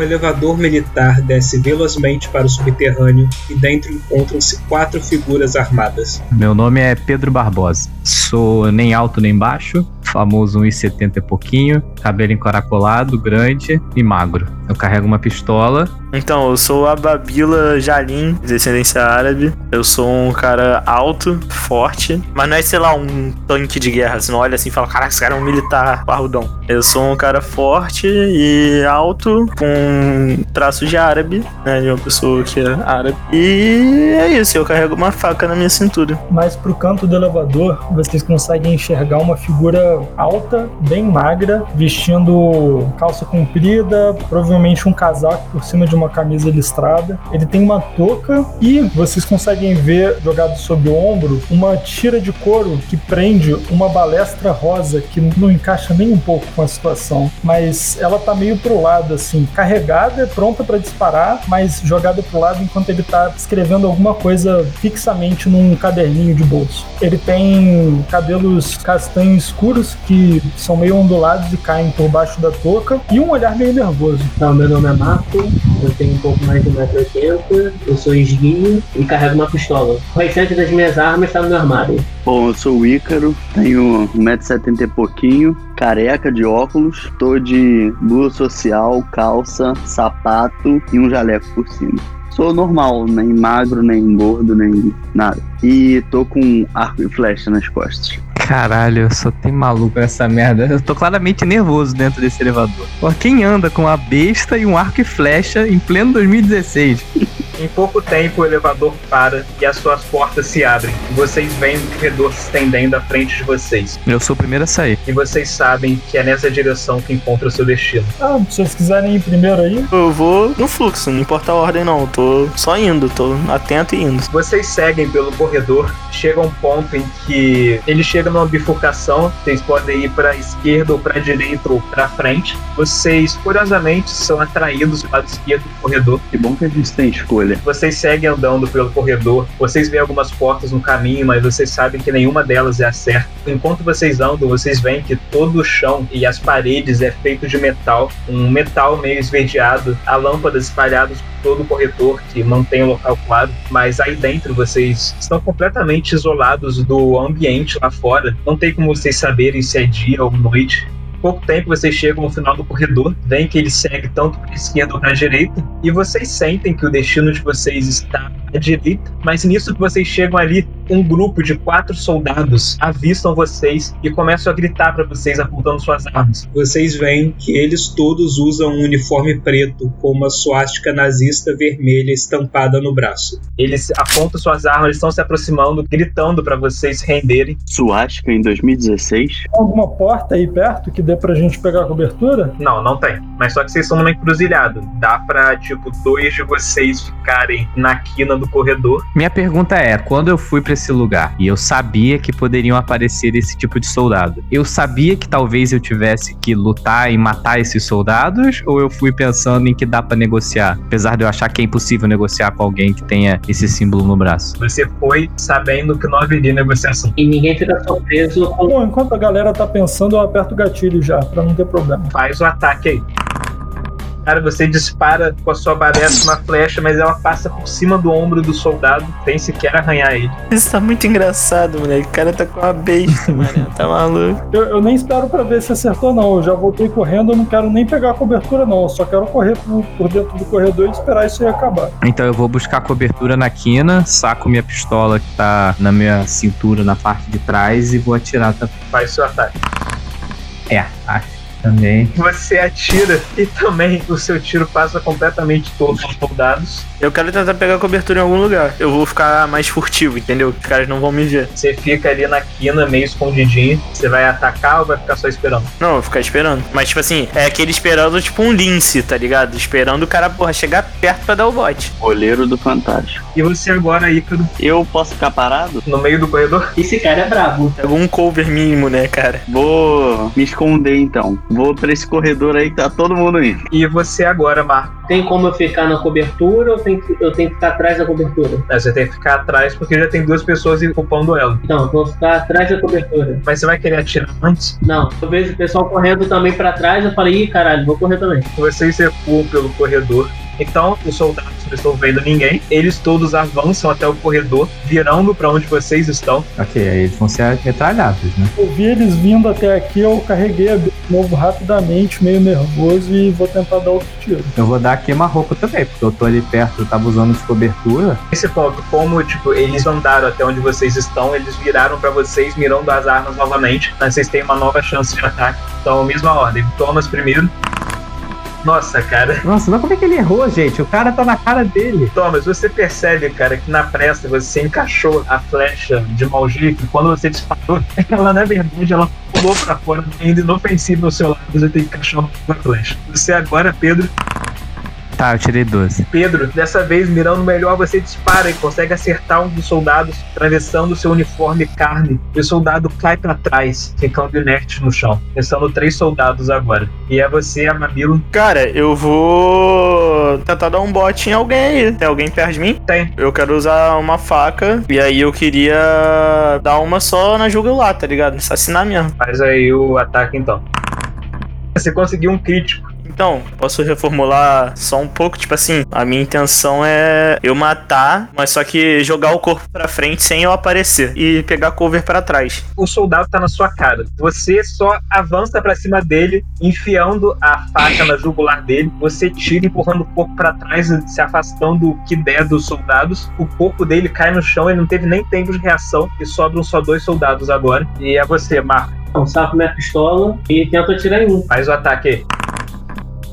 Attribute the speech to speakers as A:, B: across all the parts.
A: Um elevador militar desce velozmente para o subterrâneo e dentro encontram-se quatro figuras armadas.
B: Meu nome é Pedro Barbosa. Sou nem alto nem baixo, famoso 1,70 e pouquinho, cabelo encaracolado, grande e magro. Eu carrego uma pistola.
C: Então, eu sou a Babila Jalim, descendência árabe. Eu sou um cara alto, forte, mas não é, sei lá, um tanque de guerra. Você não olha assim e fala, caraca, esse cara é um militar parrudão. Eu sou um cara forte e alto, com traços de árabe, né? De uma pessoa que é árabe. E é isso, eu carrego uma faca na minha cintura.
D: Mas pro canto do elevador, vocês conseguem enxergar uma figura alta, bem magra, vestindo calça comprida, provavelmente um casaco por cima de uma camisa listrada. Ele tem uma touca e vocês conseguem ver jogado sob o ombro uma tira de couro que prende uma balestra rosa que não encaixa nem um pouco com a situação, mas ela tá meio pro lado assim, carregada, pronta para disparar, mas jogada pro lado enquanto ele tá escrevendo alguma coisa fixamente num caderninho de bolso. Ele tem cabelos castanhos escuros que são meio ondulados e caem por baixo da touca e um olhar meio nervoso.
E: Então, meu nome é Marco, eu tenho um pouco mais de 1,80m, eu sou esguio e carrego uma pistola. O restante das minhas armas está no meu armário.
F: Bom, eu sou o Ícaro, tenho 1,70m e pouquinho, careca de óculos, tô de blusa social, calça, sapato e um jaleco por cima. Sou normal, nem magro, nem gordo, nem nada. E tô com arco e flecha nas costas.
B: Caralho, só tem maluco nessa merda. Eu tô claramente nervoso dentro desse elevador. Pô, quem anda com uma besta e um arco e flecha em pleno 2016?
A: Em pouco tempo, o elevador para e as suas portas se abrem. Vocês veem o corredor se estendendo à frente de vocês.
B: Eu sou o primeiro a sair.
A: E vocês sabem que é nessa direção que encontra o seu destino.
D: Ah, se vocês quiserem ir primeiro aí,
C: Eu vou no fluxo, não importa a ordem não. Eu tô só indo, tô atento e indo.
A: Vocês seguem pelo corredor, chega um ponto em que ele chega numa bifurcação. Vocês podem ir para esquerda ou para direita ou para frente. Vocês, curiosamente, são atraídos para o lado esquerdo do corredor.
F: Que bom que a gente tem escolha.
A: Vocês seguem andando pelo corredor, vocês veem algumas portas no caminho, mas vocês sabem que nenhuma delas é a certa. Enquanto vocês andam, vocês veem que todo o chão e as paredes é feito de metal, um metal meio esverdeado, há lâmpadas espalhadas por todo o corredor que mantém o local claro, mas aí dentro vocês estão completamente isolados do ambiente lá fora. Não tem como vocês saberem se é dia ou noite pouco tempo vocês chegam no final do corredor, veem que ele segue tanto para a esquerda ou para a direita, e vocês sentem que o destino de vocês está à direita, mas nisso que vocês chegam ali, um grupo de quatro soldados avistam vocês e começam a gritar para vocês apontando suas armas. Vocês veem que eles todos usam um uniforme preto com uma suástica nazista vermelha estampada no braço. Eles apontam suas armas, eles estão se aproximando, gritando para vocês se renderem.
F: Suástica em 2016?
D: tem alguma porta aí perto que dê pra gente pegar a cobertura?
A: Não, não tem. Mas só que vocês estão numa encruzilhada. Dá pra, tipo, dois de vocês ficarem na quina do corredor.
B: Minha pergunta é: quando eu fui pra esse lugar e eu sabia que poderiam aparecer esse tipo de soldado, eu sabia que talvez eu tivesse que lutar e matar esses soldados? Ou eu fui pensando em que dá pra negociar? Apesar de eu achar que é impossível negociar com alguém que tenha esse símbolo no braço.
A: Você foi sabendo que não haveria negociação.
E: E ninguém fica surpreso com
D: Bom, enquanto a galera tá pensando, eu aperto o gatilho já, pra não ter problema.
A: Faz o ataque aí. Cara, você dispara com a sua balestra uma flecha, mas ela passa por cima do ombro do soldado, sem sequer arranhar ele.
C: Isso tá muito engraçado, moleque. O cara tá com uma besta, mano. Tá maluco.
D: Eu, eu nem espero pra ver se acertou, não. Eu já voltei correndo, eu não quero nem pegar a cobertura, não. Eu só quero correr por, por dentro do corredor e esperar isso aí acabar.
B: Então eu vou buscar cobertura na quina, saco minha pistola que tá na minha cintura, na parte de trás, e vou atirar também.
A: Faz seu ataque.
B: É, acho também.
A: Você atira e também o seu tiro passa completamente todos os soldados.
C: Eu quero tentar pegar cobertura em algum lugar. Eu vou ficar mais furtivo, entendeu? Os caras não vão me ver.
A: Você fica ali na quina, meio escondidinho. Você vai atacar ou vai ficar só esperando?
C: Não, eu vou ficar esperando. Mas, tipo assim, é aquele esperando, tipo um lince, tá ligado? Esperando o cara, porra, chegar perto pra dar o bote.
F: Goleiro do Fantástico.
A: E você agora, Ícaro,
F: Eu posso ficar parado?
A: no meio do corredor?
E: Esse cara é brabo.
C: Algum cover mínimo, né, cara?
F: Vou me esconder então. Vou pra esse corredor aí que tá todo mundo indo.
A: E você agora, Marco.
E: Tem como eu ficar na cobertura ou tem que- eu tenho que ficar atrás da cobertura?
A: né, Você tem que ficar atrás porque já tem duas pessoas ocupando ela.
E: Então, eu vou ficar atrás da cobertura.
A: Mas você vai querer atirar antes?
E: Não, eu vejo o pessoal correndo também pra trás, eu falei, ih, caralho, vou correr também.
A: Vocês recuam pelo corredor. Então, os soldados não estão vendo ninguém. Eles todos avançam até o corredor, virando para onde vocês estão.
B: Ok, aí eles vão ser metralhados, né?
D: Eu vi eles vindo até aqui, eu carreguei a de novo rapidamente, meio nervoso, e vou tentar dar outro tiro.
B: Eu vou dar queima-roupa também, porque eu tô ali perto, eu tava usando de cobertura.
A: Nesse ponto, como tipo, eles andaram até onde vocês estão, eles viraram para vocês, mirando as armas novamente. Mas vocês têm uma nova chance de ataque. Então, mesma ordem. Thomas primeiro. Nossa, cara.
B: Nossa, mas como é que ele errou, gente? O cara tá na cara dele.
A: Thomas, você percebe, cara, que na pressa você encaixou a flecha de mau jeito. Quando você disparou, ela na verdade ela pulou pra fora, ainda inofensiva ao seu lado. Você tem que encaixar uma flecha. Você agora, Pedro.
B: Tá, eu tirei 12.
A: Pedro, dessa vez mirando melhor, você dispara e consegue acertar um dos soldados, atravessando seu uniforme carne. E o soldado cai pra trás, ficando inerte no chão. Restando três soldados agora. E é você, Amabilo.
C: Cara, eu vou tentar dar um bote em alguém aí. Tem alguém perto de mim?
A: Tem.
C: Eu quero usar uma faca. E aí eu queria dar uma só na jugular, tá ligado? Assassinar mesmo.
A: Faz aí o ataque então. Você conseguiu um crítico.
C: Então, posso reformular só um pouco? Tipo assim, a minha intenção é eu matar, mas só que jogar o corpo pra frente sem eu aparecer. E pegar cover pra trás.
A: o soldado tá na sua cara. Você só avança pra cima dele, enfiando a faca na jugular dele. Você tira, empurrando o corpo pra trás, se afastando o que der dos soldados. O corpo dele cai no chão, ele não teve nem tempo de reação. E sobram só dois soldados agora. E é você, Marco.
E: Então, saco minha pistola e tento atirar em um.
A: Faz o ataque aí.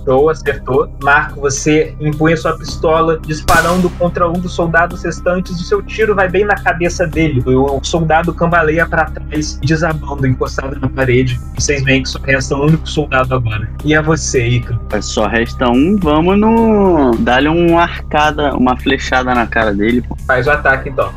A: Show, acertou. Marco, você empunha sua pistola, disparando contra um dos soldados restantes. O seu tiro vai bem na cabeça dele. O soldado cambaleia pra trás, desabando, encostado na parede. Vocês veem que só resta um único soldado agora. E é você, Ica.
F: Mas Só resta um, vamos no. Dar-lhe uma arcada, uma flechada na cara dele. pô.
A: Faz o ataque então.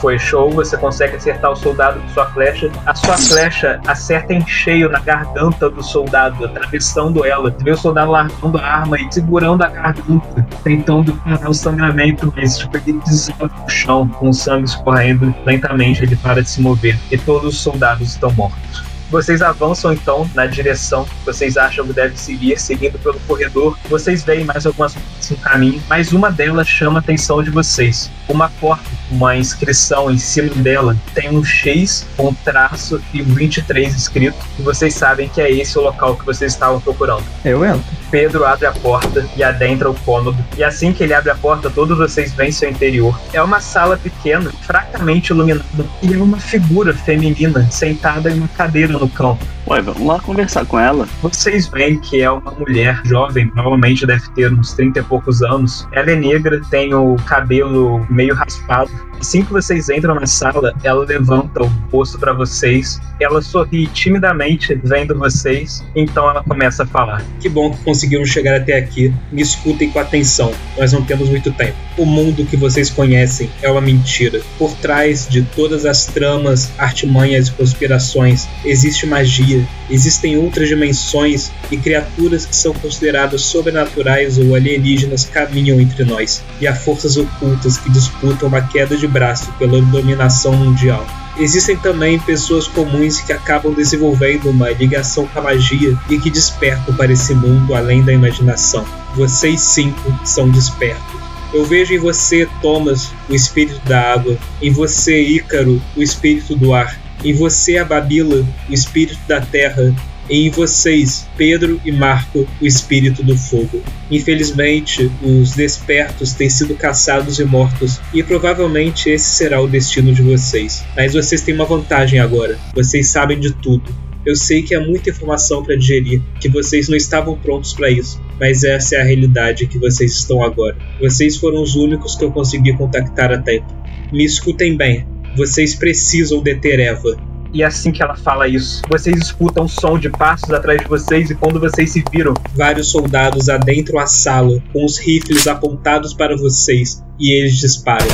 A: Foi show, você consegue acertar o soldado com sua flecha. A sua flecha acerta em cheio na garganta do soldado, atravessando ela. Você vê o soldado largando a arma e segurando a garganta, tentando parar o sangramento, mas tipo, ele desaba no chão, com o sangue escorrendo. Lentamente ele para de se mover. E todos os soldados estão mortos. Vocês avançam então na direção que vocês acham que deve seguir, seguindo pelo corredor. Vocês veem mais algumas no caminho, mas uma delas chama a atenção de vocês. Uma porta, uma inscrição em cima dela, tem um X, um traço e 23 escrito. E vocês sabem que é esse o local que vocês estavam procurando.
B: Eu entro.
A: Pedro abre a porta e adentra o cômodo. E assim que ele abre a porta, todos vocês veem seu interior. É uma sala pequena, fracamente iluminada, e é uma figura feminina sentada em uma cadeira no canto.
F: Ué, vamos lá conversar com ela.
A: Vocês veem que é uma mulher jovem, provavelmente deve ter uns 30 e poucos anos. Ela é negra, tem o cabelo meio raspado. Assim que vocês entram na sala, ela levanta o rosto para vocês. Ela sorri timidamente vendo vocês, então ela começa a falar. Que bom que conseguiram chegar até aqui. Me escutem com atenção, nós não temos muito tempo. O mundo que vocês conhecem é uma mentira. Por trás de todas as tramas, artimanhas e conspirações, existe magia, existem outras dimensões e criaturas que são consideradas sobrenaturais ou alienígenas caminham entre nós, e há forças ocultas que disputam uma queda de braço pela dominação mundial. Existem também pessoas comuns que acabam desenvolvendo uma ligação com a magia e que despertam para esse mundo além da imaginação. Vocês cinco são despertos. Eu vejo em você, Thomas, o espírito da água, em você, Ícaro, o espírito do ar, em você, Ababila, o espírito da terra, e em vocês, Pedro e Marco, o espírito do fogo. Infelizmente, os despertos têm sido caçados e mortos, e provavelmente esse será o destino de vocês. Mas vocês têm uma vantagem agora: vocês sabem de tudo. Eu sei que há muita informação para digerir, que vocês não estavam prontos para isso, mas essa é a realidade que vocês estão agora. Vocês foram os únicos que eu consegui contactar a tempo. Me escutem bem, vocês precisam deter Eva. E assim que ela fala isso, vocês escutam um som de passos atrás de vocês e quando vocês se viram, vários soldados adentram a sala com os rifles apontados para vocês e eles disparam.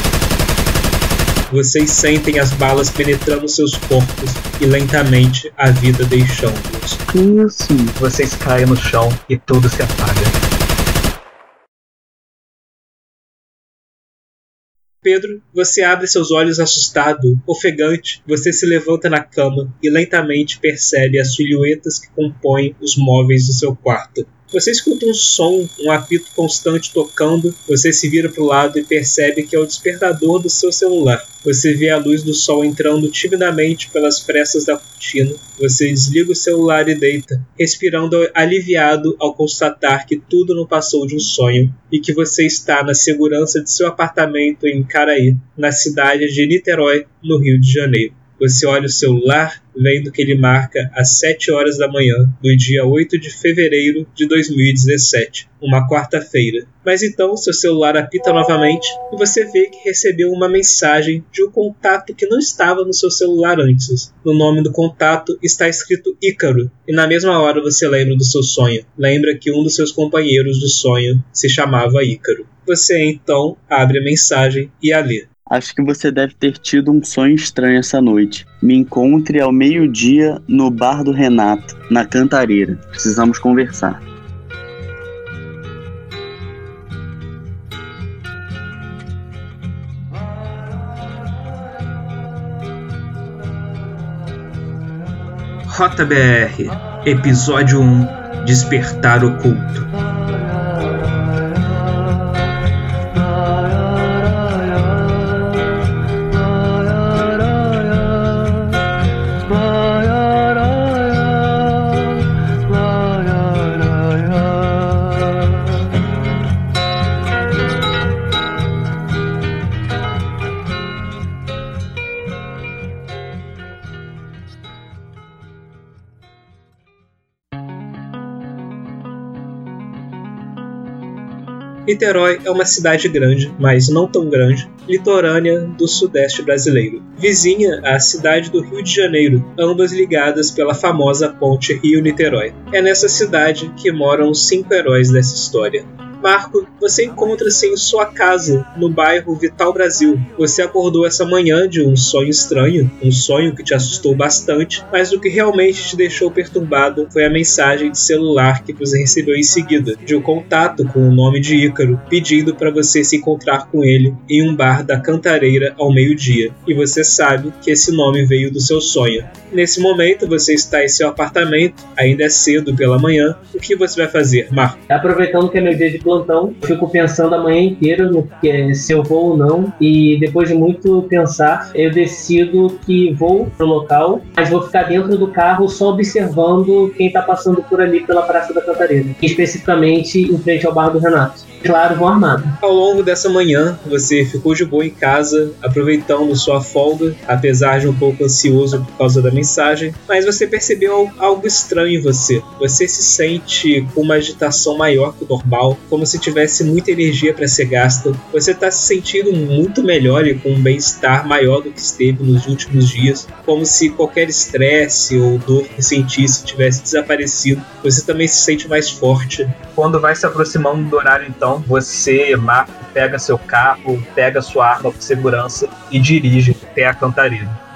A: vocês sentem as balas penetrando seus corpos e lentamente a vida deixando-os.
F: Isso?
A: Vocês caem no chão e tudo se apaga. Pedro, você abre seus olhos assustado, ofegante. Você se levanta na cama e lentamente percebe as silhuetas que compõem os móveis do seu quarto. Você escuta um som, um apito constante tocando, você se vira para o lado e percebe que é o despertador do seu celular. Você vê a luz do sol entrando timidamente pelas frestas da cortina. Você desliga o celular e deita, respirando aliviado ao constatar que tudo não passou de um sonho e que você está na segurança de seu apartamento em Caraí, na cidade de Niterói, no Rio de Janeiro. Você olha o celular, vendo que ele marca às 7 horas da manhã do dia 8 de fevereiro de 2017, uma quarta-feira. Mas então seu celular apita novamente e você vê que recebeu uma mensagem de um contato que não estava no seu celular antes. No nome do contato está escrito Ícaro, e na mesma hora você lembra do seu sonho. Lembra que um dos seus companheiros do sonho se chamava Ícaro. Você então abre a mensagem e a lê.
F: Acho que você deve ter tido um sonho estranho essa noite. Me encontre ao meio-dia no bar do Renato, na Cantareira. Precisamos conversar.
A: Rota BR, Episódio 1 Despertar Oculto. Niterói é uma cidade grande, mas não tão grande, litorânea do sudeste brasileiro, vizinha à cidade do Rio de Janeiro, ambas ligadas pela famosa ponte Rio-Niterói. É nessa cidade que moram os cinco heróis dessa história. Marco, você encontra-se em sua casa, no bairro Vital Brasil. Você acordou essa manhã de um sonho estranho, um sonho que te assustou bastante, mas o que realmente te deixou perturbado foi a mensagem de celular que você recebeu em seguida, de um contato com o nome de Ícaro, pedindo para você se encontrar com ele em um bar da Cantareira ao meio-dia. E você sabe que esse nome veio do seu sonho. Nesse momento, você está em seu apartamento, ainda é cedo pela manhã. O que você vai fazer, Marco?
E: Aproveitando que é meu dia de plantão, fico pensando a manhã inteira no que se eu vou ou não. E depois de muito pensar, eu decido que vou pro local, mas vou ficar dentro do carro só observando quem tá passando por ali pela Praça da Cantareira, especificamente em frente ao bar do Renato. Claro, vou armado.
A: Ao longo dessa manhã, você ficou de boa em casa, aproveitando sua folga, apesar de um pouco ansioso por causa da mensagem, mas você percebeu algo estranho em você. Você se sente com uma agitação maior que o normal, como se tivesse muita energia para ser gasta. Você está se sentindo muito melhor e com um bem-estar maior do que esteve nos últimos dias, como se qualquer estresse ou dor que sentisse tivesse desaparecido. Você também se sente mais forte. Quando vai se aproximando do horário, então, você, Marco, pega seu carro, pega sua arma por segurança e dirige até a cantareira.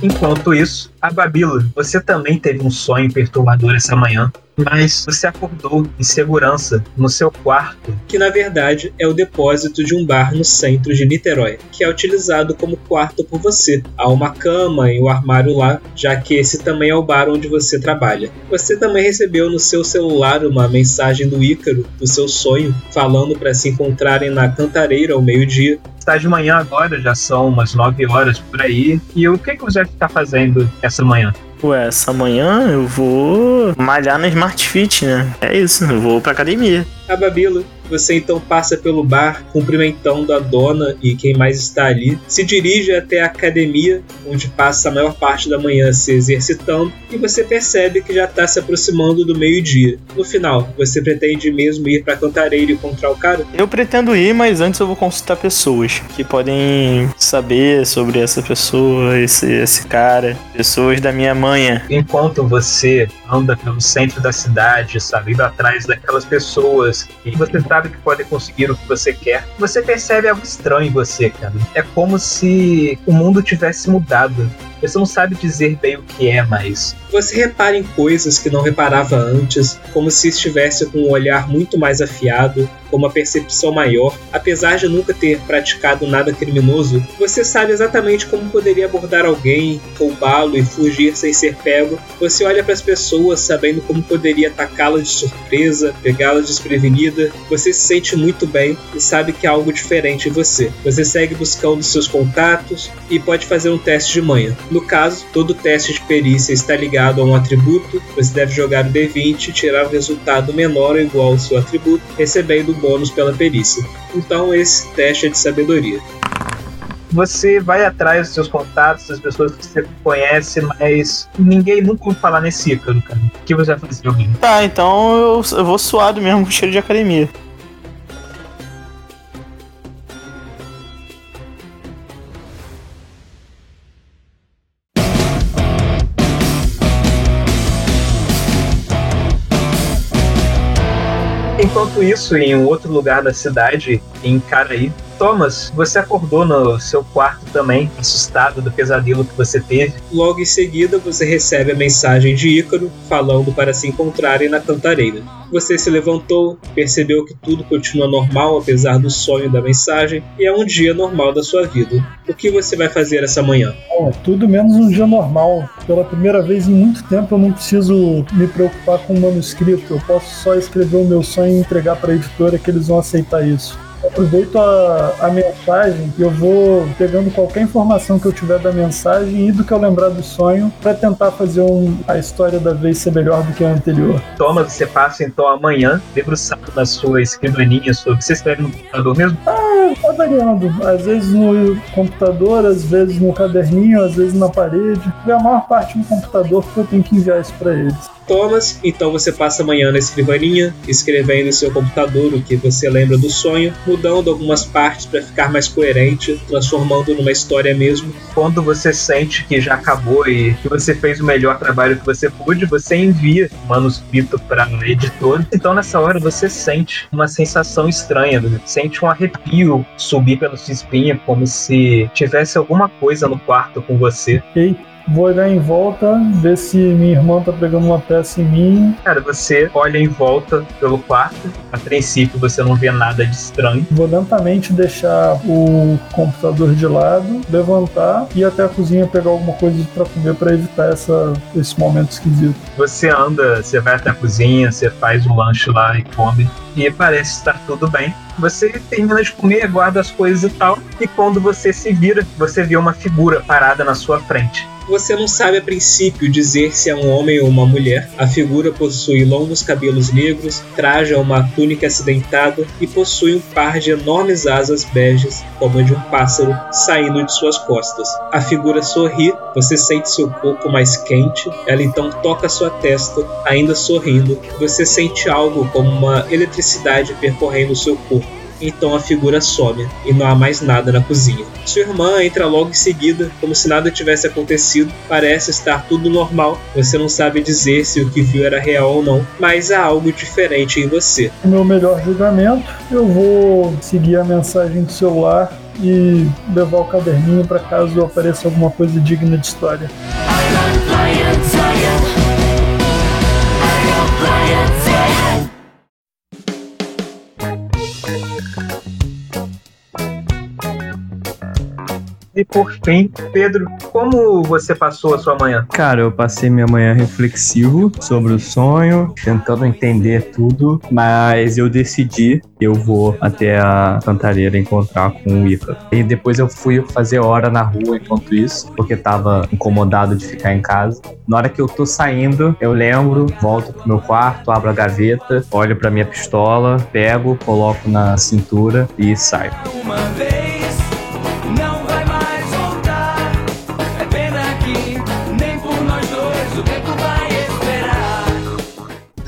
A: Enquanto isso, a Babila, você também teve um sonho perturbador essa manhã, mas você acordou em segurança no seu quarto, que na verdade é o depósito de um bar no centro de Niterói, que é utilizado como quarto por você. Há uma cama e um armário lá, já que esse também é o bar onde você trabalha. Você também recebeu no seu celular uma mensagem do Ícaro, do seu sonho, falando para se encontrarem na Cantareira ao meio-dia. Está de manhã agora, já são umas 9 horas por aí. E o que, que você vai estar fazendo essa manhã?
C: Ué, essa manhã eu vou malhar no Smart Fit, né? É isso, eu vou pra academia.
A: A Babila, Você então passa pelo bar, cumprimentando a dona e quem mais está ali, se dirige até a academia, onde passa a maior parte da manhã se exercitando, e você percebe que já está se aproximando do meio-dia. No final, você pretende mesmo ir para Cantareira e encontrar o cara?
C: Eu pretendo ir, mas antes eu vou consultar pessoas que podem saber sobre essa pessoa, esse, esse cara, pessoas da minha manha.
A: Enquanto você anda pelo centro da cidade, sabe, indo atrás daquelas pessoas que você sabe que podem conseguir o que você quer, você percebe algo estranho em você, cara. É como se o mundo tivesse mudado. Você não sabe dizer bem o que é, mas você repara em coisas que não reparava antes, como se estivesse com um olhar muito mais afiado, com uma percepção maior. Apesar de nunca ter praticado nada criminoso, você sabe exatamente como poderia abordar alguém, roubá-lo e fugir sem ser pego. Você olha para as pessoas sabendo como poderia atacá-las de surpresa, pegá-las desprevenida. Você se sente muito bem e sabe que há algo diferente em você. Você segue buscando seus contatos e pode fazer um teste de manha. No caso, todo teste de perícia está ligado a um atributo, você deve jogar o D20 e tirar o resultado menor ou igual ao seu atributo, recebendo bônus pela perícia. Então esse teste é de sabedoria. Você vai atrás dos seus contatos, das pessoas que você conhece, mas ninguém nunca ouviu falar nesse Ícaro, cara. O que você vai fazer, alguém?
C: Tá, então eu, eu vou suado mesmo com cheiro de academia.
A: Isso, em um outro lugar da cidade, em Caraí, Thomas, você acordou no seu quarto também, assustado do pesadelo que você teve. Logo em seguida, você recebe a mensagem de Ícaro falando para se encontrarem na cantareira. Você se levantou, percebeu que tudo continua normal apesar do sonho da mensagem e é um dia normal da sua vida. O que você vai fazer essa manhã?
D: Bom, tudo menos um dia normal. Pela primeira vez em muito tempo eu não preciso me preocupar com o manuscrito. Eu posso só escrever o meu sonho e entregar para a editora que eles vão aceitar isso aproveito a, a mensagem e eu vou pegando qualquer informação que eu tiver da mensagem e do que eu lembrar do sonho para tentar fazer um, a história da vez ser melhor do que a anterior.
A: Thomas, você passa então amanhã debruçado na sua escrivaninha sobre. Você escreve no computador mesmo?
D: Ah, tá variando. Às vezes no computador, às vezes no caderninho, às vezes na parede. E a maior parte no computador porque eu tenho que enviar isso para eles.
A: Thomas, então você passa amanhã na escrivaninha, escrevendo em seu computador o que você lembra do sonho, mudando algumas partes para ficar mais coerente, transformando numa história mesmo. Quando você sente que já acabou e que você fez o melhor trabalho que você pôde, você envia o manuscrito para o editor. Então nessa hora você sente uma sensação estranha, você sente um arrepio subir pela sua espinha, como se tivesse alguma coisa no quarto com você.
D: Eita. Vou olhar em volta, ver se minha irmã tá pegando uma peça em mim.
A: Cara, você olha em volta pelo quarto. A princípio você não vê nada de estranho.
D: Vou lentamente deixar o computador de lado, levantar e até a cozinha pegar alguma coisa para comer para evitar essa, esse momento esquisito.
A: Você anda, você vai até a cozinha, você faz o lanche lá e come. E parece estar tudo bem. Você termina de comer, guarda as coisas e tal. E quando você se vira, você vê uma figura parada na sua frente. Você não sabe a princípio dizer se é um homem ou uma mulher. A figura possui longos cabelos negros, traja uma túnica acidentada e possui um par de enormes asas beges, como a de um pássaro, saindo de suas costas. A figura sorri, você sente seu corpo mais quente, ela então toca sua testa, ainda sorrindo. Você sente algo como uma eletricidade percorrendo seu corpo então a figura some e não há mais nada na cozinha. Sua irmã entra logo em seguida, como se nada tivesse acontecido. Parece estar tudo normal. Você não sabe dizer se o que viu era real ou não, mas há algo diferente em você.
D: No meu melhor julgamento, eu vou seguir a mensagem do celular e levar o caderninho para caso apareça alguma coisa digna de história.
A: E por fim, Pedro, como você passou a sua manhã?
B: Cara, eu passei minha manhã reflexivo sobre o sonho, tentando entender tudo, mas eu decidi que eu vou até a cantareira encontrar com o Ica. E depois eu fui fazer hora na rua enquanto isso, porque tava incomodado de ficar em casa. Na hora que eu tô saindo, eu lembro, volto pro meu quarto, abro a gaveta, olho pra minha pistola, pego, coloco na cintura e saio.
G: uma vez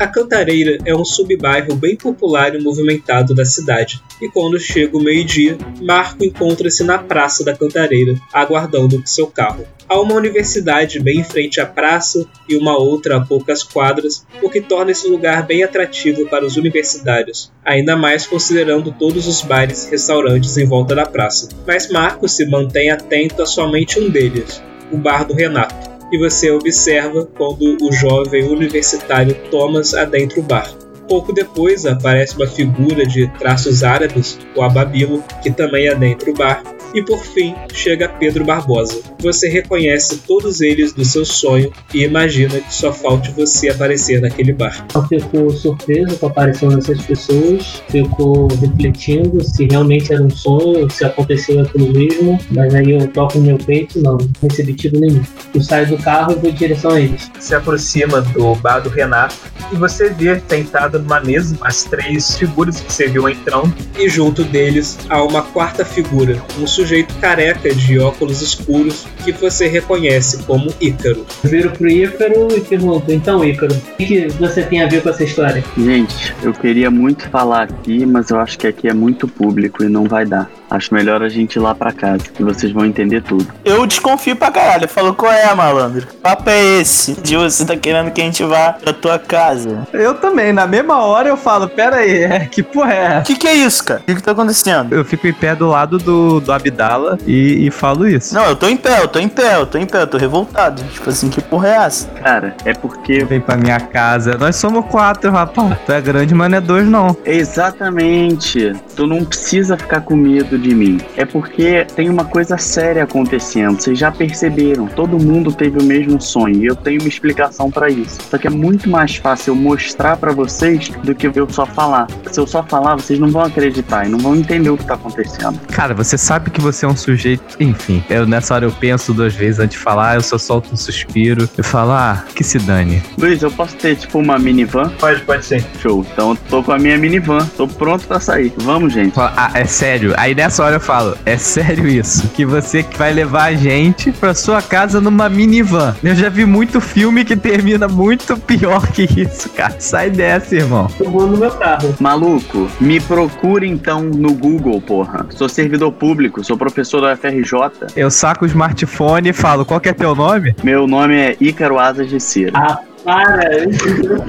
A: A Cantareira é um subbairro bem popular e movimentado da cidade. E quando chega o meio-dia, Marco encontra-se na Praça da Cantareira, aguardando seu carro. Há uma universidade bem em frente à praça e uma outra a poucas quadras, o que torna esse lugar bem atrativo para os universitários, ainda mais considerando todos os bares e restaurantes em volta da praça. Mas Marco se mantém atento a somente um deles, o bar do Renato e você observa quando o jovem universitário Thomas adentra o bar. Pouco depois aparece uma figura de traços árabes, o Ababilo, que também adentra o bar. E por fim chega Pedro Barbosa. Você reconhece todos eles do seu sonho e imagina que só falte você aparecer naquele bar.
E: Eu fico surpreso com a aparição dessas pessoas, fico refletindo se realmente era um sonho, se aconteceu aquilo mesmo, mas aí eu toco no meu peito, não, não recebi tiro nenhum. Eu saio do carro e vou em direção a eles.
A: se aproxima do bar do Renato e você vê sentado numa mesa as três figuras que você viu entrando e junto deles há uma quarta figura, um sujeito careca de óculos escuros que você reconhece como Ícaro.
E: Eu viro pro Ícaro e pergunto, então Ícaro, o que que você tem a ver com essa história?
F: Gente, eu queria muito falar aqui, mas eu acho que aqui é muito público e não vai dar. Acho melhor a gente ir lá pra casa, que vocês vão entender tudo.
C: Eu desconfio pra caralho. Eu falo, qual é, malandro? Que papo é esse? De você tá querendo que a gente vá pra tua casa.
B: Eu também, na mesma hora eu falo, pera aí, é, que porra é?
C: O que, que é isso, cara? O que, que tá acontecendo?
B: Eu fico em pé do lado do, do Abdala e, e falo isso.
C: Não, eu tô em pé, eu tô em pé, eu tô em pé, eu tô revoltado. Tipo assim, que porra é essa?
F: Cara, é porque.
B: Vem pra minha casa. Nós somos quatro, rapaz. Tu é grande, mas não é dois, não.
F: Exatamente. Tu não precisa ficar com medo de mim. É porque tem uma coisa séria acontecendo. Vocês já perceberam. Todo mundo teve o mesmo sonho. E eu tenho uma explicação pra isso. Só que é muito mais fácil eu mostrar pra vocês do que eu só falar. Se eu só falar, vocês não vão acreditar e não vão entender o que tá acontecendo.
B: Cara, você sabe que você é um sujeito. Enfim, eu nessa hora eu penso duas vezes antes de falar, eu só solto um suspiro. Eu falo, ah, que se dane.
F: Luiz, eu posso ter tipo uma minivan?
A: Pode, pode ser.
F: Show. Então eu tô com a minha minivan. Tô pronto pra sair. Vamos, gente.
B: Ah, é sério. Aí nessa hora eu falo, é sério isso? Que você que vai levar a gente pra sua casa numa minivan. Eu já vi muito filme que termina muito pior que isso, cara. Sai dessa, irmão.
E: Eu vou no meu carro.
F: Maluco, me procure então no Google, porra. Sou servidor público, sou professor da UFRJ.
B: Eu saco o smartphone e falo, qual que é teu nome?
F: Meu nome é Ícaro Asas de Cera.
E: Ah, para!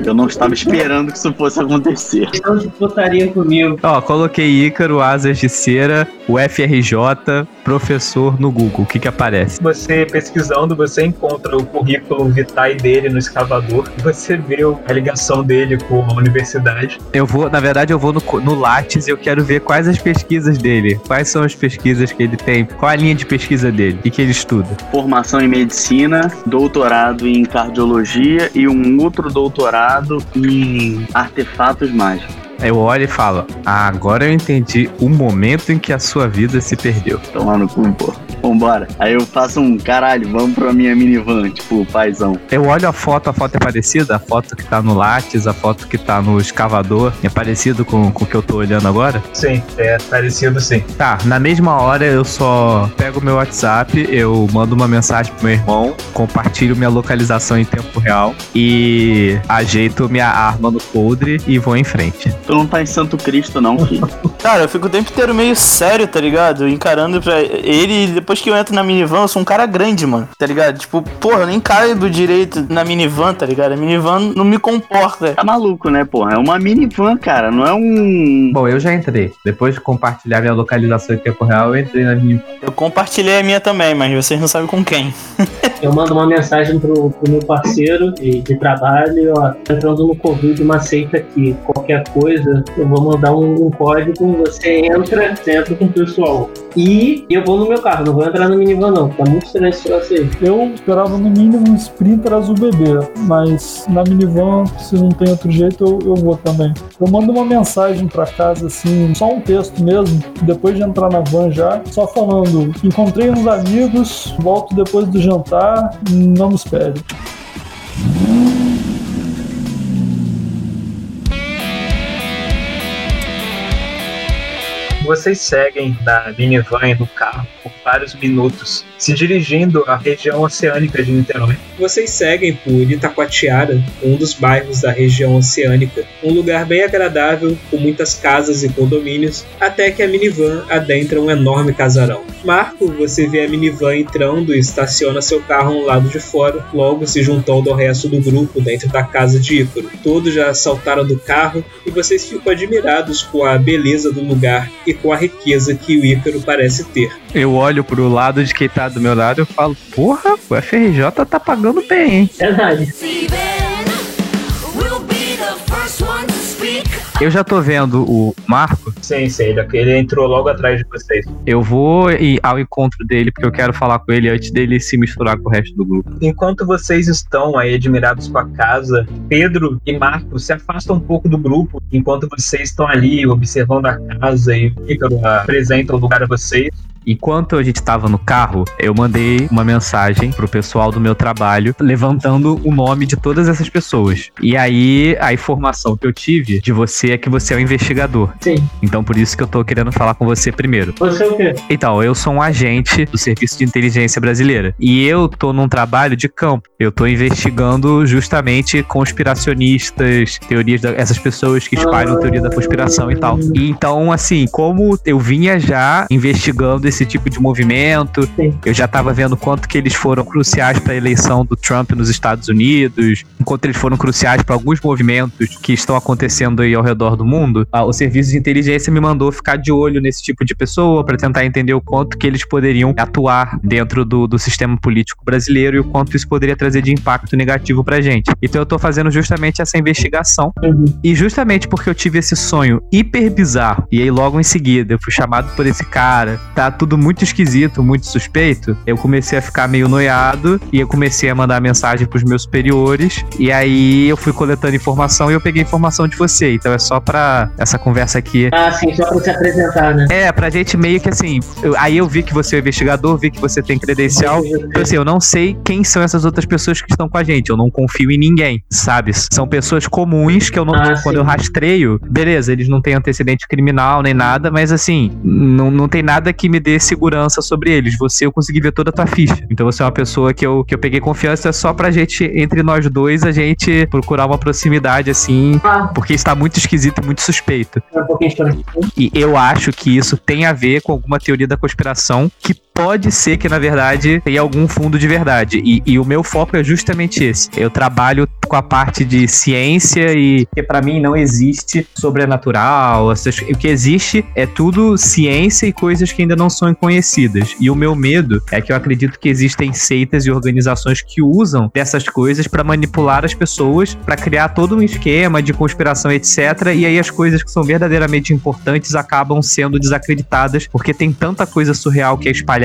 F: Eu não estava esperando que isso fosse acontecer.
E: Não de putaria comigo.
B: Ó, coloquei Ícaro, Asas de Cera, o FRJ, professor no Google. O que que aparece?
A: Você pesquisando, você encontra o currículo vitae dele no escavador. Você vê a ligação dele com a universidade.
B: Eu vou, na verdade, eu vou no, no Lattes e eu quero ver quais as pesquisas dele. Quais são as pesquisas que ele tem? Qual a linha de pesquisa dele? O que, que ele estuda?
F: Formação em medicina, doutorado em cardiologia e um outro doutorado em artefatos mágicos.
B: Eu olho e falo: ah, agora eu entendi o momento em que a sua vida se perdeu.
F: Tomar no cu, pô. Vambora. Aí eu faço um caralho, vamos pra minha minivan, tipo, paizão.
B: Eu olho a foto, a foto é parecida? A foto que tá no Lattes, a foto que tá no escavador, é parecido com, com o que eu tô olhando agora?
A: Sim, é parecido sim.
B: Tá, na mesma hora eu só pego meu WhatsApp, eu mando uma mensagem pro meu irmão, compartilho minha localização em tempo real e ajeito minha arma no coldre e vou em frente.
F: Tu não tá em Santo Cristo, não, filho.
C: Cara, eu fico o tempo inteiro meio sério, tá ligado? Encarando pra ele depois que eu entro na minivan, eu sou um cara grande, mano, tá ligado? Tipo, porra, eu nem caibo direito na minivan, tá ligado? A minivan não me comporta.
F: Tá maluco, né, porra? É uma minivan, cara, não é um.
B: Bom, eu já entrei. Depois de compartilhar minha localização em tempo real, eu entrei na minha.
C: Eu compartilhei a minha também, mas vocês não sabem com quem.
E: Eu mando uma mensagem pro, pro meu parceiro de, de trabalho, ó, tô entrando no Covid, uma seita aqui. Qualquer coisa, eu vou mandar um, um código, você entra, você entra com o pessoal. E eu vou no meu carro, não vou entrar no minivan não, tá muito estranho esse troço aí.
D: Eu esperava no mínimo um Sprinter azul bebê, mas na minivan, se não tem outro jeito, eu, eu vou também. Eu mando uma mensagem pra casa, assim, só um texto mesmo, depois de entrar na van já, só falando: encontrei uns amigos, volto depois do jantar, não me espere.
A: Vocês seguem na minivan no carro por vários minutos, se dirigindo à região oceânica de Niterói. Vocês seguem por Itacoatiara, um dos bairros da região oceânica, um lugar bem agradável, com muitas casas e condomínios, até que a minivan adentra um enorme casarão. Marco, você vê a minivan entrando e estaciona seu carro ao lado de fora, logo se juntando ao resto do grupo dentro da casa de Ícaro. Todos já saltaram do carro e vocês ficam admirados com a beleza do lugar e com a riqueza que o Ícaro parece ter.
B: Eu olho pro lado de quem tá do meu lado e falo, porra, o FRJ tá pagando bem, hein?
E: Verdade.
B: Eu já tô vendo o Marco,
A: Sim, sim, ele, ele entrou logo atrás de vocês.
B: eu vou ir ao encontro dele, porque eu quero falar com ele antes dele se misturar com o resto do grupo.
A: Enquanto vocês estão aí admirados com a casa, Pedro e Marco se afastam um pouco do grupo, enquanto vocês estão ali observando a casa e o Ícaro apresenta o lugar a vocês.
B: Enquanto a gente tava no carro, eu mandei uma mensagem pro pessoal do meu trabalho levantando o nome de todas essas pessoas. E aí a informação que eu tive de você é que você é um investigador.
E: Sim.
B: Então por isso que eu tô querendo falar com você primeiro.
E: Você é o quê?
B: Então, eu sou um agente do Serviço de Inteligência Brasileira. E eu tô num trabalho de campo. Eu tô investigando justamente conspiracionistas, teorias da, essas pessoas que espalham teoria da conspiração e tal. E então, assim, como eu vinha já investigando esse tipo de movimento,
E: Sim.
B: eu já tava vendo quanto que eles foram cruciais para a eleição do Trump nos Estados Unidos, enquanto eles foram cruciais para alguns movimentos que estão acontecendo aí ao redor do mundo. ah, o serviço de inteligência me mandou ficar de olho nesse tipo de pessoa para tentar entender o quanto que eles poderiam atuar dentro do, do sistema político brasileiro e o quanto isso poderia trazer de impacto negativo pra gente. Então eu tô fazendo justamente essa investigação
E: Uhum.
B: e justamente porque eu tive esse sonho hiper bizarro, e aí logo em seguida eu fui chamado por esse cara, tá tudo muito esquisito, muito suspeito, eu comecei a ficar meio noiado e eu comecei a mandar mensagem pros meus superiores, e aí eu fui coletando informação e eu peguei informação de você. Então é só pra essa conversa aqui.
E: Ah, sim, só pra se apresentar, né?
B: É, pra gente meio que assim. eu- aí eu vi que você é investigador, vi que você tem credencial. Então, assim, eu não sei quem são essas outras pessoas que estão com a gente. Eu não confio em ninguém, sabe? São pessoas comuns que eu não.
E: Ah,
B: quando
E: sim.
B: eu rastreio, beleza, eles não têm antecedente criminal nem nada, mas assim, não, não tem nada que me dê segurança sobre eles. Você, eu consegui ver toda a tua ficha. Então você é uma pessoa que eu, que eu peguei confiança é só pra gente, entre nós dois, a gente procurar uma proximidade, assim,
E: Ah,
B: porque está muito esquisito e muito suspeito.
E: é um.
B: E eu acho que isso tem a ver com alguma teoria da conspiração que pode ser que, na verdade, tenha algum fundo de verdade. E, e o meu foco é justamente esse. Eu trabalho com a parte de ciência e para mim não existe sobrenatural. essas- o que existe é tudo ciência e coisas que ainda não são conhecidas. E o meu medo é que eu acredito que existem seitas e organizações que usam dessas coisas para manipular as pessoas, para criar todo um esquema de conspiração, etc. E aí as coisas que são verdadeiramente importantes acabam sendo desacreditadas porque tem tanta coisa surreal que é espalhada,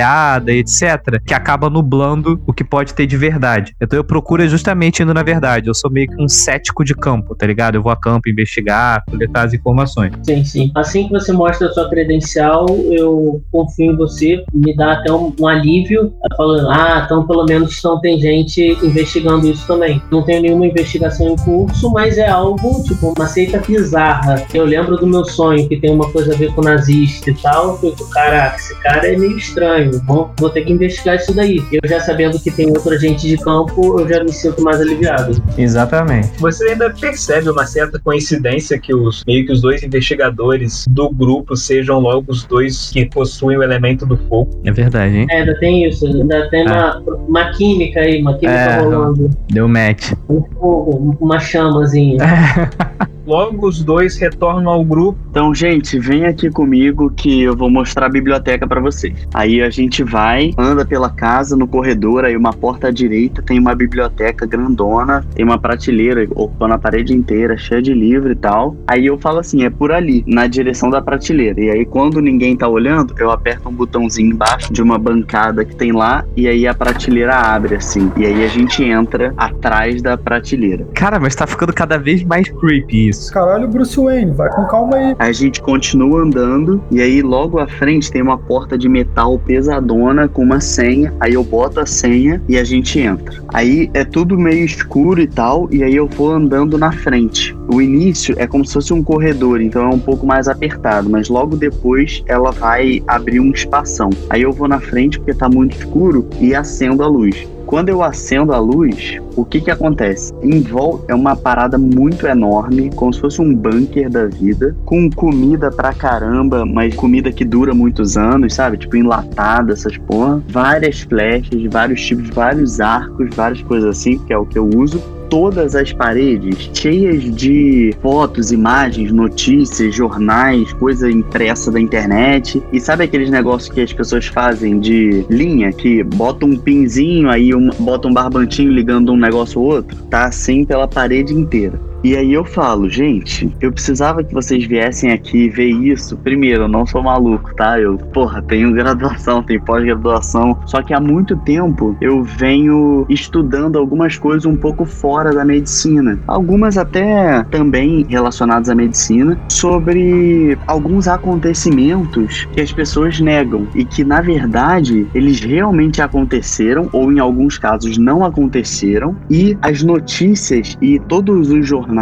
B: etc., que acaba nublando o que pode ter de verdade. Então eu procuro justamente indo na verdade. Eu sou meio que um cético de campo, tá ligado? Eu vou a campo investigar, coletar as informações.
E: Sim, sim. Assim que você mostra a sua credencial, eu confio em você, me dá até um, um alívio, falando, ah, então pelo menos não tem gente investigando isso também. Não tenho nenhuma investigação em curso, mas é algo, tipo, uma seita bizarra. Eu lembro do meu sonho, que tem uma coisa a ver com nazista e tal. Eu fico, caraca, esse cara é meio estranho. Vou, vou ter que investigar isso daí. Eu já sabendo que tem outra gente de campo, eu já me sinto mais aliviado.
B: Exatamente.
A: Você ainda percebe uma certa coincidência que os meio que os dois investigadores do grupo sejam logo os dois que possuem o elemento do fogo.
B: É verdade, hein?
E: É, ainda tem isso, ainda tem uma, uma química aí, uma química
B: É,
E: rolando.
B: Deu match.
E: Um fogo, uma chamazinha.
A: Logo os dois retornam ao grupo.
F: Então, gente, vem aqui comigo que eu vou mostrar a biblioteca pra vocês. Aí a gente vai, anda pela casa, no corredor, aí uma porta à direita tem uma biblioteca grandona, tem uma prateleira ocupando a parede inteira, cheia de livro e tal. Aí eu falo assim, é por ali, na direção da prateleira. E aí quando ninguém tá olhando, eu aperto um botãozinho embaixo de uma bancada que tem lá e aí a prateleira abre assim. E aí a gente entra atrás da prateleira.
B: Cara, mas tá ficando cada vez mais creepy isso.
D: Caralho, Bruce Wayne, vai com calma aí.
F: A gente continua andando e aí logo à frente tem uma porta de metal pesadona com uma senha. Aí eu boto a senha e a gente entra. Aí é tudo meio escuro e tal, e aí eu vou andando na frente. O início é como se fosse um corredor, então é um pouco mais apertado, mas logo depois ela vai abrir um espação. Aí eu vou na frente porque tá muito escuro e acendo a luz. Quando eu acendo a luz, o que que acontece? Em volta é uma parada muito enorme, como se fosse um bunker da vida, com comida pra caramba, mas comida que dura muitos anos, sabe? Tipo enlatada, essas porra. Várias flechas, vários tipos, vários arcos, várias coisas assim, que é o que eu uso todas as paredes cheias de fotos, imagens, notícias, jornais, coisa impressa da internet. E sabe aqueles negócios que as pessoas fazem de linha, que bota um pinzinho, aí um, bota um barbantinho ligando um negócio ao outro? Tá assim pela parede inteira. E aí eu falo, gente, eu precisava que vocês viessem aqui ver isso. Primeiro, eu não sou maluco, tá? Eu, porra, tenho graduação, tenho pós-graduação. Só que há muito tempo eu venho estudando algumas coisas um pouco fora da medicina. Algumas até também relacionadas à medicina, sobre alguns acontecimentos que as pessoas negam e que, na verdade, eles realmente aconteceram, ou em alguns casos não aconteceram, e as notícias e todos os jornais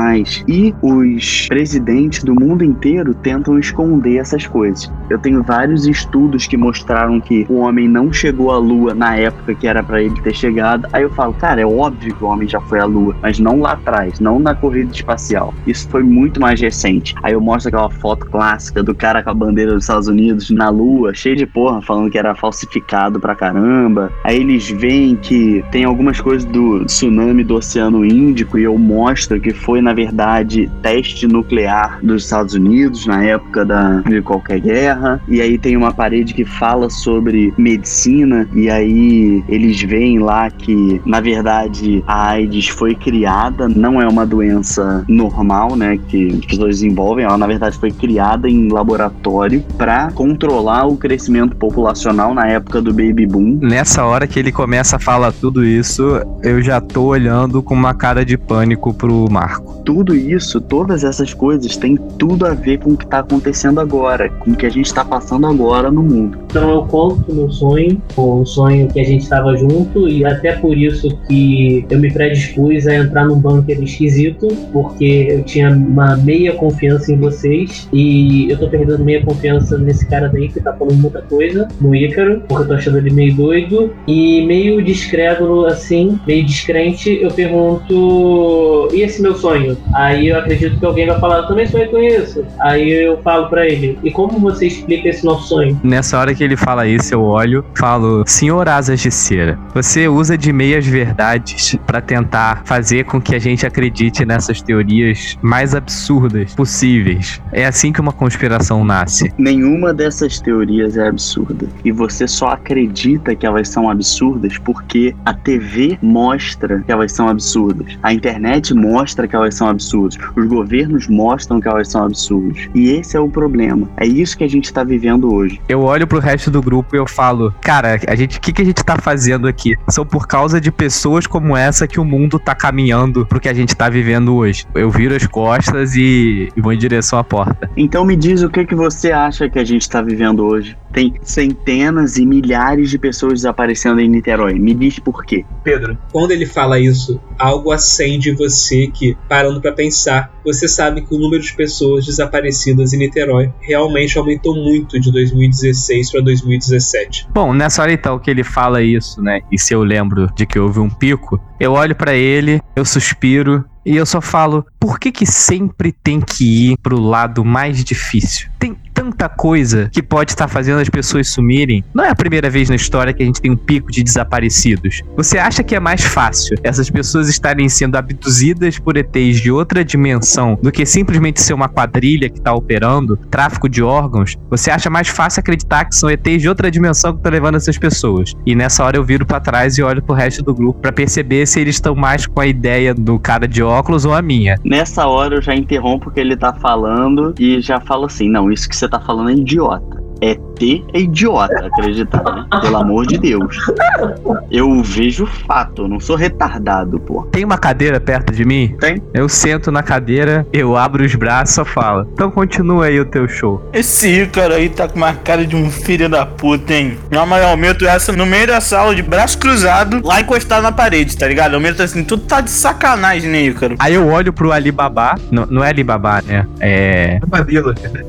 F: e os presidentes do mundo inteiro tentam esconder essas coisas. Eu tenho vários estudos que mostraram que o homem não chegou à lua na época que era para ele ter chegado. Aí eu falo, cara, é óbvio que o homem já foi à lua, mas não lá atrás, não na corrida espacial. Isso foi muito mais recente. Aí eu mostro aquela foto clássica do cara com a bandeira dos Estados Unidos na lua, cheio de porra, falando que era falsificado pra caramba. Aí eles veem que tem algumas coisas do tsunami do Oceano Índico e eu mostro que foi, na verdade, teste nuclear dos Estados Unidos na época da, de qualquer guerra. E aí tem uma parede que fala sobre medicina, e aí eles veem lá que, na verdade, a AIDS foi criada, não é uma doença normal, né? Que as pessoas desenvolvem, ela na verdade foi criada em laboratório para controlar o crescimento populacional na época do baby boom.
B: Nessa hora que ele começa a falar tudo isso, eu já tô olhando com uma cara de pânico pro Marco.
F: Tudo isso, todas essas coisas, tem tudo a ver com o que tá acontecendo agora, com o que a gente tá passando agora no mundo.
E: Então eu conto meu sonho, um sonho que a gente estava junto e até por isso que eu me predispus a entrar num bunker esquisito, porque eu tinha uma meia confiança em vocês e eu tô perdendo meia confiança nesse cara daí que tá falando muita coisa, no Ícaro, porque eu tô achando ele meio doido e meio discreto assim, meio descrente, eu pergunto, e esse meu sonho? Aí eu acredito que alguém vai falar, eu também sonhei com isso. Aí eu falo pra ele, e como você explica esse nosso sonho?
B: Nessa hora que ele fala isso, eu olho, falo: Senhor Asas de Cera, você usa de meias verdades pra tentar fazer com que a gente acredite nessas teorias mais absurdas possíveis. É assim que uma conspiração nasce.
F: Nenhuma dessas teorias é absurda. E você só acredita que elas são absurdas porque a TV mostra que elas são absurdas. A internet mostra que elas são absurdas. Os governos mostram que elas são absurdas. E esse é o problema. É isso que a gente tá vivendo hoje.
B: Eu olho pro resto do grupo e eu falo, cara, a gente, o que, que a gente tá fazendo aqui? São por causa de pessoas como essa que o mundo tá caminhando pro que a gente tá vivendo hoje. Eu viro as costas e, e vou em direção à porta.
F: Então me diz o que, que você acha que a gente tá vivendo hoje. Tem centenas e milhares de pessoas desaparecendo em Niterói. Me diz por quê.
A: Pedro, quando ele fala isso, algo acende você que, parando pra pensar, você sabe que o número de pessoas desaparecidas em Niterói realmente aumentou muito de 2016 para 2017.
B: Bom, nessa hora então que ele fala isso, né? E se eu lembro de que houve um pico, eu olho pra ele, eu suspiro e eu só falo: por que que sempre tem que ir pro lado mais difícil? Tem tanta coisa que pode estar fazendo as pessoas sumirem. Não é a primeira vez na história que a gente tem um pico de desaparecidos. Você acha que é mais fácil essas pessoas estarem sendo abduzidas por ETs de outra dimensão do que simplesmente ser uma quadrilha que tá operando, tráfico de órgãos? Você acha mais fácil acreditar que são ETs de outra dimensão que estão levando essas pessoas? E nessa hora eu viro pra trás e olho pro resto do grupo pra perceber se eles estão mais com a ideia do cara de óculos ou a minha.
F: Nessa hora eu já interrompo o que ele tá falando e já falo assim: não, isso que você tá falando é idiota. ET é idiota acreditar, né? Pelo amor de Deus. Eu vejo fato, eu não sou retardado, pô.
B: Tem uma cadeira perto de mim?
F: Tem?
B: Eu sento na cadeira, eu abro os braços e só falo. Então continua aí o teu show.
C: Esse Ícaro aí tá com uma cara de um filho da puta, hein? Mãe, eu meto essa no meio da sala, de braço cruzado, lá encostado na parede, tá ligado? Eu meto assim, tu tá de sacanagem, né, Ícaro?
B: Aí eu olho pro Alibaba. Não, não é Alibaba, né? É.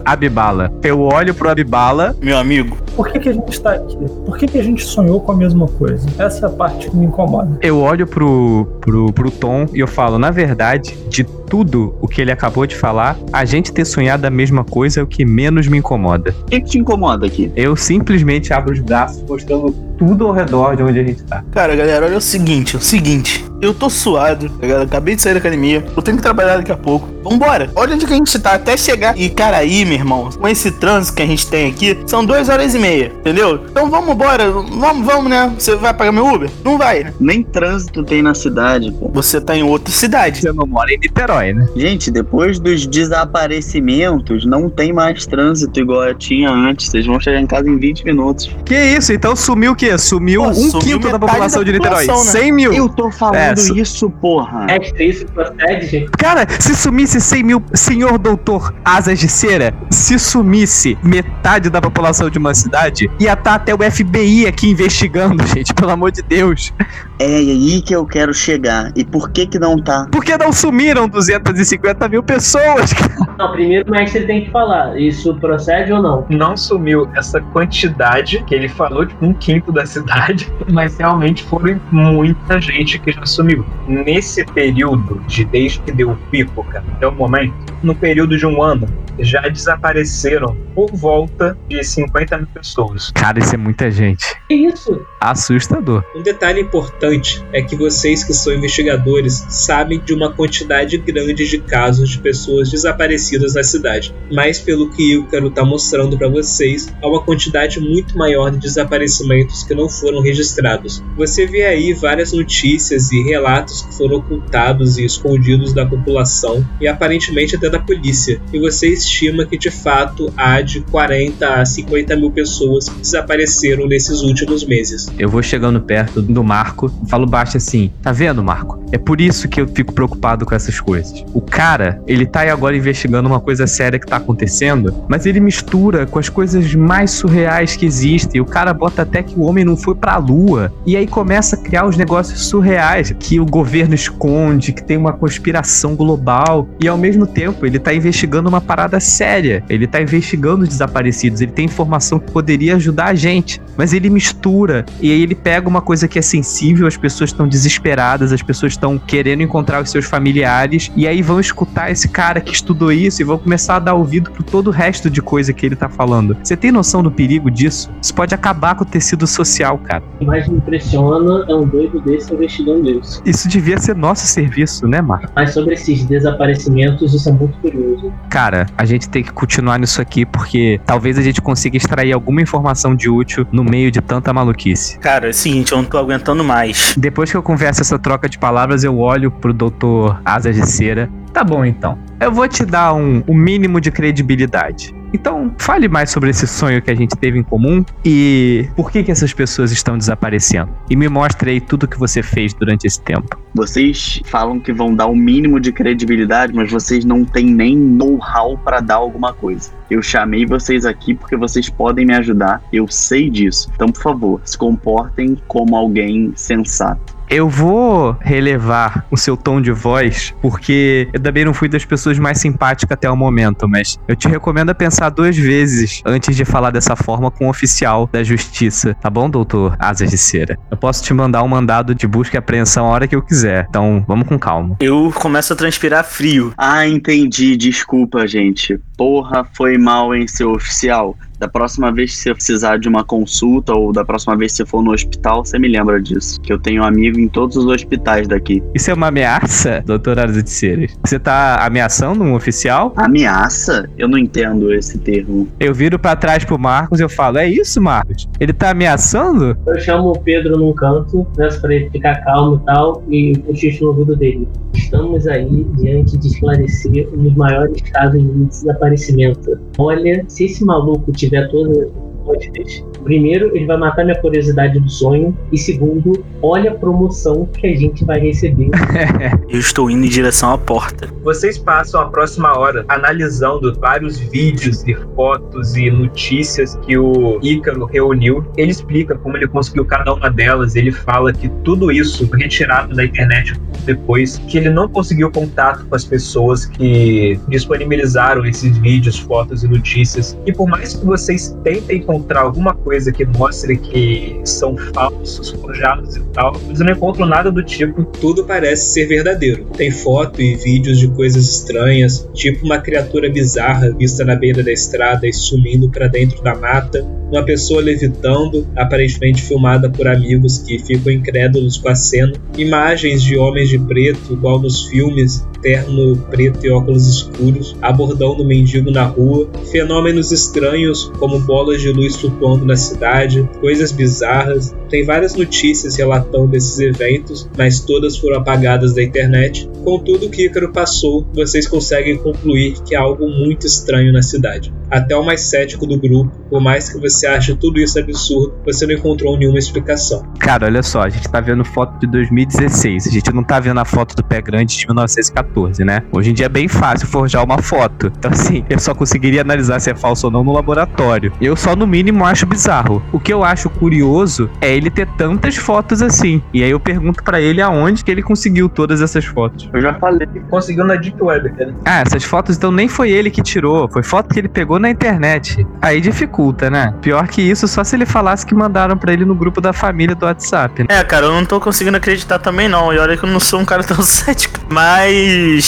B: Abibala. Eu olho pro Abibala.
C: Meu amigo.
D: Por que, que a gente tá aqui? Por que, que a gente sonhou com a mesma coisa? Essa é a parte que me incomoda.
B: Eu olho pro, pro, pro Tom e eu falo, na verdade, de tudo o que ele acabou de falar, a gente ter sonhado a mesma coisa é o que menos me incomoda.
F: O que, que te incomoda aqui?
B: Eu simplesmente abro os braços mostrando tudo ao redor de onde a gente tá.
C: Cara, galera, olha o seguinte, é o seguinte. Eu tô suado, tá ligado? Acabei de sair da academia. Eu tenho que trabalhar daqui a pouco. Vambora. Olha onde que a gente tá até chegar. E, cara, aí, meu irmão, com esse trânsito que a gente tem aqui, são duas horas e meia, entendeu? Então vamos embora. Vamos, vamos, né? Você vai pagar meu Uber? Não vai, né?
F: Nem trânsito tem na cidade, pô.
C: Você tá em outra cidade.
B: Você não mora em Niterói, né?
F: Gente, depois dos desaparecimentos, não tem mais trânsito igual tinha antes. Vocês vão chegar em casa em 20 minutos.
B: Que isso? Então sumiu o quê? Sumiu
C: Pô,
B: um
C: sumiu
B: quinto da população
C: da
B: de Niterói.
C: né?
B: 100 mil.
F: Eu tô falando
B: É, su-
F: isso, porra.
E: Mestre, isso procede, gente.
B: Cara, se sumisse 100 mil, senhor doutor Asas de Cera, se sumisse metade da população de uma cidade, ia estar até o FBI aqui investigando, gente, pelo amor de Deus.
F: É aí que eu quero chegar. E por que que não tá?
B: Por que não sumiram 250 mil pessoas?
E: Não, primeiro o mestre tem que falar. Isso procede ou não?
A: Não sumiu essa quantidade que ele falou de um quinto da cidade, mas realmente foram muita gente que já sumiu. Nesse período de desde que deu o pico, cara, até o momento, no período de um ano, já desapareceram por volta de 50 mil pessoas.
B: Cara, isso é muita gente.
E: Que isso?
B: Assustador.
H: Um detalhe importante é que vocês que são investigadores sabem de uma quantidade grande de casos de pessoas desaparecidas na cidade, mas pelo que Ícaro está mostrando para vocês, há uma quantidade muito maior de desaparecimentos que não foram registrados. Você vê aí várias notícias e relatos que foram ocultados e escondidos da população e aparentemente até da polícia, e você estima que de fato há de 40 a 50 mil pessoas que desapareceram nesses últimos meses.
B: Eu vou chegando perto do Marco falo baixo assim: Tá vendo, Marco? É por isso que eu fico preocupado com essas coisas. O cara, ele tá aí agora investigando uma coisa séria que tá acontecendo, mas ele mistura com as coisas mais surreais que existem. O cara bota até que o homem não foi pra lua. E aí começa a criar os negócios surreais que o governo esconde, que tem uma conspiração global. E ao mesmo tempo, ele tá investigando uma parada séria. Ele tá investigando os desaparecidos. Ele tem informação que poderia ajudar a gente. Mas ele mistura. E aí ele pega uma coisa que é sensível, as pessoas estão desesperadas, as pessoas estão querendo encontrar os seus familiares. E aí vão escutar esse cara que estudou isso e vão começar a dar ouvido pro todo o resto de coisa que ele tá falando. Você tem noção do perigo disso? Isso pode acabar com o tecido social, cara.
E: O que mais me impressiona é um doido desse investigando isso.
B: Isso devia ser nosso serviço, né, Marco?
E: Mas sobre esses desaparecimentos, isso é muito curioso.
B: Cara, a gente tem que continuar nisso aqui porque talvez a gente consiga extrair alguma informação de útil no meio de tanta maluquice.
C: Cara, é o seguinte, eu não tô aguentando mais.
B: Depois que eu converso essa troca de palavras, eu olho pro doutor Asas de Cera. Tá bom, então. Eu vou te dar um, um mínimo de credibilidade. Então, fale mais sobre esse sonho que a gente teve em comum e por que, que essas pessoas estão desaparecendo. E me mostre aí tudo que você fez durante esse tempo.
F: Vocês falam que vão dar o mínimo de credibilidade, mas vocês não têm nem know-how pra dar alguma coisa. Eu chamei vocês aqui porque vocês podem me ajudar, eu sei disso. Então, por favor, se comportem como alguém sensato.
B: Eu vou relevar o seu tom de voz, porque eu também não fui das pessoas mais simpáticas até o momento, mas eu te recomendo a pensar duas vezes antes de falar dessa forma com o oficial da justiça, tá bom, doutor Asas de Cera? Eu posso te mandar um mandado de busca e apreensão a hora que eu quiser, então vamos com calma.
C: Eu começo a transpirar frio.
F: Ah, entendi. Desculpa, gente. Porra, foi mal em seu oficial. Da próxima vez que você precisar de uma consulta ou da próxima vez que você for no hospital, você me lembra disso. Que eu tenho amigo em todos os hospitais daqui.
B: Isso é uma ameaça, doutor Cera? Você tá ameaçando um oficial?
F: Ameaça? Eu não entendo esse termo.
B: Eu viro pra trás pro Marcos e eu falo, é isso, Marcos? Ele tá ameaçando?
E: Eu chamo o Pedro num canto, peço pra ele ficar calmo e tal, e cochicho no ouvido dele. Estamos aí diante de esclarecer um dos maiores casos de desaparecimento. Olha, se esse maluco tiver todas as hipóteses, primeiro, ele vai matar minha curiosidade do sonho, e segundo, olha a promoção que a gente vai receber.
C: Eu estou indo em direção à porta.
A: Vocês passam a próxima hora analisando vários vídeos e fotos e notícias que o Ícaro reuniu. Ele explica como ele conseguiu cada uma delas. Ele fala que tudo isso foi retirado da internet depois, que ele não conseguiu contato com as pessoas que disponibilizaram esses vídeos, fotos e notícias. E por mais que vocês tentem encontrar alguma coisa que mostre que são falsos, forjados e tal, vocês não encontram nada do tipo.
H: Tudo parece ser verdadeiro. Tem foto e vídeos de coisas estranhas, tipo uma criatura bizarra vista na beira da estrada e sumindo para dentro da mata, uma pessoa levitando, aparentemente filmada por amigos que ficam incrédulos com a cena, imagens de homens de preto, igual nos filmes, terno preto e óculos escuros, abordando um mendigo na rua, fenômenos estranhos como bolas de luz flutuando na cidade, coisas bizarras. Tem várias notícias relatando esses eventos, mas todas foram apagadas da internet. Com tudo que Ícaro passou, vocês conseguem concluir que há algo muito estranho na cidade. Até o mais cético do grupo, por mais que você ache tudo isso absurdo, você não encontrou nenhuma explicação.
B: Cara, olha só, a gente tá vendo foto de 2016, a gente não tá vendo a foto do pé grande de 1914, né? Hoje em dia é bem fácil forjar uma foto. Então, assim, eu só conseguiria analisar se é falso ou não no laboratório. Eu só, no mínimo, acho bizarro. O que eu acho curioso é ele ter tantas fotos assim. E aí eu pergunto pra ele aonde que ele conseguiu todas essas fotos.
F: Eu já falei.
A: Conseguiu na Deep Web, cara.
B: Ah, essas fotos então nem foi ele que tirou, foi foto que ele pegou na internet. Aí dificulta, né? Pior que isso, só se ele falasse que mandaram pra ele no grupo da família do WhatsApp. né?
C: É, cara, eu não tô conseguindo acreditar também não. E olha que eu não sou um cara tão cético. Mas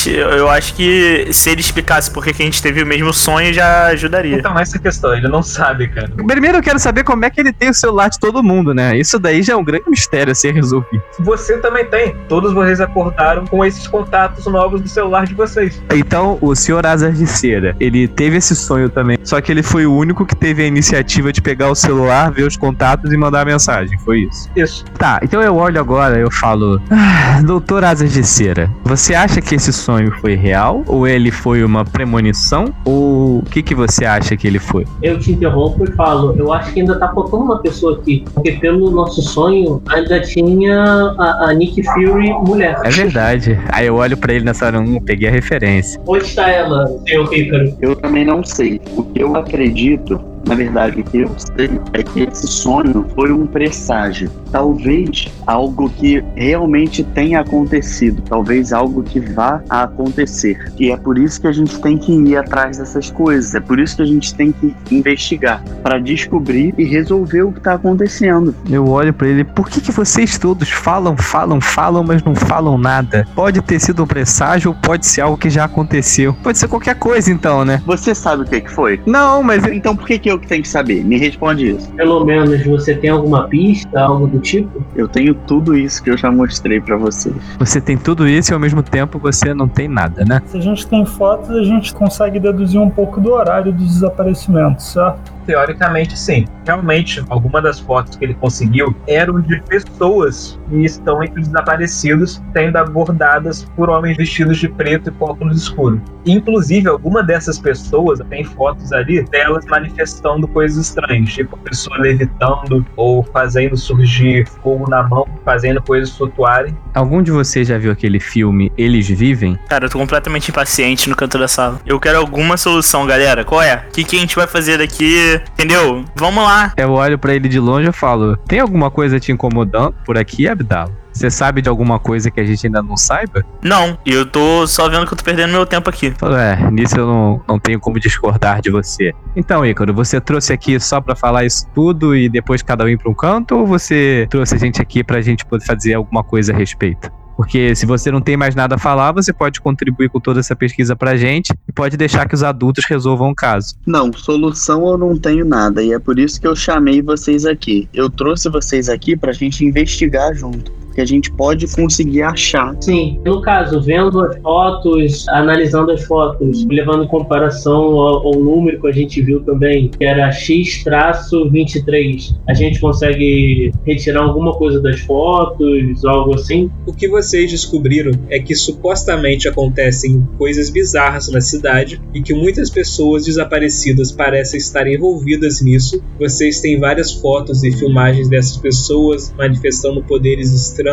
C: eu eu acho que se ele explicasse por que a gente teve o mesmo sonho, já ajudaria.
A: Então, essa é questão, ele não sabe, cara.
B: Primeiro eu quero saber como é que ele tem o celular de todo mundo, né? Isso daí já é um grande mistério a ser resolvido.
A: Você também tem. Todos vocês acordaram com esses contatos novos do celular de vocês.
B: Então, o senhor Azar de Cera, ele teve esse sonho também, só que ele foi o único que teve a iniciativa de pegar o celular, ver os contatos e mandar a mensagem, foi isso.
A: Isso.
B: Tá, então eu olho agora eu falo, ah, doutor Asas de Cera, você acha que esse sonho foi real? Ou ele foi uma premonição? Ou o que, que você acha que ele foi?
E: Eu te interrompo e falo, eu acho que ainda tá faltando uma pessoa aqui. Porque pelo nosso sonho, ainda tinha a, a Nick Fury mulher.
B: É verdade. Aí eu olho pra ele nessa hora, hum, peguei a referência.
E: Onde está ela, senhor Ícaro?
F: Eu também não sei. O que eu acredito, na verdade, o que eu sei é que esse sonho foi um presságio. Talvez algo que realmente tenha acontecido. Talvez algo que vá a acontecer. E é por isso que a gente tem que ir atrás dessas coisas. É por isso que a gente tem que investigar para descobrir e resolver o que está acontecendo.
B: Eu olho pra ele, por que, que vocês todos falam, falam, falam, mas não falam nada? Pode ter sido um presságio ou pode ser algo que já aconteceu. Pode ser qualquer coisa então, né?
F: Você sabe o que, que foi?
B: Não, mas
F: Então por que, que eu que tenho que saber? Me responde isso.
E: Pelo menos você tem alguma pista, algo do tipo?
F: Eu tenho tudo isso que eu já mostrei para vocês.
B: você tem tudo isso e ao mesmo tempo você não tem nada, né?
D: Se a gente tem fotos, a gente consegue deduzir um pouco do horário dos desaparecimentos, certo?
A: Teoricamente, sim. Realmente, alguma das fotos que ele conseguiu eram de pessoas que estão entre os desaparecidos, sendo abordadas por homens vestidos de preto e com óculos escuros. Inclusive, alguma dessas pessoas, tem fotos ali delas manifestando coisas estranhas, tipo a pessoa levitando ou fazendo surgir fogo na mão, fazendo coisas flutuarem.
B: Algum de vocês já viu aquele filme Eles Vivem?
C: Cara, eu tô completamente impaciente no canto da sala. Eu quero alguma solução, galera. Qual é? O que, que a gente vai fazer daqui? Entendeu? Vamos lá.
B: Eu olho pra ele de longe e falo: Tem alguma coisa te incomodando por aqui, Abdala? Você sabe de alguma coisa que a gente ainda não saiba?
C: Não, e eu tô só vendo que eu tô perdendo meu tempo aqui.
B: É, nisso eu não, não tenho como discordar de você. Então, Ícaro, você trouxe aqui só pra falar isso tudo e depois cada um ir pra um canto, ou você trouxe a gente aqui pra gente poder fazer alguma coisa a respeito? Porque se você não tem mais nada a falar, você pode contribuir com toda essa pesquisa pra gente e pode deixar que os adultos resolvam o caso.
F: Não, solução eu não tenho nada e é por isso que eu chamei vocês aqui. Eu trouxe vocês aqui pra gente investigar junto, porque a gente pode conseguir achar.
E: Sim, no caso, vendo as fotos, analisando as fotos, levando em comparação ao, ao número que a gente viu também, que era X-23, a gente consegue retirar alguma coisa das fotos, algo assim?
H: O que vocês descobriram é que supostamente acontecem coisas bizarras na cidade e que muitas pessoas desaparecidas parecem estar envolvidas nisso. Vocês têm várias fotos e filmagens dessas pessoas manifestando poderes estranhos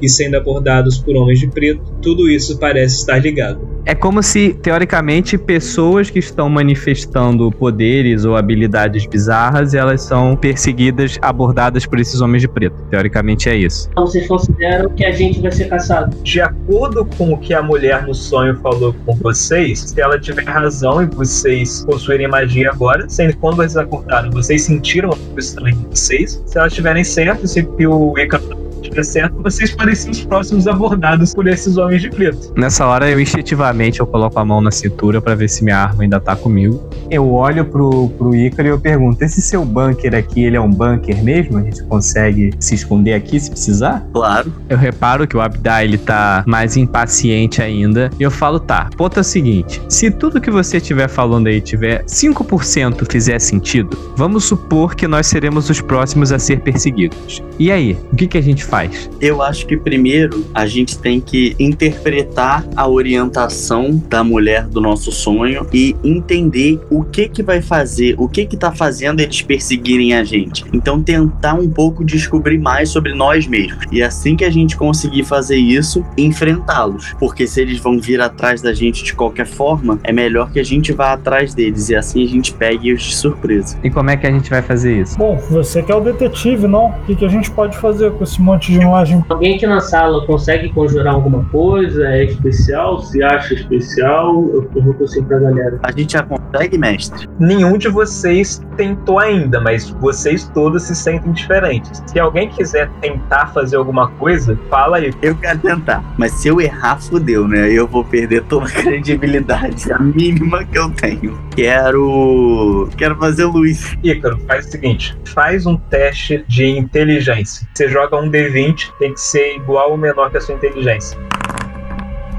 H: e sendo abordados por homens de preto. Tudo isso parece estar ligado.
B: É como se, teoricamente, pessoas que estão manifestando poderes ou habilidades bizarras, elas são perseguidas, abordadas por esses homens de preto. Teoricamente é isso.
E: Então vocês consideram que a gente vai ser caçado?
A: De acordo com o que a mulher no sonho falou com vocês, se ela tiver razão e vocês possuírem magia agora, sendo que quando vocês acordaram, vocês sentiram algo estranho em vocês. Se elas estiverem certas, se o Eka estiver certo, vocês ser os próximos abordados por esses homens de preto.
B: Nessa hora, eu instintivamente eu coloco a mão na cintura pra ver se minha arma ainda tá comigo. Eu olho pro, pro Ícaro e eu pergunto: esse seu bunker aqui, ele é um bunker mesmo? A gente consegue se esconder aqui se precisar?
F: Claro.
B: Eu reparo que o Abdá ele tá mais impaciente ainda. E eu falo, tá, ponto é o seguinte: se tudo que você estiver falando aí tiver 5% fizer sentido, vamos supor que nós seremos os próximos a ser perseguidos. E aí, o que, que a gente faz?
F: Eu acho que primeiro a gente tem que interpretar a orientação da mulher do nosso sonho e entender o que que vai fazer, o que que tá fazendo eles perseguirem a gente. Então tentar um pouco descobrir mais sobre nós mesmos. E assim que a gente conseguir fazer isso, enfrentá-los. Porque se eles vão vir atrás da gente de qualquer forma, é melhor que a gente vá atrás deles e assim a gente pegue-os de surpresa.
B: E como é que a gente vai fazer isso?
D: Bom, você que é o detetive, não? O que, que a gente pode fazer com esse monte de imagem?
E: Alguém aqui na sala consegue conjurar alguma coisa? É especial? Se acha especial? Eu pergunto assim pra galera.
F: A gente já consegue, mestre?
A: Nenhum de vocês tentou ainda, mas vocês todos se sentem diferentes. Se alguém quiser tentar fazer alguma coisa, fala aí.
F: Eu quero tentar, mas se eu errar, fudeu, né? Eu vou perder toda a credibilidade, a mínima que eu tenho. Quero. Quero fazer luz.
A: Ícaro, faz o seguinte: faz um teste de inteligência. Você joga um D20, tem que ser igual ou menor que a sua inteligência.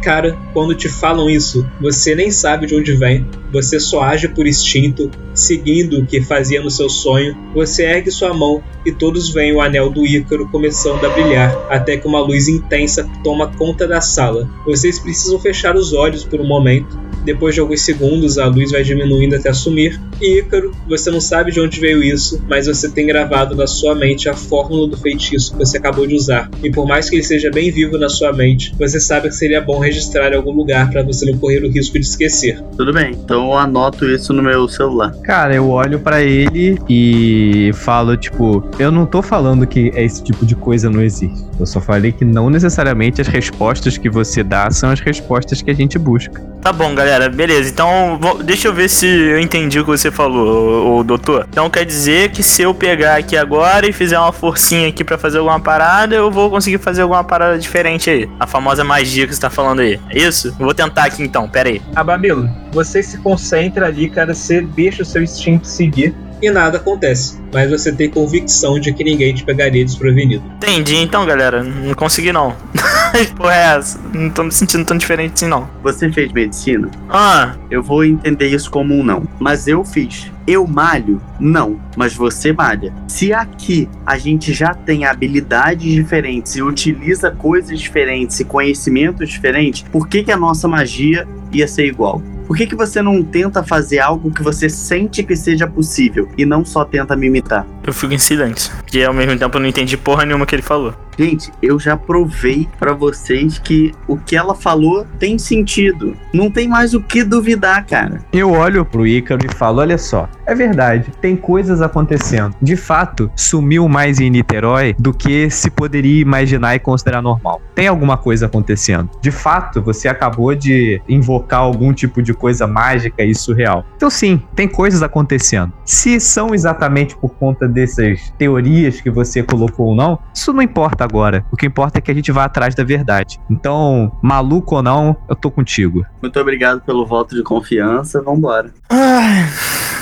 H: Cara, quando te falam isso, você nem sabe de onde vem, você só age por instinto, seguindo o que fazia no seu sonho. Você ergue sua mão e todos veem o anel do Ícaro começando a brilhar, até que uma luz intensa toma conta da sala. Vocês precisam fechar os olhos por um momento. Depois de alguns segundos, a luz vai diminuindo até sumir. E Ícaro, você não sabe de onde veio isso, mas você tem gravado na sua mente a fórmula do feitiço que você acabou de usar. E por mais que ele seja bem vivo na sua mente, você sabe que seria bom registrar em algum lugar para você não correr o risco de esquecer.
F: Tudo bem, então eu anoto isso no meu celular.
B: Cara, eu olho pra ele e falo, tipo, eu não tô falando que esse tipo de coisa não existe. Eu só falei que não necessariamente as respostas que você dá são as respostas que a gente busca.
C: Tá bom, galera, beleza. Então, deixa eu ver se eu entendi o que você falou, ô, doutor. Então quer dizer que se eu pegar aqui agora e fizer uma forcinha aqui pra fazer alguma parada, eu vou conseguir fazer alguma parada diferente aí. A famosa magia que você tá falando aí. É isso? Eu vou tentar aqui então, pera aí.
A: Abamilo, você se concentra ali, cara, você deixa o seu instinto seguir.
H: E nada acontece, mas você tem convicção de que ninguém te pegaria desprevenido.
C: Entendi então, galera. Não consegui não. Porra, é essa? Não tô me sentindo tão diferente assim não.
F: Você fez medicina?
C: Ah,
F: Eu vou entender isso como um não. Mas eu fiz. Eu malho? Não. Mas você malha. Se aqui a gente já tem habilidades diferentes e utiliza coisas diferentes e conhecimentos diferentes, por que, que a nossa magia ia ser igual? Por que, que você não tenta fazer algo que você sente que seja possível e não só tenta me imitar?
C: Eu fico em silêncio. Porque ao mesmo tempo eu não entendi porra nenhuma que ele falou.
F: Gente, eu já provei pra vocês que o que ela falou tem sentido. Não tem mais o que duvidar, cara.
B: Eu olho pro Ícaro e falo: olha só, é verdade, tem coisas acontecendo. De fato, sumiu mais em Niterói do que se poderia imaginar e considerar normal. Tem alguma coisa acontecendo. De fato, você acabou de invocar algum tipo de coisa mágica e surreal. Então, sim, tem coisas acontecendo. Se são exatamente por conta dessas teorias que você colocou ou não, isso não importa agora. O que importa é que a gente vá atrás da verdade. Então, maluco ou não, eu tô contigo.
F: Muito obrigado pelo voto de confiança. Vambora.
C: Ai,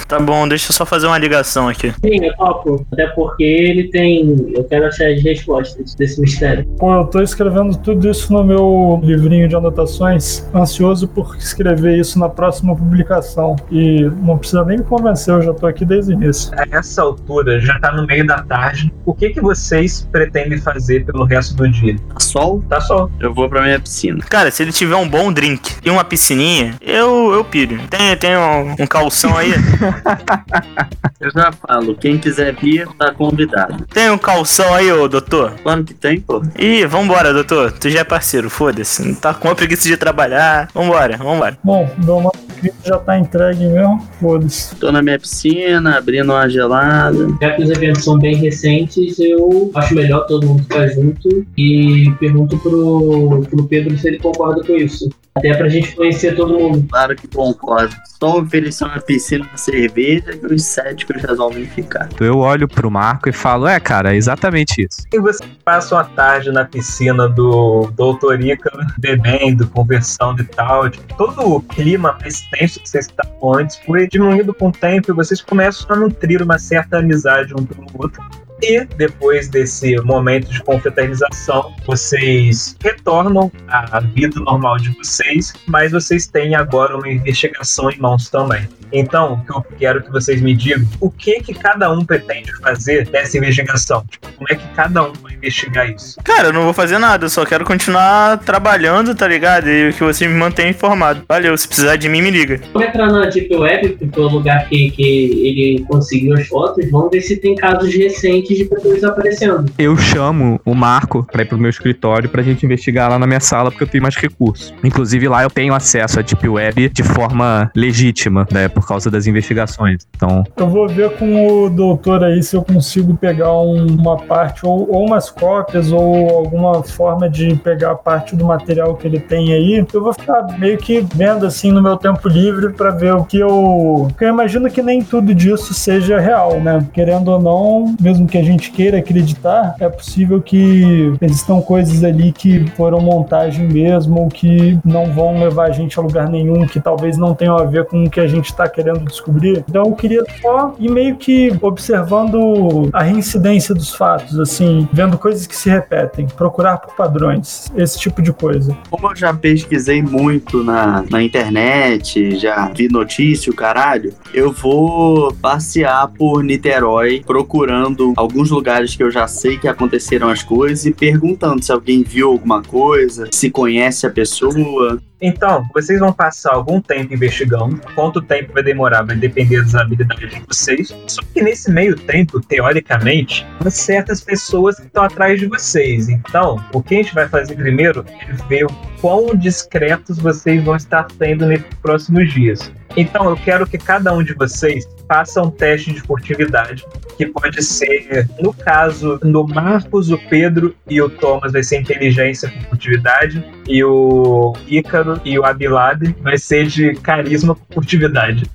C: tá bom, deixa eu só fazer uma ligação aqui.
E: Sim, eu topo. Até porque ele tem. Eu quero achar as respostas desse mistério.
D: Pô, eu tô escrevendo tudo isso no meu livrinho de anotações, ansioso por escrever isso na próxima publicação. E não precisa nem me convencer, eu já tô aqui desde o início.
A: A essa altura, já tá no meio da tarde. O que, que vocês pretendem fazer pelo resto do dia?
F: Sol,
A: Tá só.
F: eu vou pra minha piscina.
C: Cara, se ele tiver um bom drink e uma piscininha, eu, eu piro. Tem, tem um, um calção aí?
F: Eu já falo, quem quiser vir, tá convidado.
C: Tem um calção aí, ô doutor?
F: Claro que tem, pô.
C: Ih, vambora, doutor. Tu já é parceiro, foda-se. Não tá com a preguiça de trabalhar. Vambora, vambora.
D: Bom, meu manuscrito já tá entregue mesmo, foda-se.
F: Tô na minha piscina, abrindo uma gelada.
E: Já que os eventos são bem recentes, eu acho melhor todo mundo ficar junto e pergunto pro, pro Pedro se ele concorda com isso. Até pra gente conhecer todo mundo.
F: Claro que concordo. Só oferecer uma piscina, uma cerveja que os céticos resolvem ficar.
B: Eu olho pro Marco e falo: é, cara, é exatamente isso.
A: E vocês passam a tarde na piscina do Doutor Ícaro, bebendo, conversando e tal. Tipo, todo o clima mais tenso que vocês estavam antes foi diminuindo com o tempo e vocês começam a nutrir uma certa amizade um pelo outro. E depois desse momento de confraternização, vocês retornam à vida normal de vocês, mas vocês têm agora uma investigação em mãos também. Então, o que eu quero que vocês me digam, o que que cada um pretende fazer dessa investigação? Tipo, como é que cada um vai investigar isso?
C: Cara, eu não vou fazer nada, eu só quero continuar trabalhando, tá ligado? E que você me mantenha informado. Valeu, se precisar de mim, me liga.
E: Vamos entrar na Deep Web, pelo lugar que, que ele conseguiu as fotos, vamos ver se tem casos recentes de pessoas desaparecendo.
B: Eu chamo o Marco pra ir pro meu escritório pra gente investigar lá na minha sala, porque eu tenho mais recursos. Inclusive lá eu tenho acesso à Deep Web de forma legítima, né? Por causa das investigações. Então,
D: Eu vou ver com o doutor aí se eu consigo pegar um- uma parte, ou, ou umas cópias, ou alguma forma de pegar parte do material que ele tem aí. Eu vou ficar meio que vendo assim no meu tempo livre pra ver o que eu. Porque eu imagino que nem tudo disso seja real, né? Querendo ou não, mesmo que a gente queira acreditar, é possível que existam coisas ali que foram montagem mesmo, que não vão levar a gente a lugar nenhum, que talvez não tenham a ver com o que a gente está querendo descobrir. Então eu queria só ir meio que observando a reincidência dos fatos, assim, vendo coisas que se repetem, procurar por padrões, esse tipo de coisa.
F: Como eu já pesquisei muito na, na internet, já vi notícia, o caralho, eu vou passear por Niterói procurando alguns lugares que eu já sei que aconteceram as coisas e perguntando se alguém viu alguma coisa, se conhece a pessoa.
A: Então, vocês vão passar algum tempo investigando. Quanto tempo vai demorar vai depender das habilidades de vocês. Só que nesse meio tempo, teoricamente, há certas pessoas que estão atrás de vocês. Então, o que a gente vai fazer primeiro é ver o quão discretos vocês vão estar sendo nesses próximos dias. Então, eu quero que cada um de vocês faça um teste de furtividade, que pode ser, no caso, no Marcos, o Pedro e o Thomas vai ser inteligência com furtividade, e o Ícaro e o Abilab vai ser de carisma com furtividade.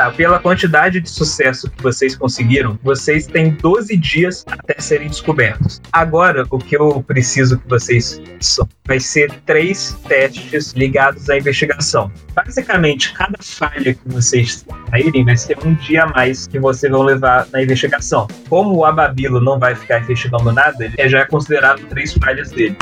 A: Tá, pela quantidade de sucesso que vocês conseguiram, vocês têm 12 dias até serem descobertos. Agora, o que eu preciso que vocês façam vai ser três testes ligados à investigação. Basicamente, cada falha que vocês saírem vai ser um dia a mais que vocês vão levar na investigação. Como o Ababilo não vai ficar investigando nada, ele já é considerado três falhas dele.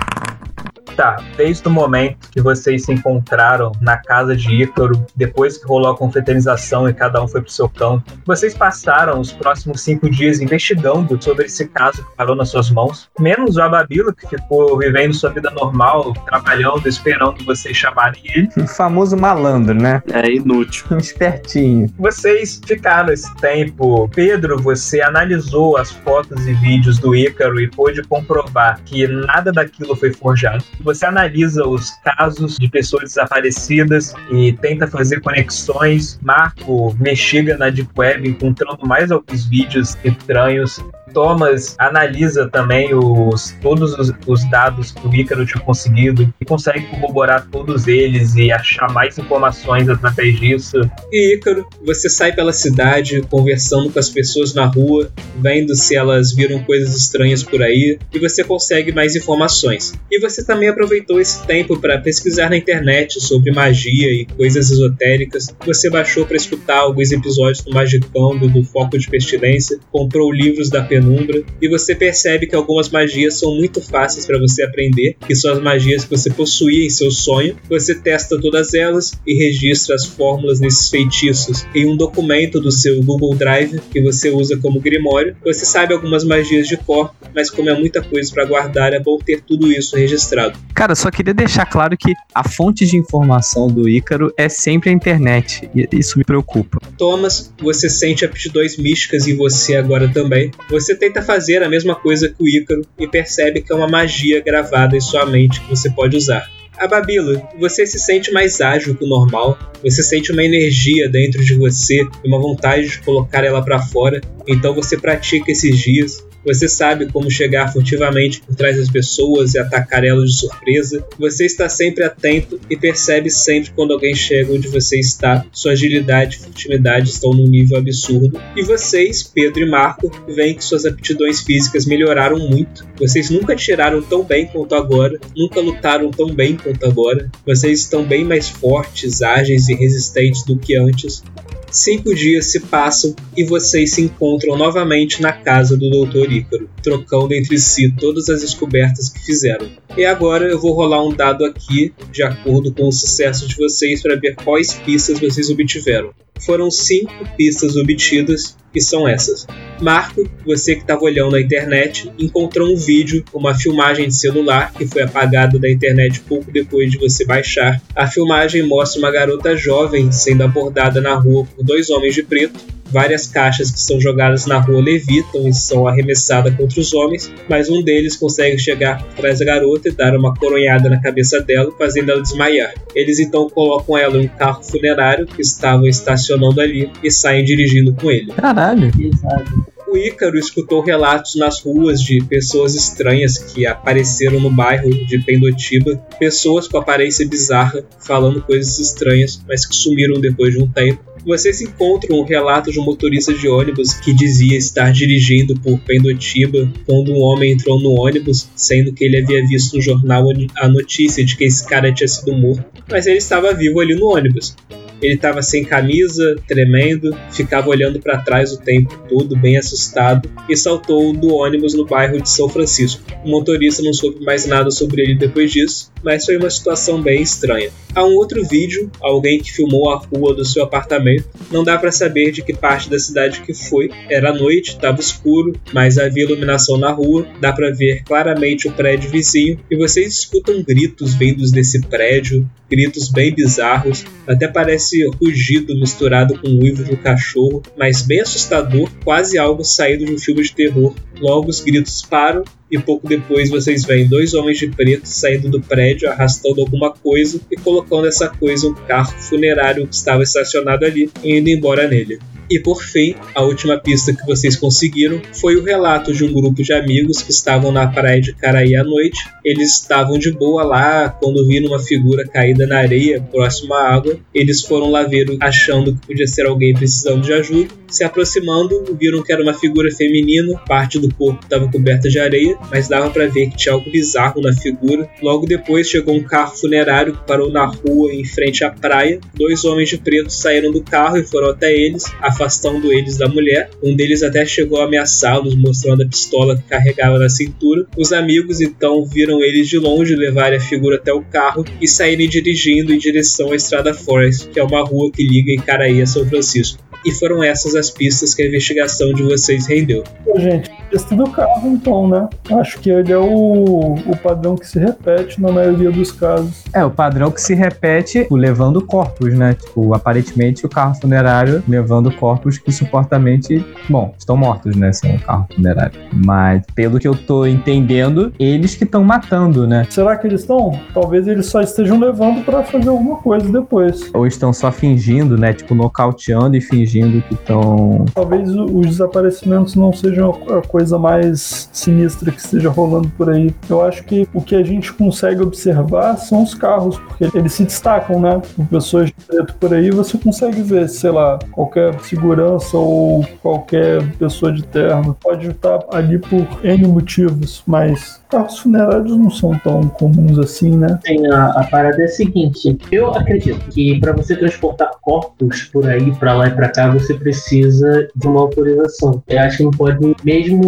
I: Tá, desde o momento que vocês se encontraram na casa de Ícaro, depois que rolou a confraternização e cada um foi pro seu canto, vocês passaram os próximos cinco dias investigando sobre esse caso que parou nas suas mãos. Menos o Ababilo, que ficou vivendo sua vida normal, trabalhando, esperando vocês chamarem ele.
B: Um famoso malandro, né?
F: É inútil.
B: Um espertinho.
I: Vocês ficaram esse tempo. Pedro, você analisou as fotos e vídeos do Ícaro e pôde comprovar que nada daquilo foi forjado. Você analisa os casos de pessoas desaparecidas e tenta fazer conexões. Marco mexiga na Deep Web encontrando mais alguns vídeos estranhos. Thomas analisa também os, todos os, os dados que o Ícaro tinha conseguido e consegue corroborar todos eles e achar mais informações através disso.
A: E Ícaro, você sai pela cidade conversando com as pessoas na rua, vendo se elas viram coisas estranhas por aí, e você consegue mais informações. E você também aproveitou esse tempo para pesquisar na internet sobre magia e coisas esotéricas. Você baixou para escutar alguns episódios do Magicando do Foco de Pestilência, comprou livros da Penumbra, e você percebe que algumas magias são muito fáceis para você aprender, que são as magias que você possuía em seu sonho. Você testa todas elas e registra as fórmulas nesses feitiços em um documento do seu Google Drive que você usa como grimório. Você sabe algumas magias de cor, mas como é muita coisa para guardar, é bom ter tudo isso registrado.
B: Cara, só queria deixar claro que a fonte de informação do Ícaro é sempre a internet. E isso me preocupa.
A: Thomas, você sente aptidões místicas em você agora também. Você tenta fazer a mesma coisa que o Ícaro e percebe que é uma magia gravada em sua mente que você pode usar. A Babilo, você se sente mais ágil que o normal, você sente uma energia dentro de você e uma vontade de colocar ela para fora, então você pratica esses dias. Você sabe como chegar furtivamente por trás das pessoas e atacar elas de surpresa. Você está sempre atento e percebe sempre quando alguém chega onde você está. Sua agilidade e furtividade estão num nível absurdo. E vocês, Pedro e Marco, veem que suas aptidões físicas melhoraram muito. Vocês nunca tiraram tão bem quanto agora, nunca lutaram tão bem quanto agora. Vocês estão bem mais fortes, ágeis e resistentes do que antes. Cinco dias se passam e vocês se encontram novamente na casa do Dr. Ícaro, trocando entre si todas as descobertas que fizeram. E agora eu vou rolar um dado aqui, de acordo com o sucesso de vocês, para ver quais pistas vocês obtiveram. Foram cinco pistas obtidas e são essas. Marco, você que estava olhando na internet, encontrou um vídeo, uma filmagem de celular que foi apagada da internet pouco depois de você baixar. A filmagem mostra uma garota jovem sendo abordada na rua por dois homens de preto. Várias caixas que são jogadas na rua levitam e são arremessadas contra os homens, mas um deles consegue chegar por trás da garota e dar uma coronhada na cabeça dela, fazendo ela desmaiar. Eles então colocam ela em um carro funerário que estavam estacionando ali e saem dirigindo com ele.
B: Caralho.
E: Exato.
A: O Ícaro escutou relatos nas ruas de pessoas estranhas que apareceram no bairro de Pendotiba, pessoas com aparência bizarra, falando coisas estranhas, mas que sumiram depois de um tempo. Vocês encontram um relato de um motorista de ônibus que dizia estar dirigindo por Pendotiba quando um homem entrou no ônibus, sendo que ele havia visto no jornal a notícia de que esse cara tinha sido morto, mas ele estava vivo ali no ônibus. Ele estava sem camisa, tremendo, ficava olhando para trás o tempo todo, bem assustado, e saltou do ônibus no bairro de São Francisco. O motorista não soube mais nada sobre ele depois disso, mas foi uma situação bem estranha. Há um outro vídeo, alguém que filmou a rua do seu apartamento. Não dá para saber de que parte da cidade que foi. Era noite, estava escuro, mas havia iluminação na rua. Dá para ver claramente o prédio vizinho e vocês escutam gritos vindos desse prédio, gritos bem bizarros. Até parece rugido misturado com o uivo de um cachorro, mas bem assustador, quase algo saído de um filme de terror. Logo os gritos param e pouco depois vocês veem dois homens de preto saindo do prédio arrastando alguma coisa e colocando essa coisa um carro funerário que estava estacionado ali e indo embora nele. E por fim, a última pista que vocês conseguiram foi o relato de um grupo de amigos que estavam na praia de Caraí à noite. Eles estavam de boa lá quando viram uma figura caída na areia próximo à água. Eles foram lá ver achando que podia ser alguém precisando de ajuda. Se aproximando, viram que era uma figura feminina, parte do corpo estava coberta de areia, mas dava para ver que tinha algo bizarro na figura. Logo depois chegou um carro funerário que parou na rua em frente à praia. Dois homens de preto saíram do carro e foram até eles. A
H: afastando eles da mulher. Um deles até chegou a ameaçá-los, mostrando a pistola que carregava na cintura. Os amigos então viram eles de longe, levarem a figura até o carro e saírem dirigindo em direção à Estrada Forest, que é uma rua que liga Icaraí a São Francisco. E foram essas as pistas que a investigação de vocês rendeu.
D: Pô, gente, teste do carro, então, né? Acho que ele é o, o padrão que se repete na maioria dos casos.
B: É, o padrão que se repete tipo, levando corpos, né? Tipo, aparentemente o carro funerário levando corpos que supostamente, bom, estão mortos, né? São um carro funerário. Mas pelo que eu tô entendendo, eles que estão matando, né?
D: Será que eles estão? Talvez eles só estejam levando pra fazer alguma coisa depois.
B: Ou estão só fingindo, né? Tipo, nocauteando e fingindo que estão.
D: Talvez o- os desaparecimentos não sejam a coisa mais sinistra que esteja rolando por aí. Eu acho que o que a gente consegue observar são os carros, porque eles se destacam, né? Com pessoas de preto por aí, você consegue ver, sei lá, qualquer segurança ou qualquer pessoa de terno. Pode estar ali por N motivos, mas carros funerários não são tão comuns assim, né?
E: Sim, a, a parada é a seguinte: eu acredito que para você transportar corpos por aí, para lá e para cá, você precisa de uma autorização. Eu acho que não pode, mesmo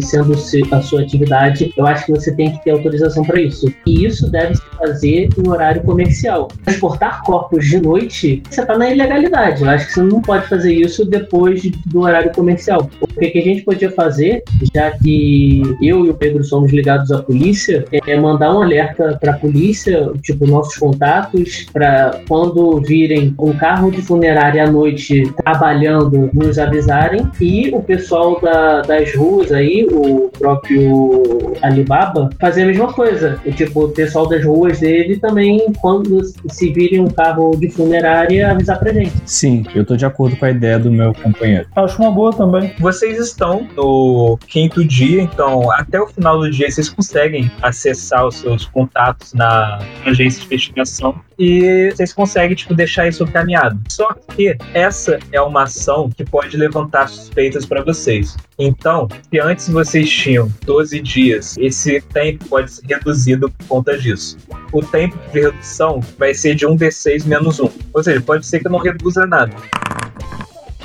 E: sendo se- a sua atividade, eu acho que você tem que ter autorização para isso. E isso deve se fazer em horário comercial. Transportar corpos de noite, você tá na ilegalidade. Eu acho que você não pode fazer isso depois de- do horário comercial. O que a gente podia fazer, já que eu e o Pedro somos ligados à polícia, é mandar um alerta para a polícia, tipo nossos contatos, para quando virem um carro de funerária à noite trabalhando, nos avisarem. E o pessoal da- das ruas aí, o próprio Alibaba, fazer a mesma coisa. E, tipo, o pessoal das ruas dele também, quando se virem um carro de funerária, avisar pra gente.
B: Sim, eu tô de acordo com a ideia do meu companheiro.
D: Acho uma boa também.
A: Vocês estão no quinto dia, então até o final do dia vocês conseguem acessar os seus contatos na agência de investigação e vocês conseguem tipo, deixar isso caminhado. Só que essa é uma ação que pode levantar suspeitas para vocês. Então, se antes vocês tinham 12 dias, esse tempo pode ser reduzido por conta disso. O tempo de redução vai ser de 1d6 menos 1. Ou seja, pode ser que não reduza nada.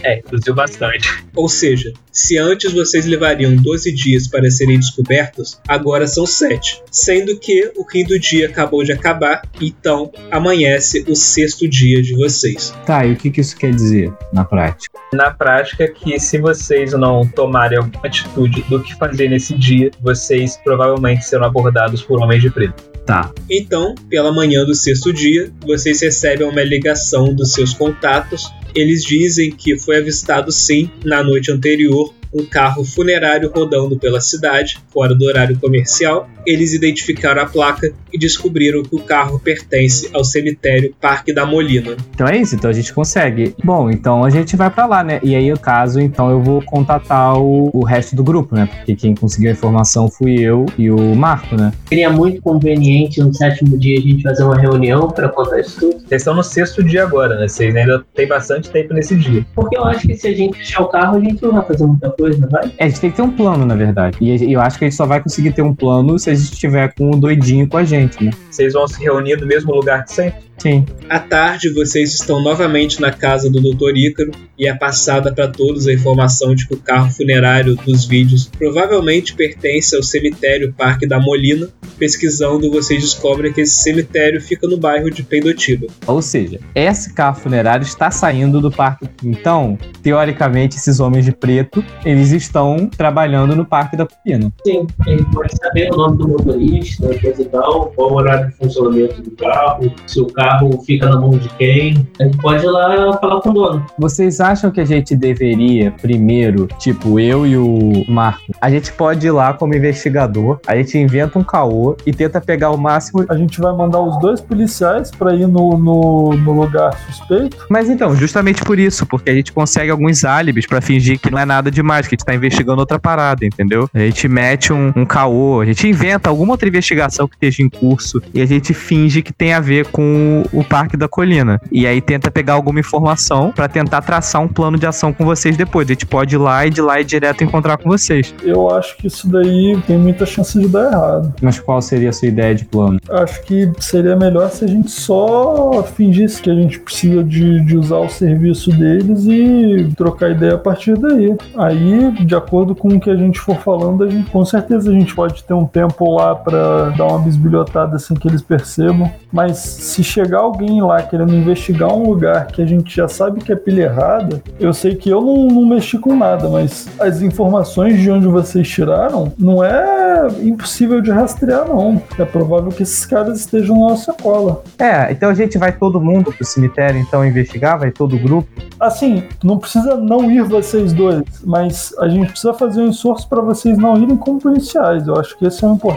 A: É, reduziu bastante.
H: Ou seja, se antes vocês levariam 12 dias para serem descobertos, agora são 7. Sendo que o quinto dia acabou de acabar, então amanhece o sexto dia de vocês.
B: Tá, e o que, que isso quer dizer na prática?
A: na prática que se vocês não tomarem alguma atitude do que fazer nesse dia, vocês provavelmente serão abordados por homens de preto.
B: Tá.
H: Então, pela manhã do sexto dia, vocês recebem uma ligação dos seus contatos. Eles dizem que foi avistado sim, na noite anterior, um carro funerário rodando pela cidade, fora do horário comercial. Eles identificaram a placa e descobriram que o carro pertence ao cemitério Parque da Molina.
B: Então é isso, então a gente consegue. Bom, então a gente vai pra lá, né? E aí, no caso, então eu vou contatar o, o resto do grupo, né? Porque quem conseguiu a informação fui eu e o Marco, né?
E: Seria muito conveniente no sétimo dia a gente fazer uma reunião para contar isso tudo.
A: Vocês estão no sexto dia agora, né? Vocês ainda tem bastante tempo nesse dia.
E: Porque eu acho que se a gente deixar o carro, a gente não vai fazer muita coisa, vai?
B: É, a gente tem que ter um plano, na verdade. E eu acho que a gente só vai conseguir ter um plano se a gente estiver com o doidinho com a gente, né?
A: Vocês vão se reunir no mesmo lugar que sempre.
B: Sim.
H: À tarde, vocês estão novamente na casa do Dr. Ícaro e é passada para todos a informação de que o carro funerário dos vídeos provavelmente pertence ao cemitério Parque da Molina. Pesquisando, vocês descobrem que esse cemitério fica no bairro de Pendotiba.
B: Ou seja, esse carro funerário está saindo do parque. Então, teoricamente, esses homens de preto, eles estão trabalhando no Parque da Pupina.
E: Sim, a gente pode saber o nome do motorista, coisa e tal, qual o horário de funcionamento do carro, se o carro fica na mão de quem. A gente pode ir lá falar com o dono.
B: Vocês acham que a gente deveria, primeiro, tipo, eu e o Marco, a gente pode ir lá como investigador, a gente inventa um caô e tenta pegar o máximo.
D: A gente vai mandar os dois policiais pra ir no, no, no lugar suspeito.
B: Mas então, justamente por isso, porque a gente consegue alguns álibis pra fingir que não é nada demais, que a gente tá investigando outra parada, entendeu? A gente mete um, um caô, a gente inventa inventa alguma outra investigação que esteja em curso e a gente finge que tem a ver com o Parque da Colina. E aí tenta pegar alguma informação pra tentar traçar um plano de ação com vocês depois. A gente pode ir lá e de lá ir direto encontrar com vocês.
D: Eu acho que isso daí tem muita chance de dar errado.
B: Mas qual seria a sua ideia de plano?
D: Acho que seria melhor se a gente só fingisse que a gente precisa de, de usar o serviço deles e trocar ideia a partir daí. Aí, de acordo com o que a gente for falando, a gente, com certeza a gente pode ter um tempo lá pra dar uma bisbilhotada sem que eles percebam. Mas se chegar alguém lá querendo investigar um lugar que a gente já sabe que é pilha errada, eu sei que eu não, não mexi com nada, mas as informações de onde vocês tiraram não é impossível de rastrear, não. É provável que esses caras estejam na nossa cola.
B: É, então a gente vai todo mundo pro cemitério então investigar, vai todo o grupo.
D: Assim, não precisa não ir vocês dois, mas a gente precisa fazer um esforço para vocês não irem como policiais. Eu acho que esse é o importante.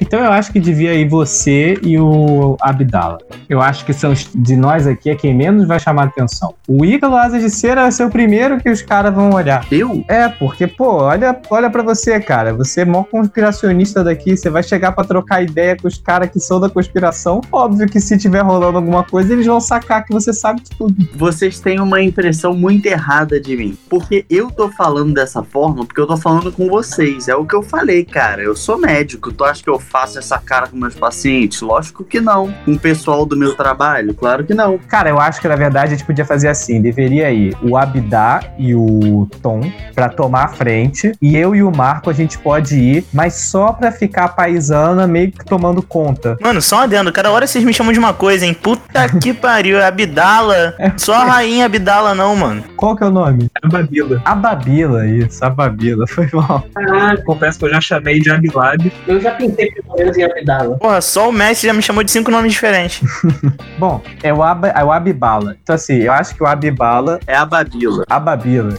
B: Então eu acho que devia ir você e o Abdala. Eu acho que são de nós aqui é quem menos vai chamar atenção. O Ícaro Asa de Cera vai ser o primeiro que os caras vão olhar.
F: Eu?
B: É, porque, pô, olha, olha para você, cara. Você é mó conspiracionista daqui. Você vai chegar pra trocar ideia com os caras que são da conspiração. Óbvio que se tiver rolando alguma coisa, eles vão sacar que você sabe de tudo.
F: Vocês têm uma impressão muito errada de mim. Porque eu tô falando dessa forma porque eu tô falando com vocês. É o que eu falei, cara. Eu sou médico. Tu acha que eu faço essa cara com meus pacientes? Lógico que não. Com o pessoal do meu trabalho? Claro que não.
B: Cara, eu acho que na verdade a gente podia fazer assim: deveria ir o Abdá e o Tom pra tomar a frente. E eu e o Marco a gente pode ir, mas só pra ficar paisana, meio que tomando conta.
C: Mano, só um adendo. Cada hora vocês me chamam de uma coisa, hein? Puta que pariu. É Abdala. Só a rainha Abdala, não, mano.
B: Qual que é o nome?
A: A Babila.
B: A Babila, isso, a Babila, foi mal.
E: Caraca,
A: Confesso que eu já chamei de Abilab.
E: eu já pensei pelo menos em Abdala.
C: Porra, só o Messi já me chamou de cinco nomes diferentes.
B: Bom, é o, Ab, é o Abibala. Então, assim, eu acho que o Abibala,
F: É a Babila.
B: a Babila,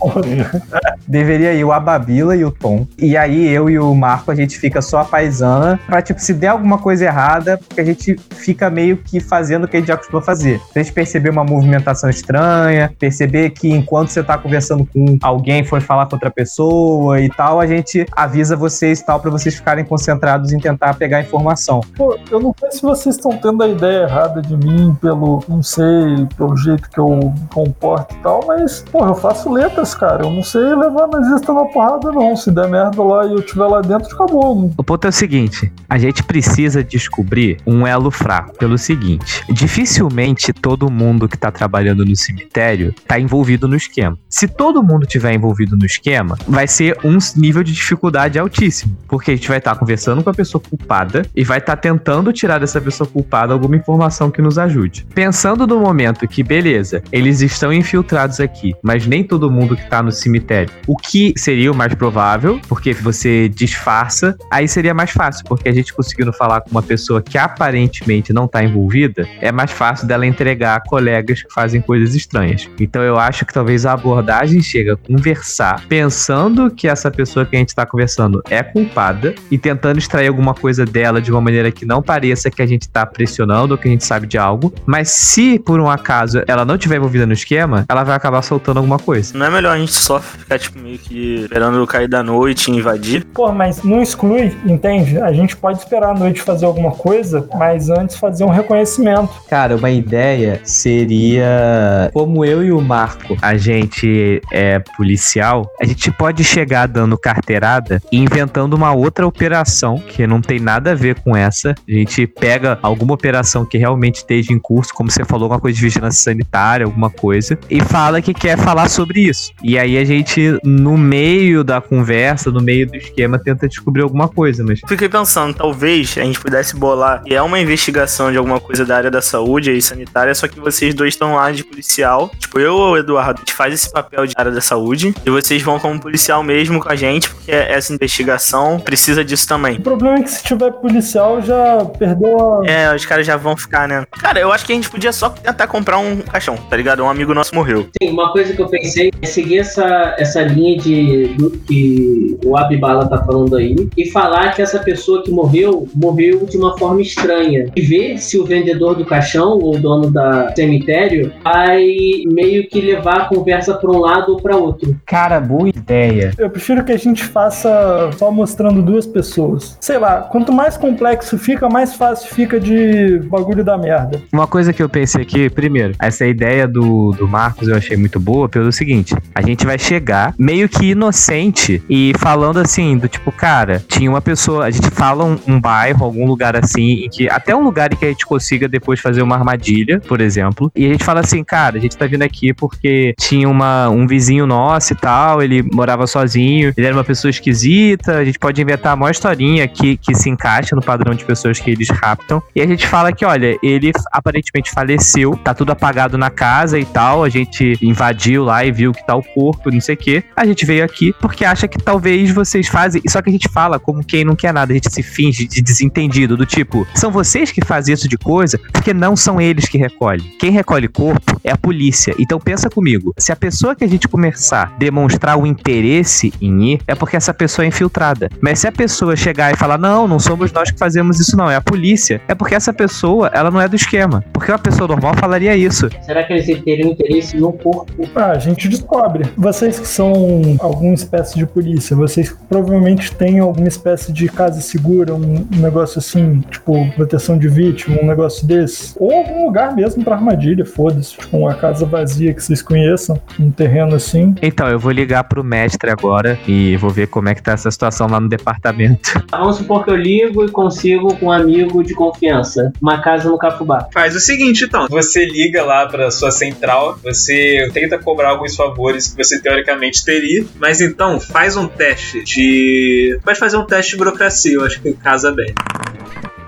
B: deveria ir o Ababila e o Tom. E aí eu e o Marco a gente fica só a paisana pra, tipo, se der alguma coisa errada, porque a gente fica meio que fazendo o que a gente já costuma fazer. Se a gente perceber uma movimentação estranha, perceber que enquanto você tá conversando com alguém foi falar com outra pessoa e tal, a gente avisa vocês e tal pra vocês ficarem concentrados em tentar pegar informação.
D: Pô, eu não sei se vocês estão tendo a ideia errada de mim pelo, não sei, pelo jeito que eu comporto e tal, mas, pô, eu faço letras, cara. Eu não sei levar nazista na porrada, não. Se der merda lá e eu estiver lá dentro, acabou.
B: O ponto é o seguinte: a gente precisa descobrir um elo fraco. Pelo seguinte: dificilmente todo mundo que tá trabalhando no cemitério tá envolvido no esquema. Se todo mundo tiver envolvido no esquema, vai ser um nível de dificuldade altíssimo. Porque a gente vai estar conversando com a pessoa culpada e vai estar tentando tirar dessa pessoa culpada alguma informação que nos ajude. Pensando no momento que, beleza, eles estão infiltrados aqui, mas nem todo mundo que tá no cemitério. O que seria o mais provável, porque você disfarça, aí seria mais fácil, porque a gente conseguindo falar com uma pessoa que aparentemente não tá envolvida, é mais fácil dela entregar colegas que fazem coisas estranhas. Então eu acho que talvez a abordagem chega a conversar, pensando que essa pessoa que a gente tá conversando é culpada e tentando extrair alguma coisa dela de uma maneira que não pareça que a gente tá pressionando ou que a gente sabe de algo, mas se por um acaso ela não tiver envolvida no esquema, ela vai acabar soltando alguma coisa.
C: Não é melhor a gente só ficar, tipo, meio que esperando cair da noite e invadir?
D: Pô, mas não exclui, entende? A gente pode esperar a noite fazer alguma coisa, mas antes fazer um reconhecimento.
B: Cara, uma ideia seria como eu e o Marco, a gente é policial, a gente pode chegar dando carteirada e inventando uma outra operação que não tem nada a ver com essa. A gente pega alguma operação que realmente esteja em curso, como você falou, alguma coisa de vigilância sanitária, alguma coisa, e fala que quer falar sobre isso. E aí a gente, no meio da conversa, no meio do esquema, tenta descobrir alguma coisa, mas
C: Fiquei pensando, talvez a gente pudesse bolar que é uma investigação de alguma coisa da área da saúde e sanitária, só que vocês dois estão lá de policial. Tipo, eu ou o Eduardo, a gente faz esse papel de área da saúde e vocês vão como policial mesmo com a gente, porque essa investigação precisa disso também.
D: O problema é que se tiver policial já perdeu a.
C: É, os caras já vão ficar, né? Cara, eu acho que a gente podia só tentar comprar um caixão, tá ligado? Um amigo nosso morreu.
E: Sim, uma coisa que eu pensei é seguir essa, essa linha de do que o Abibala tá falando aí e falar que essa pessoa que morreu morreu de uma forma estranha e ver se o vendedor do caixão ou o dono da cemitério vai meio que levar a conversa para um lado ou para outro.
B: Cara, boa ideia.
D: Eu prefiro que a gente faça só mostrando duas pessoas. Sei lá, quanto mais complexo fica, mais fácil fica de bagulho da merda.
B: Uma coisa que eu pensei aqui, primeiro, essa ideia do, do Marcos eu achei muito boa pelo seguinte: a gente vai chegar meio que inocente e falando assim, do tipo, cara, tinha uma pessoa, a gente fala um, um bairro, algum lugar assim, em que até um lugar em que a gente consiga depois fazer uma armadilha, por exemplo, e a gente fala assim, cara, a gente tá vindo aqui porque tinha uma, um vizinho nosso e tal, ele morava sozinho, ele era uma pessoa esquisita, a gente pode inventar a maior historinha que, que se encaixa no padrão de pessoas que eles raptam, e a gente fala que, olha, ele aparentemente faleceu, tá tudo apagado na casa e tal, a gente invadiu lá e viu que tá o corpo, não sei o que. A gente veio aqui porque acha que talvez vocês fazem. Só que a gente fala como quem não quer nada, a gente se finge de desentendido, do tipo, são vocês que fazem isso de coisa, porque não são eles que recolhem. Quem recolhe corpo é a polícia. Então pensa comigo, se a pessoa que a gente começar a demonstrar o interesse em ir, é porque essa pessoa é infiltrada. Mas se a pessoa chegar e falar, não, não somos nós que fazemos isso, não, é a polícia, é porque essa pessoa, ela não é do esquema. Porque uma pessoa normal falaria isso.
E: Será que eles teriam interesse no corpo?
D: Ah, a gente descobre. Vocês que são alguma espécie de polícia, vocês provavelmente têm alguma espécie de casa segura, um, um negócio assim, tipo, proteção de vítima, um negócio desse. Ou algum lugar mesmo pra armadilha, foda-se. Tipo, uma casa vazia que vocês conheçam, um terreno assim.
B: Então, eu vou ligar pro mestre agora e vou ver como é que tá essa situação lá no departamento.
E: Vamos supor que eu ligo e consigo com um amigo de confiança. Uma casa no Cafubá.
A: Faz o seguinte, então. Você liga lá pra sua central, você tenta cobrar alguns favores que você teoricamente teria, mas então faz um teste de. Pode fazer um teste de burocracia, eu acho que casa bem.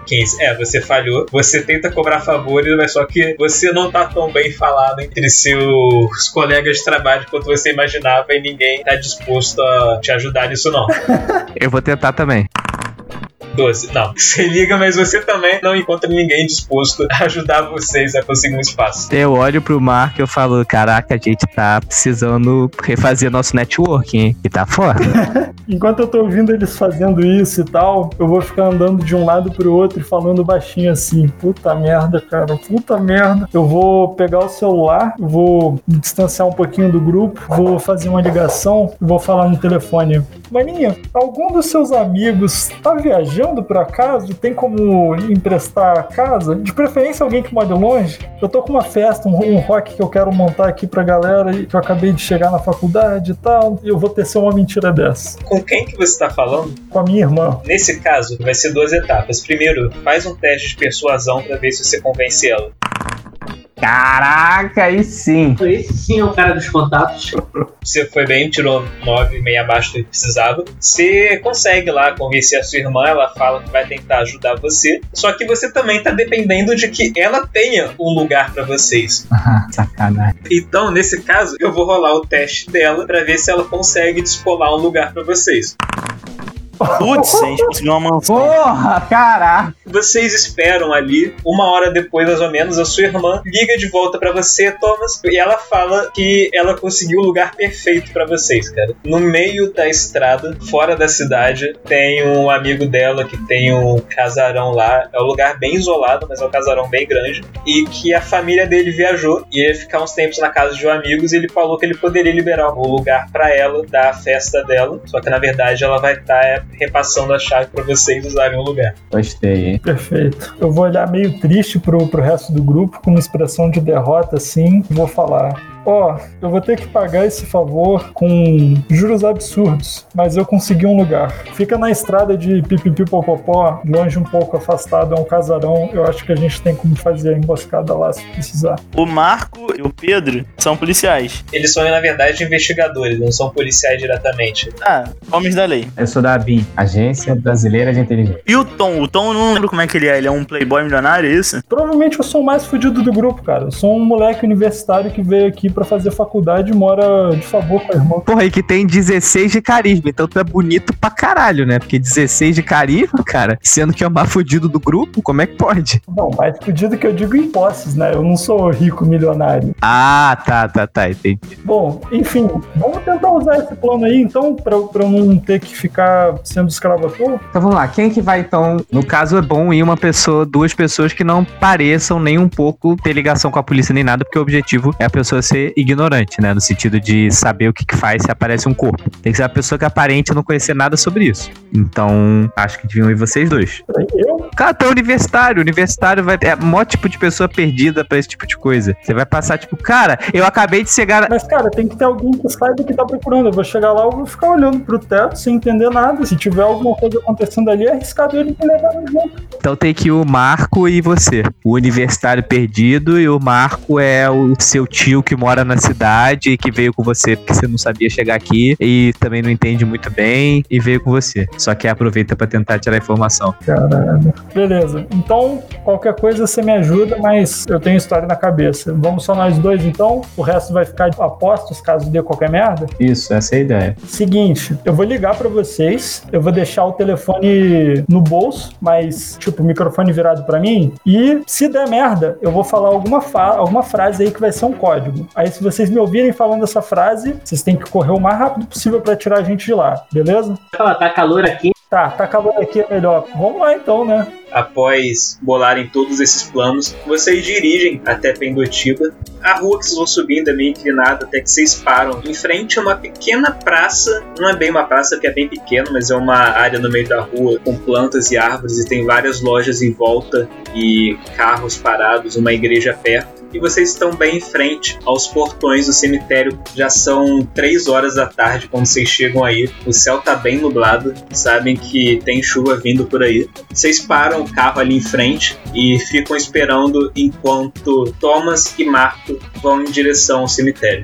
A: 15. É, você falhou. Você tenta cobrar favores, mas só que você não tá tão bem falado entre seus colegas de trabalho quanto você imaginava e ninguém tá disposto a te ajudar nisso, não.
B: Eu vou tentar também.
A: 12. Não. Você liga, mas você também não encontra ninguém disposto a ajudar vocês a conseguir um espaço.
B: Eu olho pro Mark e eu falo, caraca, a gente tá precisando refazer nosso networking, hein? E tá foda.
D: Enquanto eu tô ouvindo eles fazendo isso e tal, eu vou ficar andando de um lado pro outro e falando baixinho assim: puta merda, cara, puta merda. Eu vou pegar o celular, vou me distanciar um pouquinho do grupo, vou fazer uma ligação e vou falar no telefone: Maninha, algum dos seus amigos tá viajando por acaso? Tem como emprestar a casa? De preferência alguém que mora longe? Eu tô com uma festa, um, um rock que eu quero montar aqui pra galera e que eu acabei de chegar na faculdade e tal. E eu vou tecer uma mentira dessa.
A: Com quem que você tá falando?
D: Com a minha irmã.
A: Nesse caso, vai ser duas etapas. Primeiro, faz um teste de persuasão pra ver se você convence ela.
B: Caraca, aí sim.
E: Esse sim é o cara dos contatos.
A: Você foi bem, tirou 9, meio abaixo do que precisava. Você consegue lá convencer a sua irmã, ela fala que vai tentar ajudar você. Só que você também tá dependendo de que ela tenha um lugar pra vocês.
B: Ah, sacanagem.
A: Então, nesse caso, eu vou rolar o teste dela pra ver se ela consegue descolar um lugar pra vocês.
C: Putz, a gente conseguiu uma mansão.
B: Porra, caraca.
A: Vocês esperam ali, uma hora depois, mais ou menos, a sua irmã liga de volta pra você, Thomas, e ela fala que ela conseguiu o lugar perfeito pra vocês, cara. No meio da estrada, fora da cidade, tem um amigo dela que tem um casarão lá. É um lugar bem isolado, mas é um casarão bem grande. E que a família dele viajou e ia ficar uns tempos na casa de um amigos. E ele falou que ele poderia liberar um lugar pra ela, da festa dela. Só que na verdade ela vai estar repassando a chave pra vocês usarem o lugar.
B: Gostei, hein?
D: Perfeito. Eu vou olhar meio triste pro, pro resto do grupo, com uma expressão de derrota assim. Vou falar. Ó, eu vou ter que pagar esse favor com juros absurdos, mas eu consegui um lugar. Fica na estrada de Pipipipopopó, longe um pouco afastado, é um casarão. Eu acho que a gente tem como fazer a emboscada lá se precisar.
C: O Marco e o Pedro são policiais.
A: Eles são, na verdade, investigadores, não são policiais diretamente.
C: Ah, homens da lei.
B: Eu sou da BIM. ABI, Agência Brasileira de Inteligência.
C: E o Tom? O Tom, eu não lembro como é que ele é. Ele é um playboy milionário, é isso?
D: Provavelmente eu sou o mais fudido do grupo, cara. Eu sou um moleque universitário que veio aqui pra fazer faculdade e mora de favor com a irmã.
B: Porra, e que tem 16 de carisma, então tu é bonito pra caralho, né? Porque 16 de carisma, cara, sendo que é o mais fudido do grupo, como é que pode?
D: Não, mais fudido que eu digo em posses, né? Eu não sou rico milionário.
B: Ah, tá, tá, tá, entendi.
D: Bom, enfim, vamos tentar usar esse plano aí, então, pra, pra eu não ter que ficar sendo escravo à toa.
B: Então vamos lá, quem que vai então? No caso é bom ir uma pessoa, duas pessoas que não pareçam nem um pouco ter ligação com a polícia nem nada, porque o objetivo é a pessoa ser ignorante, né? No sentido de saber o que, que faz se aparece um corpo. Tem que ser uma pessoa que aparente não conhecer nada sobre isso. Então, acho que deviam ir vocês dois.
D: Eu?
B: É universitário. Universitário vai, é o maior tipo de pessoa perdida pra esse tipo de coisa. Você vai passar, tipo, cara, eu acabei de chegar.
D: Mas, cara, tem que ter alguém que saiba o que tá procurando. Eu vou chegar lá, eu vou ficar olhando pro teto sem entender nada. Se tiver alguma coisa acontecendo ali, é arriscado ele me levar junto.
B: Então tem que o Marco e você. O universitário perdido e o Marco é o seu tio que mora na cidade e que veio com você porque você não sabia chegar aqui e também não entende muito bem e veio com você. Só que aproveita pra tentar tirar informação.
D: Caralho. Beleza. Então, qualquer coisa você me ajuda, mas eu tenho história na cabeça. Vamos só nós dois, então. O resto vai ficar a postos caso dê qualquer merda.
B: Isso, essa é a ideia.
D: Seguinte, eu vou ligar pra vocês, eu vou deixar o telefone no bolso, mas tipo, o microfone virado pra mim, e se der merda, eu vou falar alguma, fa alguma frase aí que vai ser um código. Aí se vocês me ouvirem falando essa frase, vocês têm que correr o mais rápido possível pra tirar a gente de lá, beleza?
E: Tá calor aqui.
D: Tá, tá acabando aqui é melhor. Vamos lá então, né?
A: Após bolarem todos esses planos, vocês dirigem até Pendotiba. A rua que vocês vão subindo é meio inclinada até que vocês param em frente a uma pequena praça. Não é bem uma praça que é bem pequena, mas é uma área no meio da rua com plantas e árvores e tem várias lojas em volta e carros parados, uma igreja perto. E vocês estão bem em frente aos portões do cemitério. Já são três horas da tarde quando vocês chegam aí. O céu tá bem nublado. Sabem que tem chuva vindo por aí. Vocês param o carro ali em frente e ficam esperando enquanto Thomas e Marco vão em direção ao cemitério.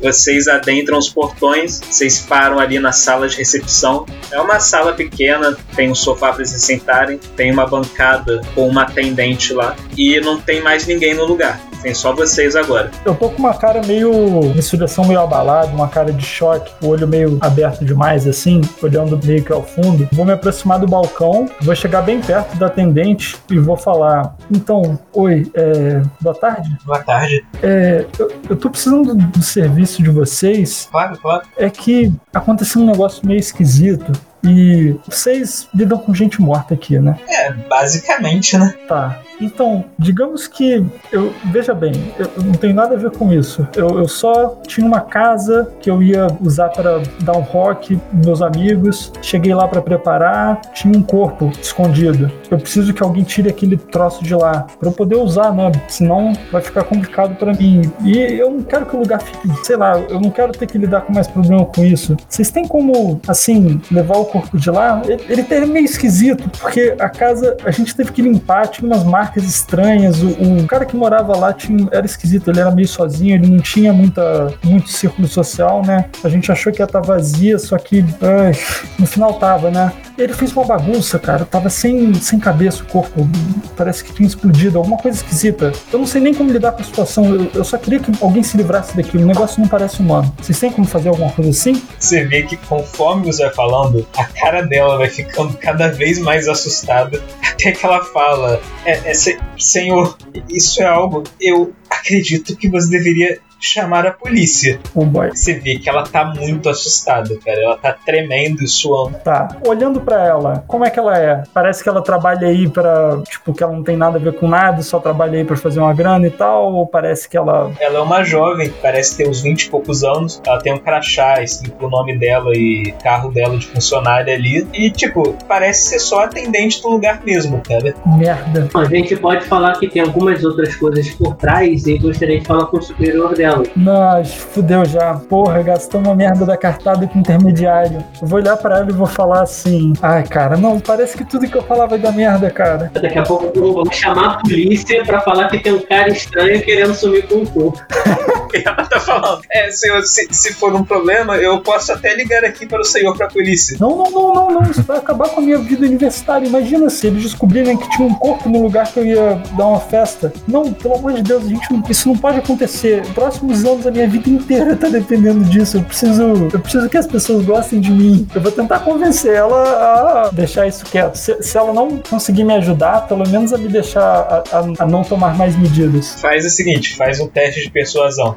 A: Vocês adentram os portões, vocês param ali na sala de recepção. É uma sala pequena, tem um sofá para se sentarem, tem uma bancada com uma atendente lá e não tem mais ninguém no lugar. Tem só vocês agora.
D: Eu tô com uma cara meio. uma expressão meio abalada, uma cara de choque, o olho meio aberto demais, assim, olhando meio que ao fundo. Vou me aproximar do balcão, vou chegar bem perto da atendente e vou falar: Então, oi, é, boa tarde.
A: Boa tarde.
D: É, eu, eu tô precisando do, do serviço de vocês.
A: Claro, claro.
D: É que aconteceu um negócio meio esquisito. E vocês lidam com gente morta aqui, né?
A: É, basicamente, né?
D: Tá. Então, digamos que eu veja bem, eu não tenho nada a ver com isso. Eu, eu só tinha uma casa que eu ia usar para dar um rock meus amigos. Cheguei lá para preparar, tinha um corpo escondido. Eu preciso que alguém tire aquele troço de lá para eu poder usar, né? Senão vai ficar complicado para mim. E eu não quero que o lugar fique, sei lá, eu não quero ter que lidar com mais problema com isso. Vocês têm como, assim, levar o corpo de lá? Ele, ele tá meio esquisito porque a casa a gente teve que limpar, tinha umas marcas estranhas. O, o cara que morava lá tinha, era esquisito, ele era meio sozinho, ele não tinha muita, muito círculo social, né? A gente achou que ia estar vazia, só que ai, no final tava, né? Ele fez uma bagunça, cara. Tava sem, sem cabeça o corpo. Parece que tinha explodido, alguma coisa esquisita. Eu não sei nem como lidar com a situação. Eu, eu só queria que alguém se livrasse daquilo. O negócio não parece humano. Vocês têm como fazer alguma coisa assim?
A: Você vê que conforme você vai falando, a cara dela vai ficando cada vez mais assustada. Até que ela fala: é, é, se- Senhor, isso é algo. Eu acredito que você deveria chamar a polícia.
D: Boy.
A: Você vê que ela tá muito assustada, cara. Ela tá tremendo e suando.
D: Tá. Olhando pra ela, como é que ela é? Parece que ela trabalha aí pra. Tipo, que ela não tem nada a ver com nada, só trabalha aí pra fazer uma grana e tal? Ou parece que ela.
A: Ela é uma jovem, parece ter uns 20 e poucos anos. Ela tem um crachá escrito o nome dela e carro dela de funcionária ali. E, tipo, parece ser só atendente do lugar mesmo, cara.
D: Merda.
E: A gente pode falar que tem algumas outras coisas por trás e gostaria de falar com o superior dela.
D: Mas fudeu já. Porra, gastou uma merda da cartada com intermediário. Eu vou olhar pra ela e vou falar assim: Ai, cara, não, parece que tudo que eu falava é da merda, cara.
E: Daqui a pouco vamos chamar a polícia pra falar que tem um cara estranho querendo sumir com o corpo.
A: Ela tá falando: É, senhor, se, se for um problema, eu posso até ligar aqui para o senhor pra polícia.
D: Não, não, não, não, não. Isso vai acabar com a minha vida universitária. Imagina se eles descobrirem que tinha um corpo no lugar que eu ia dar uma festa. Não, pelo amor de Deus, a gente, isso não pode acontecer. Próximos anos, a minha vida inteira tá dependendo disso. Eu preciso, eu preciso que as pessoas gostem de mim. Eu vou tentar convencer ela a deixar isso quieto. Se, se ela não conseguir me ajudar, pelo menos a me deixar a, a- a não tomar mais medidas.
A: Faz o seguinte: faz um teste de persuasão.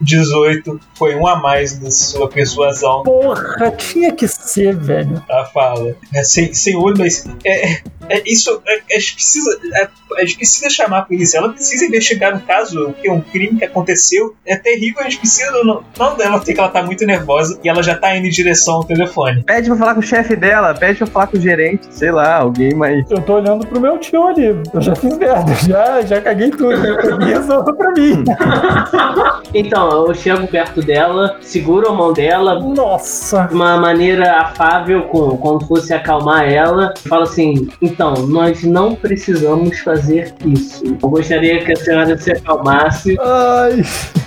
A: 18 foi um a mais da sua persuasão.
D: Porra, tinha que ser, velho.
A: Ela fala. É, sem, sem olho, mas. É, é, é isso. É, a, gente precisa, é, a gente precisa chamar a polícia. Ela precisa investigar um caso, que é um crime que aconteceu. É terrível, a gente precisa. Não, não dela ter que ela tá muito nervosa e ela já tá indo em direção ao telefone.
B: Pede pra falar com o chefe dela, pede pra falar com o gerente, sei lá, alguém mais.
D: Eu tô olhando pro meu tio ali. Eu já fiz merda, já, já caguei tudo. Resolva pra mim.
E: Então, eu chego perto dela, seguro a mão dela,
D: Nossa.
E: de uma maneira afável, com, como se fosse acalmar ela. Falo assim: então, nós não precisamos fazer isso. Eu gostaria que a senhora se acalmasse.
D: Ai,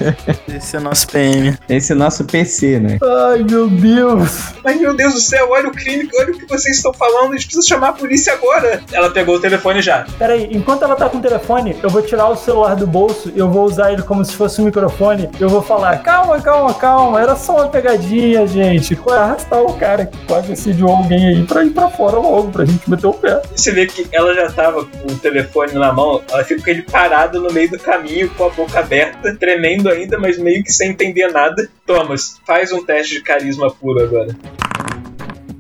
C: Esse é o nosso PM.
B: Esse é nosso PC, né?
D: ai, meu Deus.
A: Mas meu Deus do céu, olha o crime, olha o que vocês estão falando, a gente precisa chamar a polícia agora. Ela pegou o telefone já.
D: Pera aí, enquanto ela tá com o telefone, eu vou tirar o celular do bolso e eu vou usar ele como se fosse um microfone. Eu vou falar: calma, calma, calma. Era só uma pegadinha, gente. Arrastar o cara que quase assediou alguém aí pra ir pra fora logo, pra gente meter o pé.
A: Você vê que ela já tava com o telefone na mão, ela fica ele parado no meio do caminho, com a boca aberta, tremendo ainda, mas meio que sem entender nada. Thomas, faz um teste de carisma puro agora.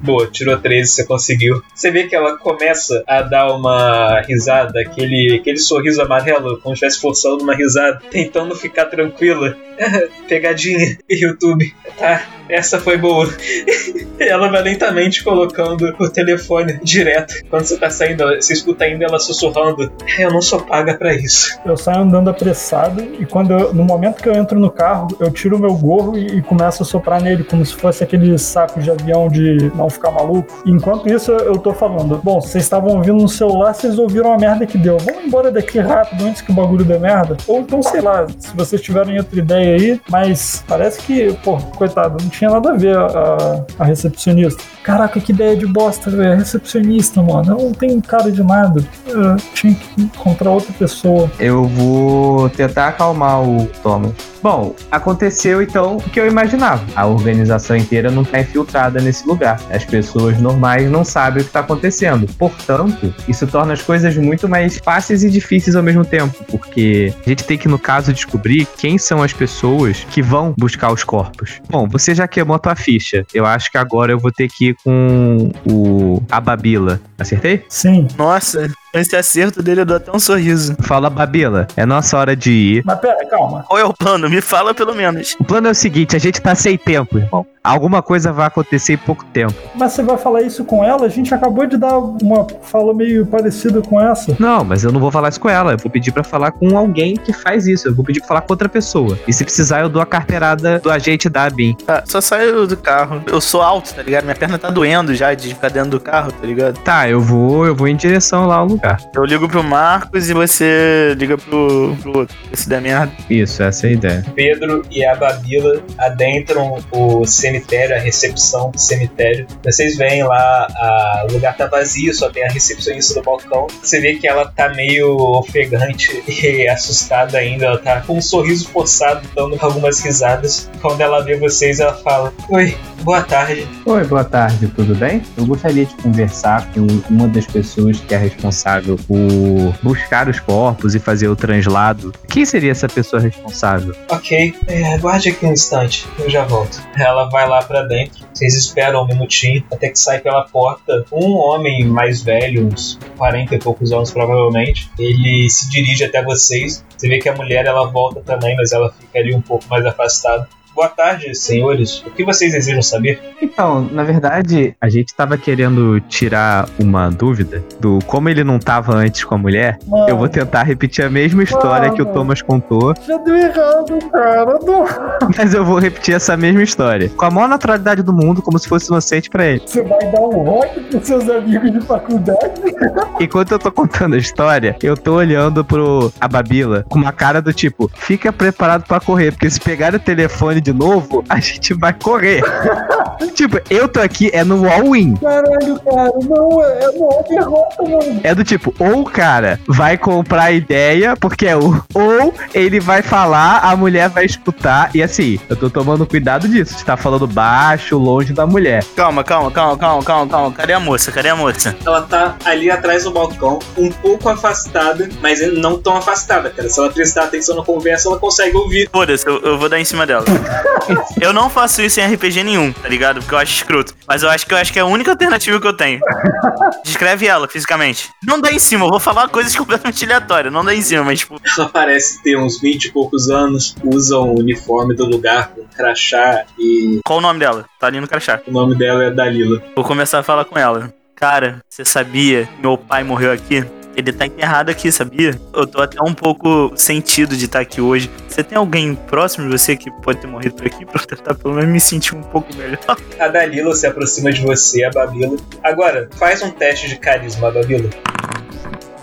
A: Boa, tirou 13, você conseguiu. Você vê que ela começa a dar uma risada, aquele, aquele sorriso amarelo, como se estivesse forçando uma risada, tentando ficar tranquila. Pegadinha, YouTube. Tá, essa foi boa. ela vai lentamente colocando o telefone direto. Quando você tá saindo, você escuta ainda ela sussurrando: "É, Eu não sou paga pra isso.
D: Eu saio andando apressado e quando eu- no momento que eu entro no carro, eu tiro meu gorro e, e começo a soprar nele como se fosse aquele saco de avião de não ficar maluco. Enquanto isso, eu tô falando: Bom, vocês estavam ouvindo no celular, vocês ouviram a merda que deu. Vamos embora daqui rápido antes que o bagulho dê merda. Ou então, sei lá, se vocês tiverem outra ideia aí, mas parece que, pô, coitado, não tinha nada a ver a, a- a recepcionista. Caraca, que ideia de bosta, velho. A recepcionista, mano. Eu não tenho cara de nada. Eu tinha que encontrar outra pessoa.
B: Eu vou tentar acalmar o Thomas. Bom, aconteceu então o que eu imaginava. A organização inteira não está infiltrada nesse lugar. As pessoas normais não sabem o que está acontecendo. Portanto, isso torna as coisas muito mais fáceis e difíceis ao mesmo tempo. Porque a gente tem que, no caso, descobrir quem são as pessoas que vão buscar os corpos. Bom, você já queimou a tua ficha. Eu acho que agora eu vou ter que ir com o a Babila. Acertei?
D: Sim.
C: Nossa, esse acerto dele eu dou até um sorriso.
B: Fala, Babila. É nossa hora de ir.
D: Mas pera, calma.
C: Qual é o plano? Me fala pelo menos.
B: O plano é o seguinte, a gente tá sem tempo, irmão. Alguma coisa vai acontecer em pouco tempo.
D: Mas você vai falar isso com ela? A gente acabou de dar uma fala meio parecida com essa.
B: Não, mas eu não vou falar isso com ela. Eu vou pedir pra falar com alguém que faz isso. Eu vou pedir pra falar com outra pessoa. E se precisar, eu dou a carteirada do agente da ABIN.
C: Tá, só saio do carro. Eu sou alto, tá ligado? Minha perna tá doendo já de ficar dentro do carro, tá ligado?
B: Tá, eu vou, eu vou em direção lá ao lugar.
C: Eu ligo pro Marcos e você liga pro, pro outro. Se der merda.
B: Isso, essa é a ideia.
A: Pedro e a Babila adentram o cemitério, a recepção do cemitério. Vocês veem lá, a- o lugar tá vazio, só tem a recepcionista do balcão. Você vê que ela tá meio ofegante e assustada ainda. Ela tá com um sorriso forçado, dando algumas risadas. Quando ela vê vocês, ela fala: Oi, boa tarde.
B: Oi, boa tarde, tudo bem? Eu gostaria de conversar com uma das pessoas que é responsável por buscar os corpos e fazer o translado. Quem seria essa pessoa responsável?
A: Ok, é, aguarde aqui um instante, eu já volto. Ela vai lá pra dentro, vocês esperam um minutinho, até que sai pela porta um homem mais velho, uns 40 e poucos anos provavelmente. Ele se dirige até vocês. Você vê que a mulher ela volta também, mas ela fica ali um pouco mais afastada. Boa tarde, senhores. O que vocês desejam saber?
B: Então, na verdade, a gente tava querendo tirar uma dúvida do como ele não tava antes com a mulher.
D: Mano,
B: Eu vou tentar repetir a mesma história que o Thomas contou,
D: Já deu errado, cara. Não.
B: mas eu vou repetir essa mesma história. Com a maior naturalidade do mundo, como se fosse inocente pra ele.
D: Você vai dar um rock pros seus amigos de faculdade?
B: Enquanto eu tô contando a história, eu tô olhando pro a Babila com uma cara do tipo, fica preparado pra correr, porque se pegar o telefone de novo, a gente vai correr. tipo, eu tô aqui, é no all-in.
D: Caralho, cara. Não, é, é derrota, mano.
B: É do tipo, ou o cara vai comprar a ideia, porque é o. Ou ele vai falar, a mulher vai escutar. E assim, eu tô tomando cuidado disso. Você tá falando baixo, longe da mulher.
C: Calma, calma, calma, calma, calma, calma. Cadê a moça? Cadê a moça?
H: Ela tá ali atrás do balcão, um pouco afastada, mas não tão afastada, cara. Se ela prestar atenção na conversa, ela consegue ouvir.
C: Foda-se, eu, eu vou dar em cima dela. eu não faço isso em RPG nenhum, tá ligado? Porque eu acho escroto. Mas eu acho que eu acho que é a única alternativa que eu tenho. Descreve ela fisicamente. Não dá em cima, eu vou falar coisas completamente aleatórias. Não dá em cima, mas tipo.
H: Ela parece ter uns 20 e poucos anos, usa o uniforme do lugar com crachá e
C: Qual o nome dela? Tá ali no crachá.
H: o nome dela é Dalila.
C: Vou começar a falar com ela. Cara, você sabia que meu pai morreu aqui? Ele tá enterrado aqui, sabia? Eu tô até um pouco sentido de estar aqui hoje. Você tem alguém próximo de você que pode ter morrido por aqui? Pra eu tentar pelo menos me sentir um pouco melhor.
A: A Dalila se aproxima de você, a Babila. Agora, faz um teste de carisma, Babila.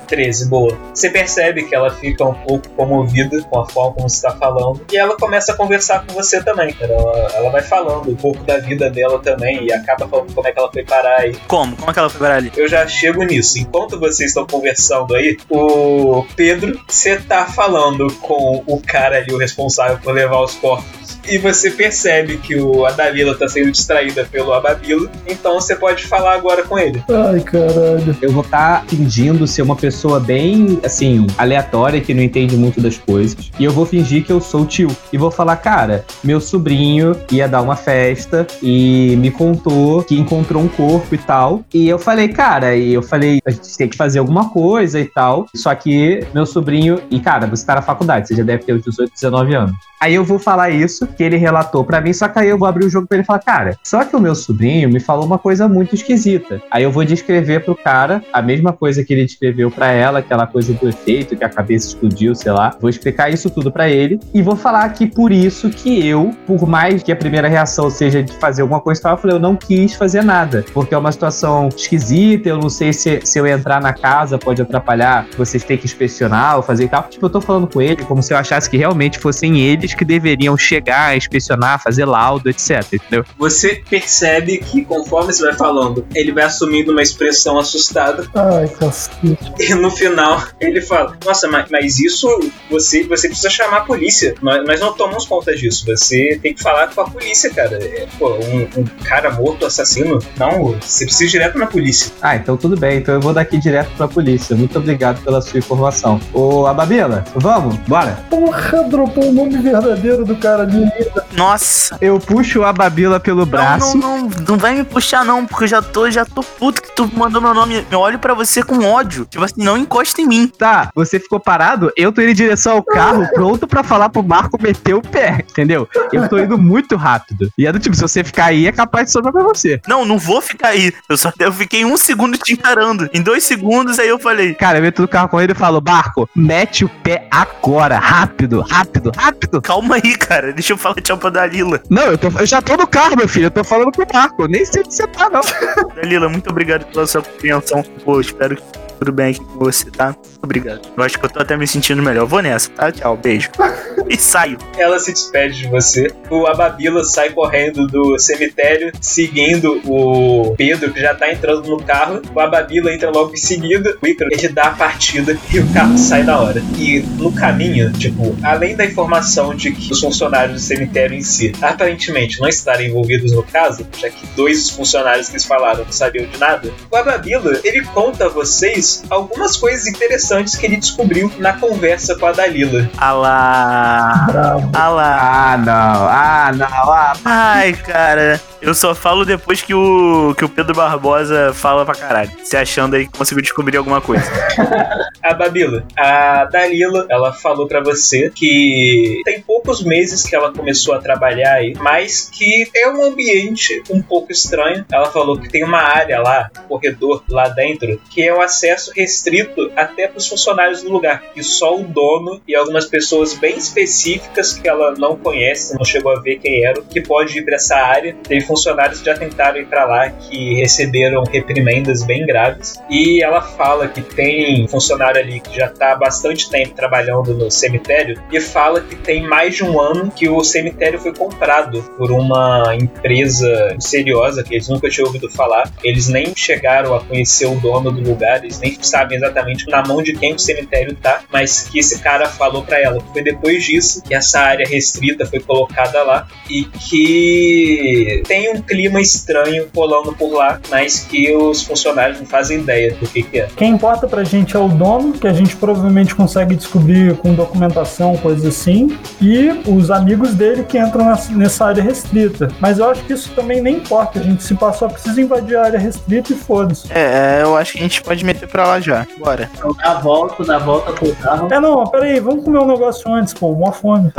A: 13, boa. Você percebe que ela fica um pouco comovida com a forma como você tá falando. E ela começa a conversar com você também, cara. Ela, ela vai falando um pouco da vida dela também e acaba falando como é que ela foi parar aí.
C: Como? Como é que ela foi parar ali?
A: Eu já chego nisso. Enquanto vocês estão conversando aí, o Pedro, você tá falando com o cara ali, o responsável por levar os corpos. E você percebe que o, a Dalila tá sendo distraída pelo Ababilo. Então você pode falar agora com ele.
D: Ai, caralho.
B: Eu vou estar fingindo ser uma pessoa bem, assim, aleatória, que não entende muito das coisas. E eu vou fingir que eu sou o tio. E vou falar, cara, meu sobrinho ia dar uma festa e me contou que encontrou um corpo e tal. E eu falei, cara, e eu falei, a gente tem que fazer alguma coisa e tal. Só que meu sobrinho. E, cara, você tá na faculdade, você já deve ter uns 18, 19 anos. Aí eu vou falar isso, que ele relatou pra mim, só que aí eu vou abrir o jogo pra ele falar, cara, só que o meu sobrinho me falou uma coisa muito esquisita. Aí eu vou descrever pro cara a mesma coisa que ele descreveu pra ela, aquela coisa do efeito, que a cabeça explodiu, sei lá. Vou explicar isso tudo pra ele e vou falar que por isso que eu, por mais que a primeira reação seja de fazer alguma coisa eu falei, eu não quis fazer nada, porque é uma situação esquisita, eu não sei se, se eu entrar na casa pode atrapalhar, vocês têm que inspecionar ou fazer e tal. Tipo, eu tô falando com ele como se eu achasse que realmente fossem eles que deveriam chegar, inspecionar, fazer laudo, etc, entendeu?
H: Você percebe que conforme você vai falando, ele vai assumindo uma expressão assustada
D: Ai, cacete.
H: e no final ele fala: Nossa, mas, mas isso você, você precisa chamar a polícia. Nós, nós não tomamos conta disso. Você tem que falar com a polícia, cara. É, pô, um, um cara morto, assassino. Não, você precisa ir direto na polícia.
B: Ah, então tudo bem, então eu vou daqui direto pra polícia. Muito obrigado pela sua informação. Ô, Ababila, vamos? Bora.
D: Porra, dropou o nome verdadeiro do cara ali.
C: Nossa.
B: Eu puxo a Babila pelo braço.
C: Não, não, não, não vai me puxar não, porque eu já tô, já tô puto que tu mandou meu nome. Eu olho pra você com ódio. Tipo assim, não encosta em mim.
B: Tá, você ficou parado, eu tô indo em direção ao carro, pronto pra falar pro Marco meter o pé, entendeu? Eu tô indo muito rápido. E é do tipo, se você ficar aí, é capaz de sobrar pra você.
C: Não, não vou ficar aí. Eu só eu fiquei um segundo te encarando. Em dois segundos, aí eu falei.
B: Cara, eu entro no carro com ele e falo, Marco, mete o pé agora, rápido, rápido, rápido.
C: Calma aí, cara. Deixa eu falar tchau pra Dalila.
B: Não, eu, tô- eu já tô no carro, meu filho, eu tô falando pro Marco, eu nem sei onde você tá, não.
C: Dalila, muito obrigado pela sua compreensão. Pô, espero que tudo bem aqui com você, tá? Obrigado. Eu acho que eu tô até me sentindo melhor. Vou nessa, tá? Tchau, beijo. e saio.
A: Ela se despede de você. O Ababila sai correndo do cemitério, seguindo o Pedro, que já tá entrando no carro. O Ababila entra logo em seguida. O Ícaro, ele dá a partida e o carro sai da hora. E no caminho, tipo, além da informação de que os funcionários do cemitério em si aparentemente não estarem envolvidos no caso, já que dois dos funcionários que eles falaram não sabiam de nada, o Ababila, ele conta a vocês algumas coisas interessantes que ele descobriu na conversa com a Dalila.
C: Alá.
D: Bravo.
C: Alá.
B: Ah, não, ah, não, ah.
C: Ai, cara. Eu só falo depois que o, que o Pedro Barbosa fala pra caralho. Se achando aí que conseguiu descobrir alguma coisa.
A: A Babila, a Dalila, ela falou pra você que tem pouco poucos meses que ela começou a trabalhar aí, mas que é um ambiente um pouco estranho. Ela falou que tem uma área lá, um corredor lá dentro, que é o acesso restrito até para os funcionários do lugar, e só o dono e algumas pessoas bem específicas que ela não conhece, não chegou a ver quem eram, que pode ir para essa área. Teve funcionários que já tentaram ir para lá que receberam reprimendas bem graves. E ela fala que tem funcionário ali que já está há bastante tempo trabalhando no cemitério e fala que tem mais de um ano que o cemitério foi comprado por uma empresa misteriosa que eles nunca tinham ouvido falar. Eles nem chegaram a conhecer o dono do lugar, eles nem sabem exatamente na mão de quem o cemitério tá, mas que esse cara falou para ela foi depois disso que essa área restrita foi colocada lá e que tem um clima estranho rolando por lá, mas que os funcionários não fazem ideia do que, que é.
D: Quem importa pra gente é o dono, que a gente provavelmente consegue descobrir com documentação, coisas assim, e os amigos dele que entram nessa- área restrita. Mas eu acho que isso também nem importa, a gente se passar só precisa invadir a área restrita e foda-se.
C: É, é, eu acho que a gente pode meter pra lá já. Bora.
E: Então dá a volta, dá a volta com o carro.
D: É, não, peraí, vamos comer um negócio antes, pô, uma fome.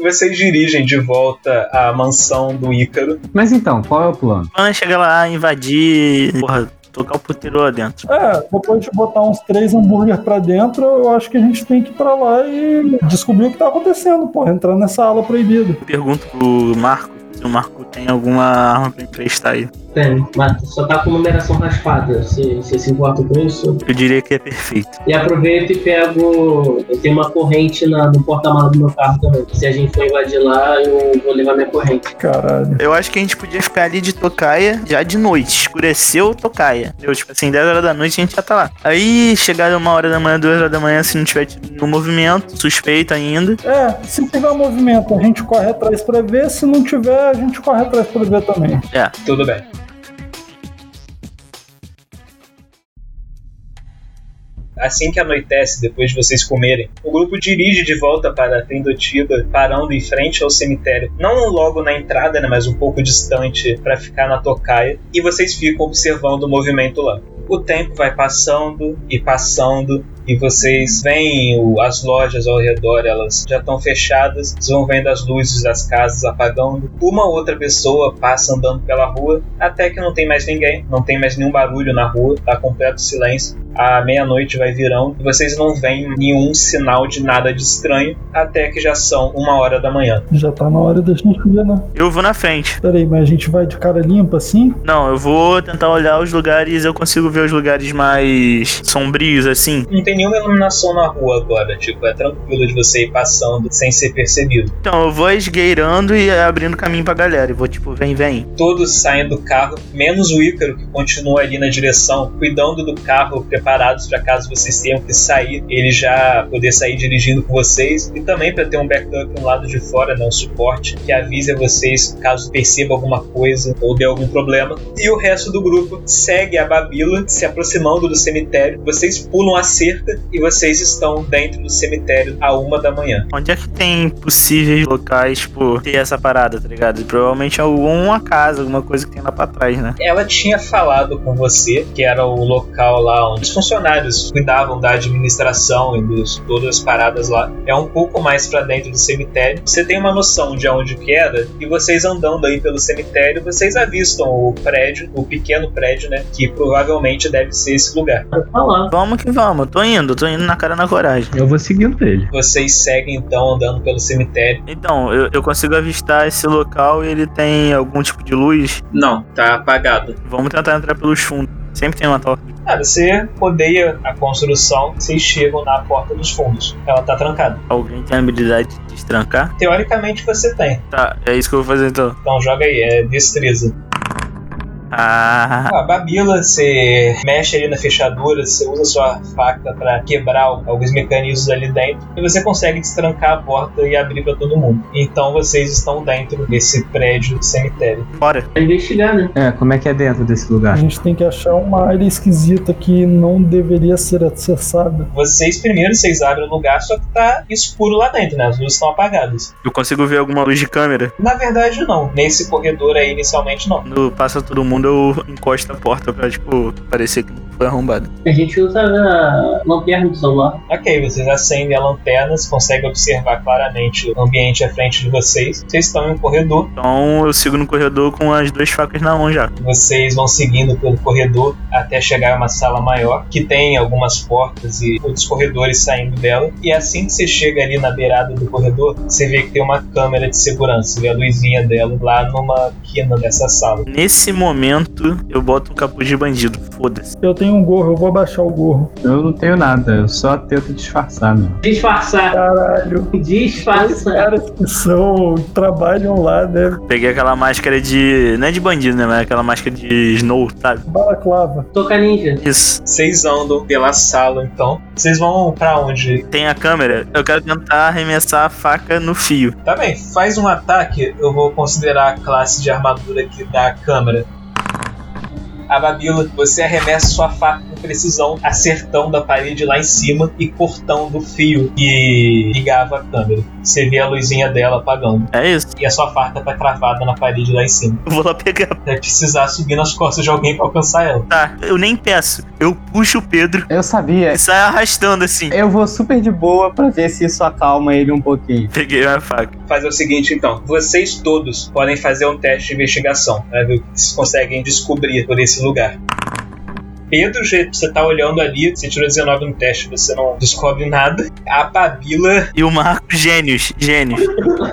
A: Vocês dirigem de volta à mansão do Ícaro.
B: Mas então, qual é o plano?
C: Quando chegar lá, invadir. Porra, tocar o puteiro lá dentro.
D: É, depois de botar uns três hambúrguer pra dentro, eu acho que a gente tem que ir pra lá e descobrir o que tá acontecendo, pô, entrar nessa ala proibida.
C: Pergunto pro Marco se o Marco tem alguma arma pra emprestar aí.
E: Tem, mas só tá com numeração raspada. Você você se importa com isso?
C: Eu diria que é perfeito.
E: E aproveito e pego. Eu tenho uma corrente na, no porta-malas do meu carro também. Se a gente for invadir lá, eu vou levar minha corrente.
D: Caralho.
C: Eu acho que a gente podia ficar ali de tocaia já de noite. Escureceu tocaia. Entendeu? Tipo assim, 10 horas da noite a gente já tá lá. Aí, chegar uma hora da manhã, 2 horas da manhã, se não tiver no movimento, suspeito ainda.
D: É, se tiver movimento, a gente corre atrás pra ver, se não tiver, a gente corre atrás pra ver também.
A: Tudo bem. Assim que anoitece, depois de vocês comerem, o grupo dirige de volta para a Trindotiba, parando em frente ao cemitério. Não logo na entrada, né, mas um pouco distante para ficar na tocaia. E vocês ficam observando o movimento lá. O tempo vai passando e passando e vocês veem o- as lojas ao redor, elas já estão fechadas, vocês vão vendo as luzes das casas apagando. Uma outra pessoa passa andando pela rua, até que não tem mais ninguém, não tem mais nenhum barulho na rua, tá completo silêncio. A meia-noite vai virando e vocês não veem nenhum sinal de nada de estranho, até que já são uma hora da manhã.
D: Já tá na hora da gente ver, né?
C: Eu vou na frente.
D: Peraí, mas a gente vai de cara limpa assim?
C: Não, eu vou tentar olhar os lugares, eu consigo ver os lugares mais sombrios, assim.
A: Não tem nenhuma iluminação na rua agora, tipo, é tranquilo de você ir passando sem ser percebido.
C: Então, eu vou esgueirando e abrindo caminho pra galera. E vou tipo, vem, vem.
A: Todos saem do carro, menos o Ícaro, que continua ali na direção, cuidando do carro, preparados para caso vocês tenham que sair, ele já poder sair dirigindo com vocês. E também para ter um backup no lado de fora, né, um suporte que avise a vocês caso perceba alguma coisa ou dê algum problema. E o resto do grupo segue a Babila, se aproximando do cemitério. Vocês pulam a cerca e vocês estão dentro do cemitério a uma da manhã.
C: Onde é que tem possíveis locais, tipo, ter essa parada, tá ligado? Provavelmente alguma casa, alguma coisa que tem lá pra trás, né?
A: Ela tinha falado com você que era o local lá onde os funcionários cuidavam da administração e dos todas as paradas lá. É um pouco mais pra dentro do cemitério. Você tem uma noção de onde que era e vocês andando aí pelo cemitério, vocês avistam o prédio, o pequeno prédio, né, que provavelmente deve ser esse lugar.
C: Vamos que vamos, tô indo, tô indo na cara na coragem.
B: Eu vou seguindo ele.
A: Vocês seguem então andando pelo cemitério.
C: Então, eu, eu consigo avistar esse local e ele tem algum tipo de luz.
A: Não, tá apagado.
C: Vamos tentar entrar pelos fundos. Sempre tem uma toca.
A: Ah, você rodeia a construção, vocês chegam na porta dos fundos. Ela tá trancada.
C: Alguém tem a habilidade de destrancar?
A: Teoricamente você tem.
C: Tá, é isso que eu vou fazer então.
A: Então joga aí, é destreza.
C: Ah,
A: Ah, Babila, você mexe ali na fechadura, você usa sua faca pra quebrar alguns mecanismos ali dentro e você consegue destrancar a porta e abrir pra todo mundo. Então vocês estão dentro desse prédio cemitério.
C: bora.
E: Pra investigar, né?
B: É, como é que é dentro desse
D: A
B: lugar?
D: gente tem que achar uma área esquisita que não deveria ser acessada.
A: Vocês primeiro vocês abrem o lugar, só que tá escuro lá dentro, né? As luzes estão apagadas.
C: Eu consigo ver alguma luz de câmera?
A: Na verdade não, nesse corredor aí inicialmente não.
C: Quando passa todo mundo, eu encosto a porta pra, tipo, parecer que foi arrombada.
E: A gente usa a lanterna do celular.
A: Ok, vocês acendem a lanterna, você consegue observar claramente o ambiente à frente de vocês. Vocês estão em um corredor,
C: Então eu sigo no corredor com as duas facas na mão já.
A: vocês vão seguindo pelo corredor até chegar a uma sala maior, que tem algumas portas e outros corredores saindo dela. E assim que você chega ali na beirada do corredor, você vê que tem uma câmera de segurança, vê a luzinha dela lá numa quina dessa sala.
C: Nesse momento, eu boto um capuz de bandido. Foda-se.
D: Eu tenho um gorro, eu vou abaixar o gorro.
B: Eu não tenho nada, eu só tento disfarçar, meu.
E: Disfarçar.
D: Caralho. Os
E: Disfarçar.
D: caras que são, trabalham lá, né?
C: Peguei aquela máscara de. Não é de bandido, né? Mas aquela máscara de Snow, sabe?
D: Balaclava.
E: Toca ninja.
C: Isso.
A: Vocês andam pela sala, então. Vocês vão pra onde?
C: Tem a câmera. Eu quero tentar arremessar a faca no fio.
A: Tá bem, faz um ataque. Eu vou considerar a classe de armadura aqui da câmera. A Babila, você arremessa sua faca precisão, acertando a parede lá em cima e cortando o fio que ligava a câmera. Você vê a luzinha dela apagando.
C: É isso.
A: E a sua faca tá cravada na parede lá em cima.
C: Eu vou lá pegar.
A: Vai precisar subir nas costas de alguém pra alcançar ela.
C: Tá, eu nem peço. Eu puxo o Pedro
B: Eu sabia.
C: e saio arrastando assim.
B: Eu vou super de boa pra ver se isso acalma ele um pouquinho.
C: Peguei a faca.
A: Fazer o seguinte então: vocês todos podem fazer um teste de investigação pra ver o que vocês conseguem descobrir por esse lugar. Pedro, você tá olhando ali, você tirou 19 no teste, você não descobre nada. A Babila,
C: E o Marco, gênios, gênios.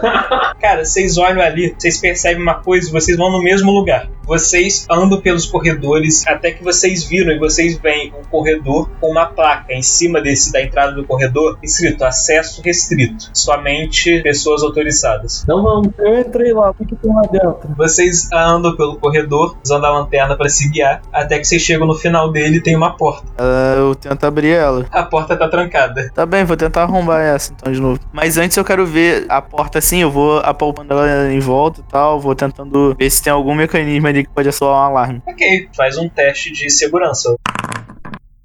A: cara, vocês olham ali, vocês percebem uma coisa, vocês vão no mesmo lugar. Vocês andam pelos corredores até que vocês viram e vocês veem um corredor com uma placa em cima desse da entrada do corredor escrito acesso restrito, somente pessoas autorizadas.
E: Então vamos.
D: Eu entrei lá, o que, que tem lá dentro?
A: Vocês andam pelo corredor, usando a lanterna para se guiar, até que vocês chegam no final dele e tem uma porta.
C: Ah, eu tento abrir ela.
A: A porta tá trancada.
C: Tá bem, vou tentar arrombar essa então de novo. Mas antes eu quero ver a porta assim, eu vou apalpando ela em volta e tal, vou tentando ver se tem algum mecanismo ali que pode soar um alarme.
A: Ok, faz um teste de segurança.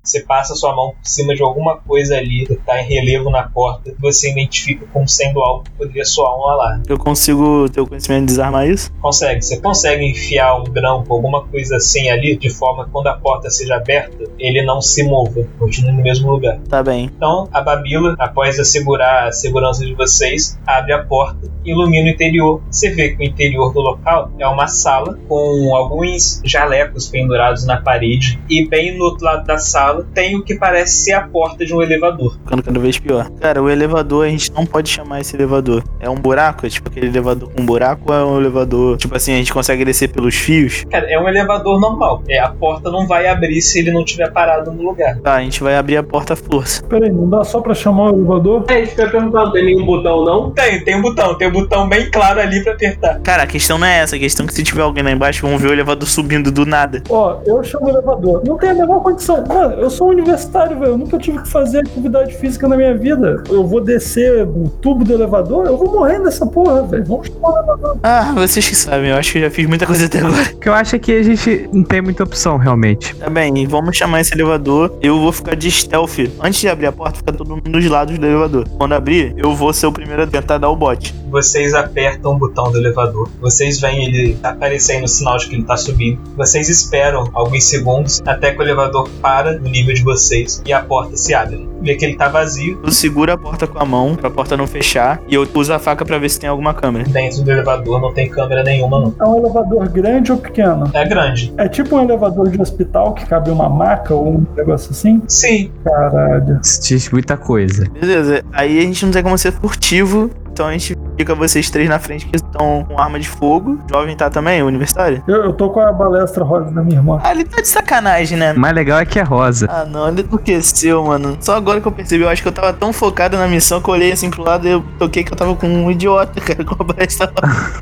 A: Você passa sua mão por cima de alguma coisa ali que tá em relevo na porta que você identifica como sendo algo que poderia soar um alarme.
C: Eu consigo ter o conhecimento de desarmar isso?
A: Consegue, você consegue enfiar um grampo, alguma coisa assim ali, de forma que quando a porta seja aberta, ele não se mova, continue no mesmo lugar.
C: Tá bem.
A: Então, a Babila, após assegurar a segurança de vocês, abre a porta e ilumina o interior. Você vê que o interior do local é uma sala com alguns jalecos pendurados na parede e bem no outro lado da sala tem o que parece ser a porta de um elevador.
C: Ficando cada vez pior. Cara, o elevador a gente não pode chamar esse elevador. É um buraco? É tipo aquele elevador com um buraco ou é um elevador. Tipo assim, a gente consegue descer pelos fios?
A: Cara, é um elevador normal. É, a porta não vai abrir se ele não estiver parado no lugar.
C: Tá, a gente vai abrir a porta à força.
D: Peraí, não dá só pra chamar o elevador?
E: É isso que eu ia perguntar, não tem nenhum botão não?
A: Tem, tem um botão, tem um botão bem claro ali pra apertar.
C: Cara, a questão não é essa. A questão é que se tiver alguém lá embaixo, vão ver o elevador subindo do nada.
D: Ó, eu chamo o elevador. Não tem a menor condição. Mano, eu sou um universitário, velho. Eu nunca tive que fazer atividade física na minha vida. Eu vou descer o tubo do elevador, eu vou morrer nessa porra, velho. Vamos chamar o elevador.
C: Ah, vocês que sabem. Eu acho que eu já fiz muita coisa até agora.
B: O que eu acho é que a gente não tem muita opção, realmente.
C: Tá bem, vamos chamar esse elevador. Eu vou ficar de stealth. Antes de abrir a porta, fica todo mundo dos lados do elevador. Quando abrir, eu vou ser o primeiro a tentar dar o bote.
A: Vocês apertam o botão do elevador. Vocês veem ele aparecendo o sinal de que ele tá subindo. Vocês esperam alguns segundos até que o elevador para no nível de vocês e a porta se abre. Vê que ele tá vazio.
C: Eu seguro a porta com a mão, pra porta não fechar. E eu uso a faca pra ver se tem alguma câmera.
A: Dentro do elevador não tem câmera nenhuma, não.
D: É um elevador grande ou pequeno?
A: É grande.
D: É tipo um elevador de hospital que cabe uma maca ou um negócio assim?
A: Sim,
D: Caralho.
B: Isso diz muita coisa.
C: Beleza, aí a gente não tem como ser furtivo. Então a gente fica vocês três na frente que estão com arma de fogo. O jovem tá também, o universitário?
D: Eu, eu tô com a balestra rosa da minha irmã.
C: Ah, ele tá de sacanagem, né?
B: O mais legal é que é rosa.
C: Ah, não, ele enlouqueceu, mano. Só agora que eu percebi, eu acho que eu tava tão focado na missão que eu olhei assim pro lado e eu toquei que eu tava com um idiota, cara, com a balestra.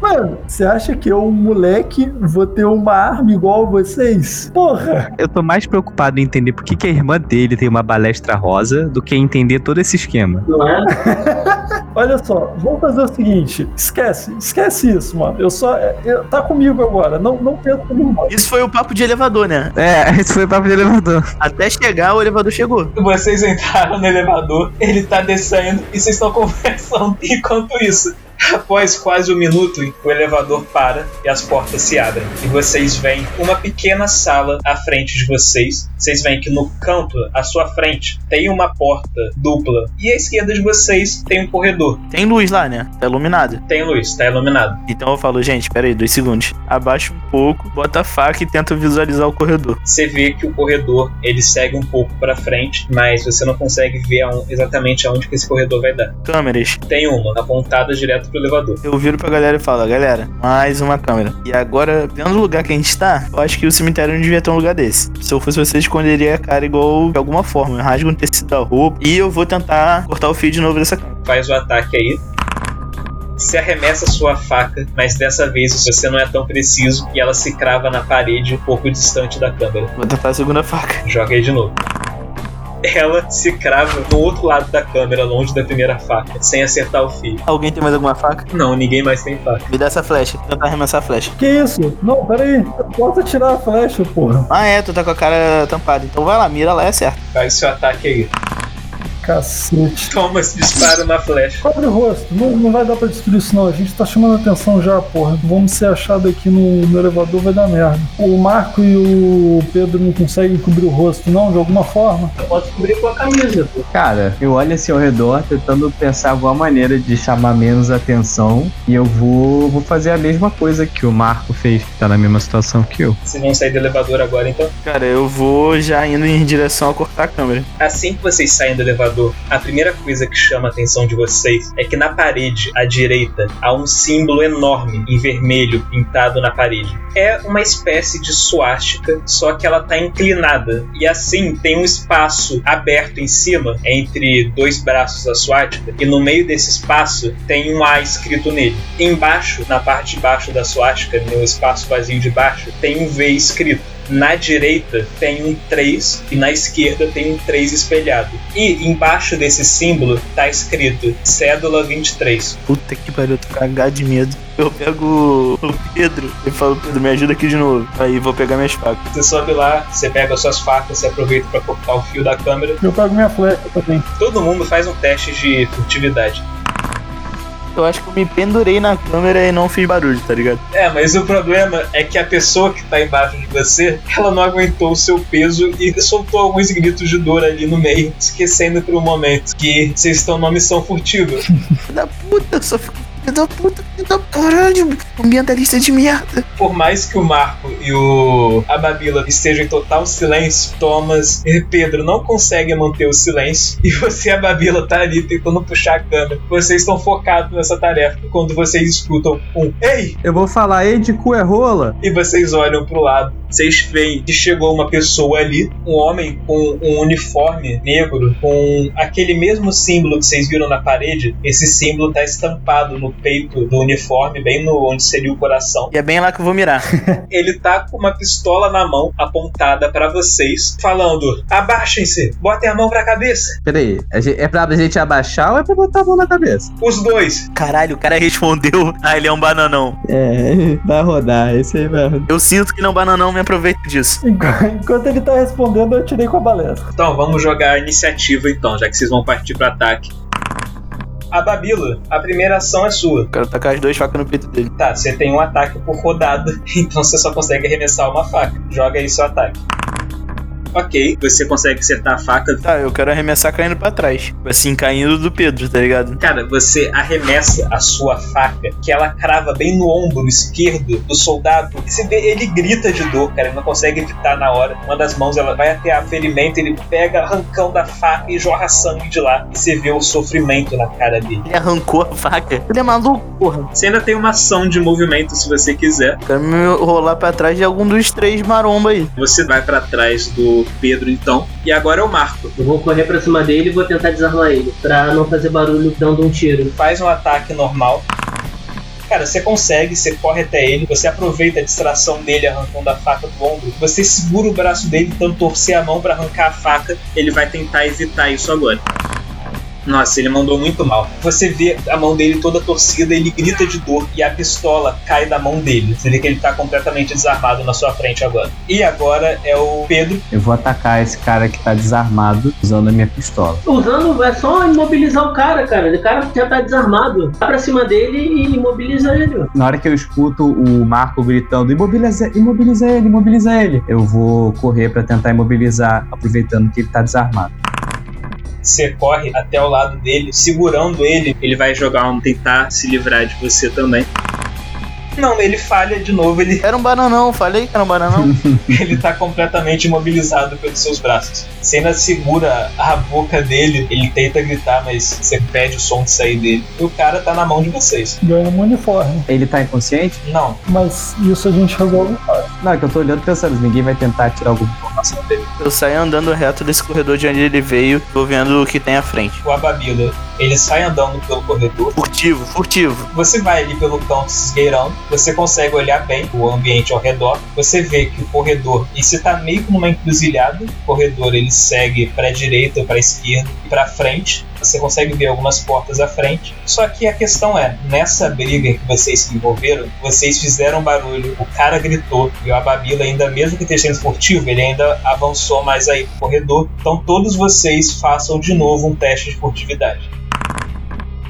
D: Mano, você acha que eu, um moleque, vou ter uma arma igual vocês? Porra!
B: Eu tô mais preocupado em entender por que, que a irmã dele tem uma balestra rosa do que entender todo esse esquema.
E: Não é?
D: Olha só, vamos fazer o seguinte: esquece, esquece isso, mano. Eu só. eu- tá comigo agora, não, não pensa comigo.
C: Isso foi o papo de elevador, né?
B: É, esse foi o papo de elevador.
C: Até chegar, o elevador chegou.
A: vocês entraram no elevador, ele tá descendo e vocês estão conversando. Enquanto isso, Após quase um minuto, o elevador para e as portas se abrem. E vocês veem uma pequena sala à frente de vocês. Vocês veem que no canto, à sua frente, tem uma porta dupla. E à esquerda de vocês tem um corredor.
C: Tem luz lá, né? Tá iluminado.
A: Tem luz, tá iluminado.
C: Então eu falo, gente, pera aí, dois segundos. Abaixa um pouco, bota a faca e tenta visualizar o corredor.
A: Você vê que o corredor ele segue um pouco para frente, mas você não consegue ver exatamente aonde que esse corredor vai dar.
C: Câmeras.
A: Tem uma apontada direto pro elevador.
C: Eu viro pra galera e falo, galera, mais uma câmera. E agora, dentro do lugar que a gente tá, eu acho que o cemitério não devia ter um lugar desse. Se eu fosse você, esconderia a cara igual de alguma forma. Rasga um tecido da roupa e eu vou tentar cortar o fio de novo dessa câmera.
A: Faz o ataque aí. Você arremessa sua faca, mas dessa vez você não é tão preciso e ela se crava na parede um pouco distante da câmera.
C: Vou tentar a segunda faca.
A: Joga aí de novo. Ela se crava no outro lado da câmera, longe da primeira faca, sem acertar o fio.
C: Alguém tem mais alguma faca?
A: Não, ninguém mais tem faca.
C: Me dá essa flecha. Vou tentar arremessar a flecha.
D: Que isso? Não, peraí. Eu posso atirar a flecha, porra.
C: Ah, é, tu tá com a cara tampada. Então vai lá, mira lá e acerta.
A: Faz seu ataque aí.
D: Cacete.
A: Toma esse disparo na flecha.
D: Cobre o rosto. Não, não vai dar pra destruir isso, não. A gente tá chamando atenção já, porra. Vamos ser achados aqui no, no elevador, vai dar merda. O Marco e o Pedro não conseguem cobrir o rosto, não, de alguma forma.
E: Eu posso cobrir com a camisa, pô.
B: Cara, eu olho assim ao redor, tentando pensar alguma maneira de chamar menos atenção. E eu vou, vou fazer a mesma coisa que o Marco fez, que tá na mesma situação que eu.
A: Vocês vão sair do elevador agora, então.
C: Cara, eu vou já indo em direção a cortar a câmera.
A: Assim que vocês saem do elevador, a primeira coisa que chama a atenção de vocês é que na parede à direita há um símbolo enorme em vermelho pintado na parede. É uma espécie de suástica, só que ela está inclinada. E assim tem um espaço aberto em cima, entre dois braços da suástica, e no meio desse espaço tem um A escrito nele. Embaixo, na parte de baixo da suástica, no espaço vazio de baixo, tem um V escrito. Na direita tem um 3 e na esquerda tem um 3 espelhado. E embaixo desse símbolo tá escrito Cédula 23.
C: Puta que pariu, eu tô cagado de medo. Eu pego o Pedro e falo, Pedro, me ajuda aqui de novo. Aí vou pegar minhas facas.
A: Você sobe lá, você pega as suas facas, você aproveita para cortar o fio da câmera.
D: Eu pego minha flecha também.
A: Todo mundo faz um teste de furtividade.
C: Eu acho que eu me pendurei na câmera e não fiz barulho, tá ligado?
A: É, mas o problema é que a pessoa que tá embaixo de você, ela não aguentou o seu peso e soltou alguns gritos de dor ali no meio, esquecendo por um momento que vocês estão numa missão furtiva.
C: Da puta, eu só fico. Filho da puta, filho da caralho, ambientalista de merda.
A: Por mais que o Marco e o a Babila estejam em total silêncio, Thomas e Pedro não conseguem manter o silêncio e você e a Babila tá ali tentando puxar a câmera. Vocês estão focados nessa tarefa quando vocês escutam um Ei!
B: Eu vou falar, ei, de cu é rola?
A: E vocês olham pro lado. Vocês veem que chegou uma pessoa ali, um homem com um uniforme negro, com aquele mesmo símbolo que vocês viram na parede. Esse símbolo tá estampado no peito do uniforme, bem no onde seria o coração.
C: E é bem lá que eu vou mirar.
A: Ele tá com uma pistola na mão, apontada pra vocês, falando: Abaixem-se, botem a mão pra cabeça.
B: Peraí, é pra gente abaixar ou é pra botar a mão na cabeça?
A: Os dois.
C: Caralho, o cara respondeu. Ah, ele é um bananão.
B: É, vai rodar, esse aí vai rodar.
C: Eu sinto que não bananão me aproveita disso.
D: Enqu- Enquanto ele tá respondendo, eu atirei com a balestra.
A: Então vamos jogar a iniciativa, então, já que vocês vão partir pro ataque. A Babila, a primeira ação é sua.
C: Eu quero tacar as duas facas no peito dele.
A: Tá, você tem um ataque por rodada, então você só consegue arremessar uma faca. Joga aí seu ataque. Ok, você consegue acertar a faca.
C: Tá, eu quero arremessar caindo pra trás. Assim, caindo do Pedro, tá ligado?
A: Cara, você arremessa a sua faca, que ela crava bem no ombro esquerdo do soldado. E você vê, ele grita de dor, cara, ele não consegue evitar na hora. Uma das mãos ela vai até a ferimento, ele pega arrancão da faca e jorra sangue de lá. E você vê o sofrimento na cara dele.
C: Ele arrancou a faca. Ele é maluco, porra.
A: Você ainda tem uma ação de movimento se você quiser.
C: Quero me rolar pra trás de algum dos três maromba aí.
A: Você vai pra trás do Pedro então. E agora é o Marco.
E: Eu vou correr pra cima dele e vou tentar desarmar ele, pra não fazer barulho dando um tiro.
A: Faz um ataque normal. Cara, você consegue, você corre até ele, você aproveita a distração dele arrancando a faca do ombro, você segura o braço dele, tentando torcer a mão pra arrancar a faca, ele vai tentar evitar isso agora. Nossa, ele mandou muito mal. Você vê a mão dele toda torcida, ele grita de dor e a pistola cai da mão dele. Você vê que ele tá completamente desarmado na sua frente agora. E agora é o Pedro.
B: Eu vou atacar esse cara que tá desarmado usando a minha pistola.
E: Usando, é só imobilizar o cara, cara. O cara já tá desarmado. Vai pra cima dele e imobiliza ele.
B: Na hora que eu escuto o Marco gritando: imobiliza, imobiliza ele, imobiliza ele, eu vou correr pra tentar imobilizar, aproveitando que ele tá desarmado.
A: Você corre até o lado dele, segurando ele. Ele vai jogar um tentar se livrar de você também. Não, ele falha de novo, ele,
C: Era um bananão, falei que era um bananão.
A: ele tá completamente imobilizado pelos seus braços. Você ainda segura a boca dele, ele tenta gritar, mas você pede o som de sair dele. E o cara tá na mão de vocês.
D: Ganha um uniforme.
B: Ele tá inconsciente?
A: Não,
D: Mas isso a gente resolve fácil.
B: Não, é que eu tô olhando pensando, ninguém vai tentar tirar alguma informação dele.
C: Eu saio andando reto desse corredor de onde ele veio, tô vendo o que tem à frente.
A: o Ababila, ele sai andando pelo corredor.
C: Furtivo, furtivo.
A: Você vai ali pelo canto se esgueirando, você consegue olhar bem o ambiente ao redor, você vê que o corredor, e você tá meio que numa encruzilhada, o corredor ele segue pra direita, pra esquerda e pra frente. Você consegue ver algumas portas à frente. Só que a questão é, nessa briga que vocês se envolveram, vocês fizeram barulho, o cara gritou, e o Ababila ainda, mesmo que esteja sendo furtivo, ele ainda avançou mais aí pro corredor. Então todos vocês façam de novo um teste de furtividade.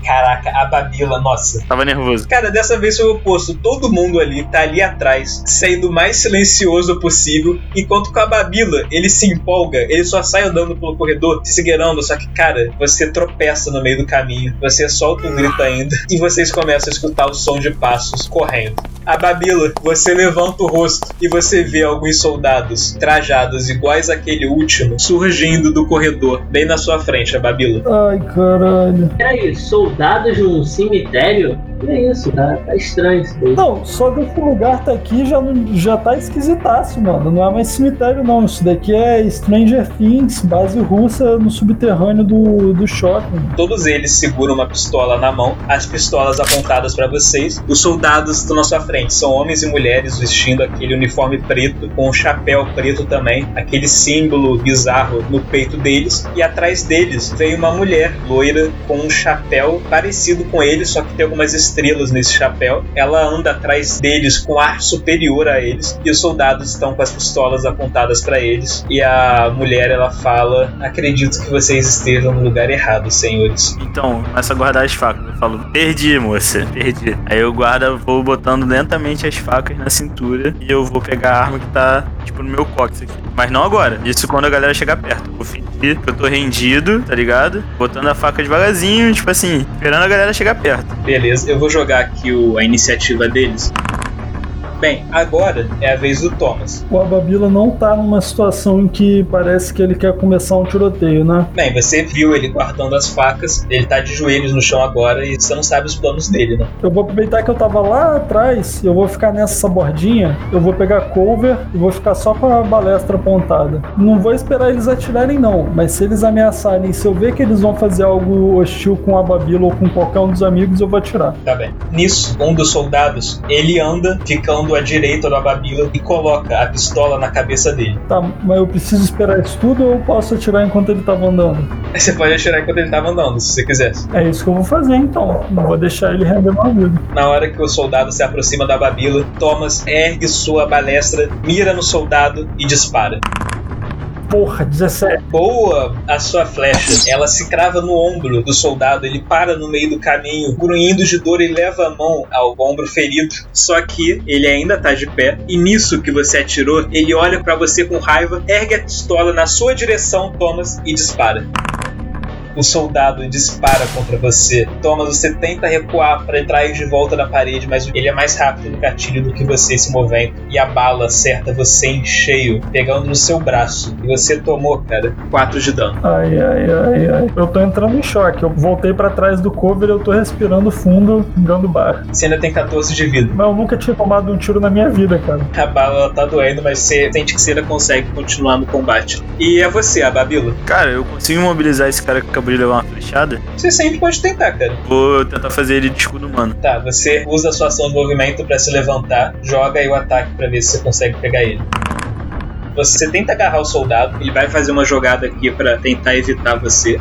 A: Caraca, a Babila, nossa,
C: Tava nervoso.
A: Cara, dessa vez foi o oposto. Todo mundo ali tá ali atrás, saindo o mais silencioso possível, enquanto com a Babila, ele se empolga, ele só sai andando pelo corredor, se seguirando, só que, cara, você tropeça no meio do caminho, você solta um grito ainda, e vocês começam a escutar o som de passos correndo. A Babila, você levanta o rosto e você vê alguns soldados trajados iguais àquele último surgindo do corredor, bem na sua frente, a Babila.
D: Ai, caralho.
E: Peraí, soldados num cemitério? Que é isso, tá, tá estranho isso daí.
D: Não, só desse lugar tá aqui já, já tá esquisitaço, mano. Não é mais cemitério, não. Isso daqui é Stranger Things, base russa no subterrâneo do, do shopping.
A: Todos eles seguram uma pistola na mão, as pistolas apontadas para vocês. Os soldados estão na sua frente, são homens e mulheres vestindo aquele uniforme preto, com um chapéu preto também, aquele símbolo bizarro no peito deles. E atrás deles vem uma mulher loira com um chapéu parecido com eles, só que tem algumas estrelas nesse chapéu. Ela anda atrás deles com ar superior a eles, e os soldados estão com as pistolas apontadas para eles. E a mulher ela fala: Acredito que vocês estejam no lugar errado, senhores.
C: Então, começa a guardar as facas. Eu falo, perdi, moça, perdi. Aí eu guardo, vou botando lentamente as facas na cintura e eu vou pegar a arma que tá, tipo, no meu cóccix aqui. Mas não agora. Isso quando a galera chegar perto. Vou fingir que eu tô rendido, tá ligado? Botando a faca devagarzinho, tipo assim, esperando a galera chegar perto.
A: Beleza, eu vou jogar aqui o- a iniciativa deles. Bem, agora é a vez do Thomas.
D: O Ababila não tá numa situação em que parece que ele quer começar um tiroteio, né?
A: Bem, você viu ele guardando as facas, ele tá de joelhos no chão agora e você não sabe os planos dele, né?
D: Eu vou aproveitar que eu tava lá atrás, eu vou ficar nessa bordinha, eu vou pegar cover e vou ficar só com a balestra apontada. Não vou esperar eles atirarem não, mas se eles ameaçarem, se eu ver que eles vão fazer algo hostil com a Babila ou com qualquer um dos amigos, eu vou atirar.
A: Tá bem. Nisso, um dos soldados, ele anda ficando à direita do Ababila e coloca a pistola na cabeça dele.
D: Tá, mas eu preciso esperar isso tudo ou eu posso atirar enquanto ele tava andando?
A: Aí você pode atirar enquanto ele tava andando, se você quisesse.
D: É isso que eu vou fazer então. Não vou deixar ele render uma vida.
A: Na hora que o soldado se aproxima da Babila, Thomas ergue sua balestra, mira no soldado e dispara.
D: Porra, 17.
A: Boa a sua flecha. Ela se crava no ombro do soldado. Ele para no meio do caminho, grunhindo de dor e leva a mão ao ombro ferido. Só que ele ainda tá de pé. E nisso que você atirou, ele olha pra você com raiva, ergue a pistola na sua direção, Thomas, e dispara. O soldado dispara contra você. Thomas, você tenta recuar para trás de volta da parede, mas ele é mais rápido no gatilho do que você se movendo. E a bala acerta você em cheio, pegando no seu braço. E você tomou, cara, 4 de dano.
D: Ai, ai, ai, ai. Eu tô entrando em choque. Eu voltei pra trás do cover e eu tô respirando fundo, dando bar.
A: Você ainda tem 14 de vida.
D: Mas eu nunca tinha tomado um tiro na minha vida, cara.
A: A bala ela tá doendo, mas você sente que você ainda consegue continuar no combate. E é você, a Babila.
C: Cara, eu consigo imobilizar esse cara que acabou de levar uma flechada?
A: Você sempre pode tentar, cara.
C: Vou tentar fazer ele de escudo humano.
A: Tá, você usa a sua ação de movimento pra se levantar, joga aí o ataque pra ver se você consegue pegar ele. Você tenta agarrar o soldado, ele vai fazer uma jogada aqui pra tentar evitar você.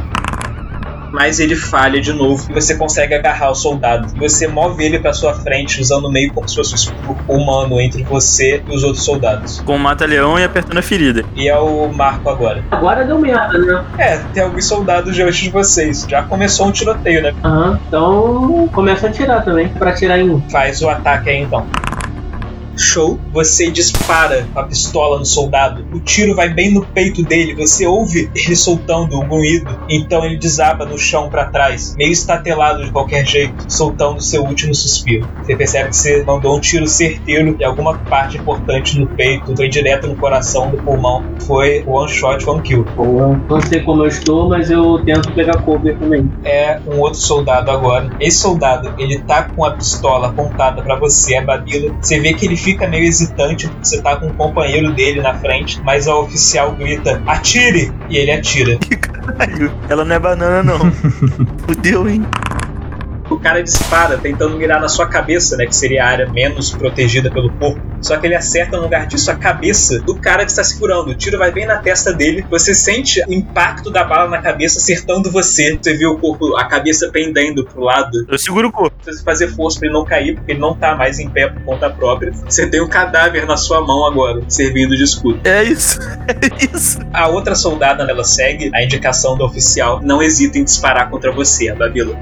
A: Mas ele falha de novo e você consegue agarrar o soldado. Você move ele para sua frente, usando meio como se fosse um escudo humano entre você e os outros soldados.
C: Com o mata-leão e apertando a ferida.
A: E é o Marco agora.
E: Agora deu merda, né?
A: É, tem alguns soldados diante de vocês. Já começou um tiroteio, né?
E: Aham. Então começa a atirar também. Pra atirar em um.
A: Faz o ataque aí então. Show, você dispara a pistola no soldado. O tiro vai bem no peito dele. Você ouve ele soltando o grunhido. Então ele desaba no chão para trás, meio estatelado de qualquer jeito, soltando seu último suspiro. Você percebe que você mandou um tiro certeiro e alguma parte importante no peito, foi direto no coração do pulmão. Foi one shot, one kill.
E: Boa. Não sei como eu estou, mas eu tento pegar cover também.
A: é um outro soldado agora. Esse soldado, ele tá com a pistola apontada pra você, a Babila. Você vê que ele fica meio hesitante porque você tá com um companheiro dele na frente, mas a oficial grita: "Atire!" e ele atira.
C: Caralho, ela não é banana, não. Fudeu, hein?
A: O cara dispara tentando mirar na sua cabeça, né, que seria a área menos protegida pelo corpo. Só que ele acerta no lugar disso a cabeça do cara que está segurando. O tiro vai bem na testa dele. Você sente o impacto da bala na cabeça acertando você. Você vê o corpo, a cabeça pendendo pro lado.
C: Eu seguro o corpo.
A: precisa fazer força pra ele não cair, porque ele não tá mais em pé por conta própria. Você tem um cadáver na sua mão agora, servindo de escudo.
C: É isso. É isso.
A: A outra soldada, ela segue a indicação do oficial, não hesita em disparar contra você, a Babila.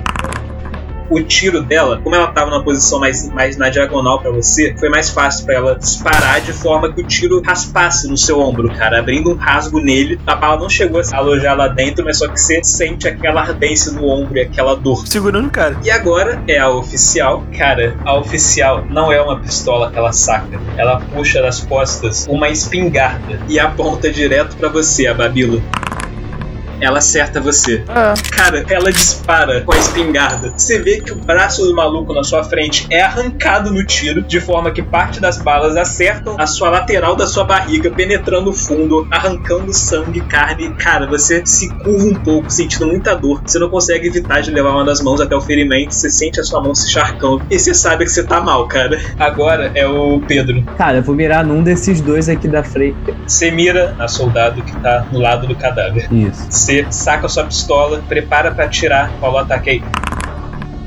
A: O tiro dela, como ela tava numa posição mais, mais na diagonal pra você, foi mais fácil pra ela disparar de forma que o tiro raspasse no seu ombro, cara, abrindo um rasgo nele. A bala não chegou a alojar lá dentro, mas só que você sente aquela ardência no ombro e aquela dor.
C: Segurando o cara.
A: E agora é a oficial. Cara, a oficial não é uma pistola que ela saca. Ela puxa das costas uma espingarda e aponta direto pra você, a Babila. Ela acerta você.
C: Ah.
A: Cara, ela dispara com a espingarda. Você vê que o braço do maluco na sua frente é arrancado no tiro, de forma que parte das balas acertam a sua lateral da sua barriga, penetrando o fundo, arrancando sangue, carne. Cara, você se curva um pouco, sentindo muita dor. Você não consegue evitar de levar uma das mãos até o ferimento. Você sente a sua mão se charcando. E você sabe que você tá mal, cara. Agora é o Pedro.
B: Cara, eu vou mirar num desses dois aqui da frente.
A: Você mira a soldado que tá no lado do cadáver.
B: Isso.
A: Você saca sua pistola, prepara pra atirar. Qual o ataque aí?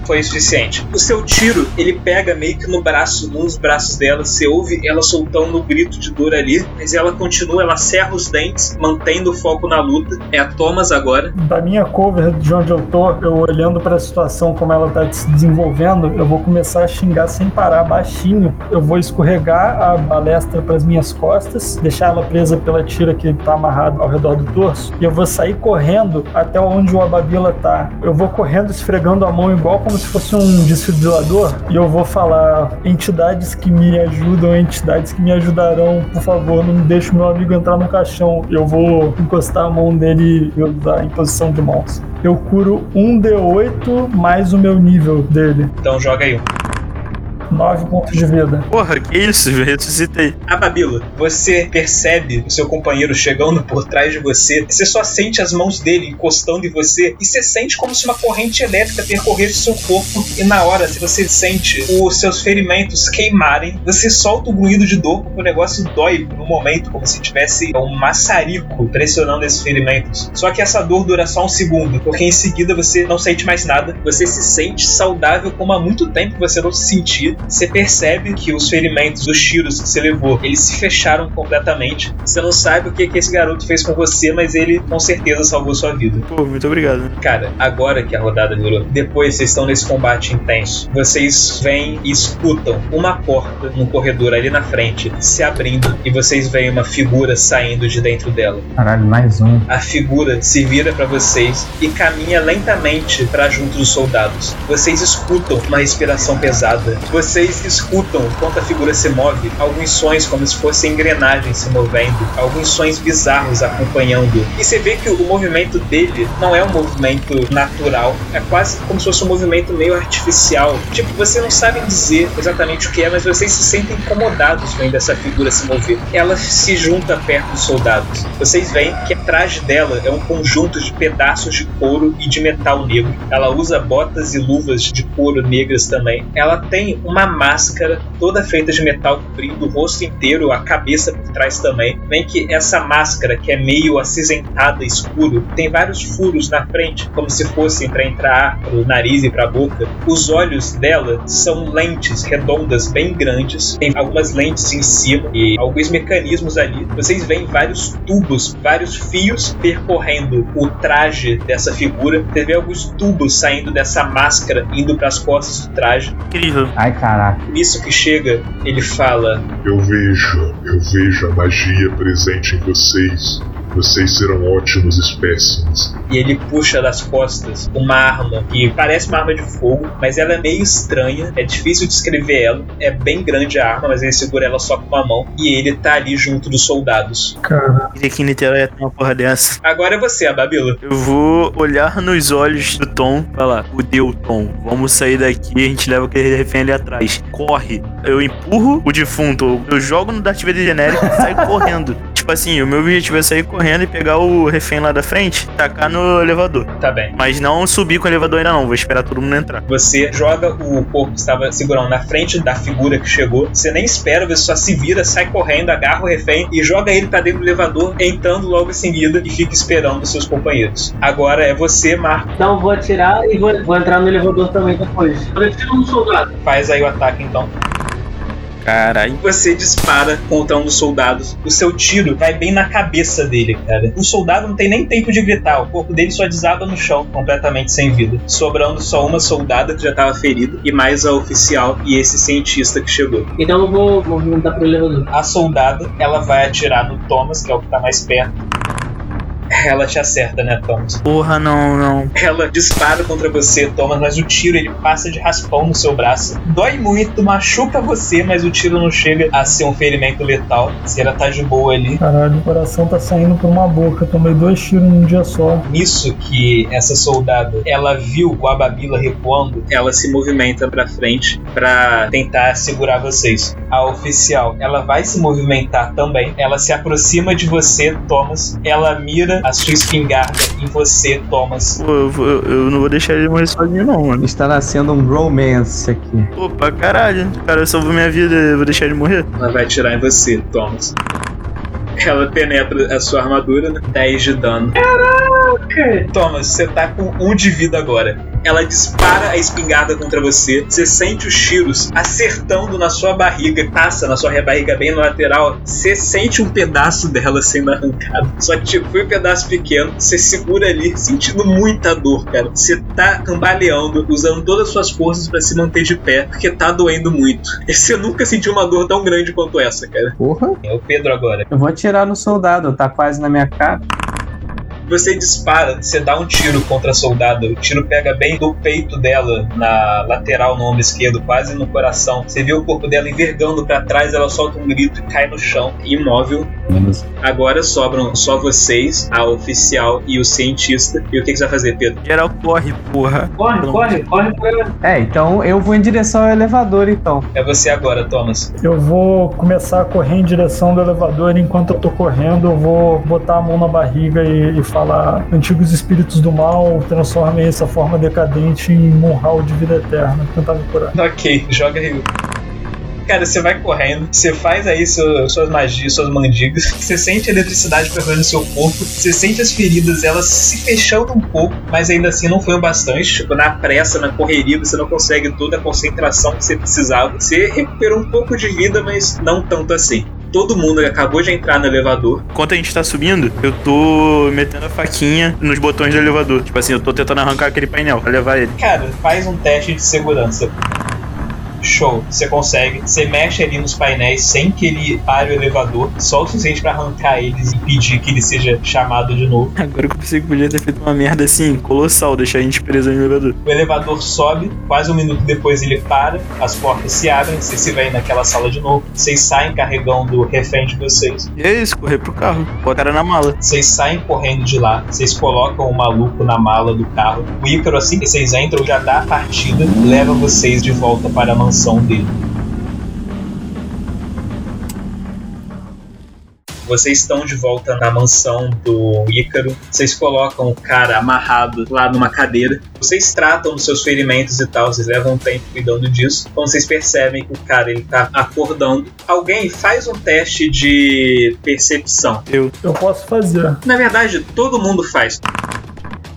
A: Foi suficiente. O seu tiro, ele pega meio que no braço, num dos braços dela. Você ouve ela soltando um grito de dor ali, mas ela continua, ela cerra os dentes, mantendo o foco na luta. É a Thomas agora.
D: Da minha cover de onde eu tô, eu olhando pra situação como ela tá se desenvolvendo, eu vou começar a xingar sem parar, baixinho. Eu vou escorregar a balestra pras minhas costas, deixar ela presa pela tira que tá amarrada ao redor do torso, e eu vou sair correndo até onde o Ababila tá. Eu vou correndo esfregando a mão igual como se fosse um desfibrilador, e eu vou falar entidades que me ajudam, entidades que me ajudarão, por favor, não deixe meu amigo entrar no caixão. Eu vou encostar a mão dele e usar em posição de mãos. Eu curo um D8 mais o meu nível dele.
A: Então joga aí.
D: 9 pontos de vida.
C: Porra, que isso? Eu ressuscitei.
A: A Babila, você percebe o seu companheiro chegando por trás de você. Você só sente as mãos dele encostando em você e você sente como se uma corrente elétrica percorresse seu corpo. E na hora, se você sente os seus ferimentos queimarem, você solta o grunhido de dor porque o negócio dói no momento, como se tivesse um maçarico pressionando esses ferimentos. Só que essa dor dura só um segundo, porque em seguida você não sente mais nada. Você se sente saudável como há muito tempo que você não se sentia. Você percebe que os ferimentos, os tiros que você levou, eles se fecharam completamente. Você não sabe o que, que esse garoto fez com você, mas ele com certeza salvou sua vida.
C: Pô, muito obrigado.
A: Cara, agora que a rodada virou, depois vocês estão nesse combate intenso, vocês vêm e escutam uma porta no corredor ali na frente se abrindo e vocês veem uma figura saindo de dentro dela.
B: Caralho, mais um.
A: A figura se vira pra vocês e caminha lentamente para junto dos soldados. Vocês escutam uma respiração pesada. Vocês escutam, enquanto a figura se move, alguns sons como se fossem engrenagens se movendo, alguns sons bizarros acompanhando. E você vê que o movimento dele não é um movimento natural, é quase como se fosse um movimento meio artificial. Tipo, você não sabe dizer exatamente o que é, mas vocês se sentem incomodados vendo essa figura se mover. Ela se junta perto dos soldados. Vocês veem que atrás dela é um conjunto de pedaços de couro e de metal negro. Ela usa botas e luvas de couro negras também. Ela tem uma uma máscara toda feita de metal cobrindo o rosto inteiro, a cabeça por trás também. Vem que essa máscara, que é meio acinzentada, escuro, tem vários furos na frente, como se fossem para entrar pro nariz e pra boca. Os olhos dela são lentes redondas bem grandes, tem algumas lentes em cima e alguns mecanismos ali. Vocês veem vários tubos, vários fios percorrendo o traje dessa figura. Você vê alguns tubos saindo dessa máscara, indo para as costas do traje.
C: Incrível.
B: Ai, caraca.
A: Nisso que chega, ele fala:
J: Eu vejo, eu vejo a magia presente em vocês. Vocês serão ótimos espécimes.
A: e ele puxa das costas uma arma que parece uma arma de fogo, mas ela é meio estranha, é difícil descrever ela. É bem grande a arma, mas ele segura ela só com uma mão e ele tá ali junto dos soldados.
D: Cara,
C: Queria que em Niterói ia ter uma porra dessa.
A: Agora é você, a Babila.
C: Eu vou olhar nos olhos do Tom e falar: Fudeu, Tom. Vamos sair daqui a gente leva aquele refém ali atrás. Corre. Eu empurro o defunto, eu jogo no Darth Vader genérico e saio correndo. Tipo assim, o meu objetivo é sair correndo e pegar o refém lá da frente, tacar no elevador.
A: Tá bem.
C: Mas não subir com o elevador ainda não, vou esperar todo mundo entrar.
A: Você joga o corpo que estava segurando na frente da figura que chegou. Você nem espera, você só se vira, sai correndo, agarra o refém e joga ele pra dentro do elevador, entrando logo em seguida e fica esperando os seus companheiros. Agora é você, Marco.
E: Então vou atirar e vou, vou entrar no elevador também depois. Atiro no soldado.
A: Faz aí o ataque então.
C: Caralho.
A: Você dispara contra um dos soldados. O seu tiro vai bem na cabeça dele, cara. O soldado não tem nem tempo de gritar. O corpo dele só desaba no chão, completamente sem vida. Sobrando só uma soldada que já estava ferida, e mais a oficial e esse cientista que chegou.
E: Então eu vou movimentar pro elevador.
A: A soldada, ela vai atirar no Thomas, que é o que tá mais perto. Ela te acerta, né, Thomas?
C: Porra, não, não.
A: Ela dispara contra você, Thomas, mas o tiro ele passa de raspão no seu braço. Dói muito, machuca você, mas o tiro não chega a ser um ferimento letal. Se ela tá de boa ali.
D: caralho, o coração tá saindo por uma boca. Tomei dois tiros num dia só.
A: Nisso que essa soldada, ela viu o Ababila recuando, ela se movimenta pra frente pra tentar segurar vocês. A oficial, ela vai se movimentar também. Ela se aproxima de você, Thomas. Ela mira a sua espingarda em você, Thomas.
C: Pô, eu, vou- eu não vou deixar ele morrer sozinho, não, mano.
B: Está nascendo um romance aqui.
C: Pô, pra caralho. O cara salvou minha vida, eu vou deixar ele morrer?
A: Ela vai atirar em você, Thomas. Ela penetra a sua armadura, né? 10 de dano. Caraca! Thomas, você tá com 1 de vida agora. Ela dispara a espingarda contra você. Você sente os tiros acertando na sua barriga, passa na sua barriga bem no lateral. Você sente um pedaço dela sendo arrancado. Só que tipo, foi um pedaço pequeno. Você segura ali, sentindo muita dor, cara. Você tá cambaleando, usando todas as suas forças pra se manter de pé, porque tá doendo muito. E você nunca sentiu uma dor tão grande quanto essa, cara.
B: Porra.
A: É o Pedro agora.
B: Eu vou atirar no soldado, tá quase na minha cara.
A: Você dispara, você dá um tiro contra a soldada. O tiro pega bem do peito dela, na lateral, no ombro esquerdo, quase no coração. Você vê o corpo dela envergando pra trás, ela solta um grito e cai no chão, imóvel.
B: Menos.
A: Agora sobram só vocês, a oficial e o cientista. E o que, que você vai fazer, Pedro?
C: Geral corre, porra.
E: Corre, corre, corre pra.
B: É, então eu vou em direção ao elevador, então.
A: É você agora, Thomas.
D: Eu vou começar a correr em direção do elevador. Enquanto eu tô correndo, eu vou botar a mão na barriga e, e falar: Antigos espíritos do mal, transformem essa forma decadente em um hall de vida eterna. Tentar me curar.
A: Ok, joga aí. Cara, você vai correndo, você faz aí seu- suas magias, suas mandigas, você sente a eletricidade percorrendo seu corpo, você sente as feridas, elas se fechando um pouco, mas ainda assim não foi o bastante. Tipo, na pressa, na correria, você não consegue toda a concentração que você precisava. Você recuperou um pouco de vida, mas não tanto assim. Todo mundo acabou de entrar no elevador.
C: Enquanto a gente tá subindo, eu tô metendo a faquinha nos botões do elevador. Tipo assim, eu tô tentando arrancar aquele painel pra levar ele.
A: Cara, faz um teste de segurança. Show, você consegue. Você mexe ali nos painéis sem que ele pare o elevador, só o suficiente pra arrancar eles e impedir que ele seja chamado de novo.
C: Agora que eu pensei que podia ter feito uma merda assim, colossal, deixar a gente preso no elevador.
A: O elevador sobe, quase um minuto depois ele para, as portas se abrem, vocês se veem naquela sala de novo. Vocês saem carregando o refém de vocês.
C: E é isso, correr pro carro. Pôr cara na mala.
A: Vocês saem correndo de lá, vocês colocam o maluco na mala do carro. O Ícaro, assim que vocês entram, já dá a partida, leva vocês de volta para a mansão dele. vocês estão de volta na mansão do Ícaro. Vocês colocam o cara amarrado lá numa cadeira. Vocês tratam dos seus ferimentos e tal, vocês levam um tempo cuidando disso. Quando vocês percebem que o cara ele tá acordando, alguém faz um teste de percepção.
D: Eu posso fazer.
A: Na verdade, todo mundo faz.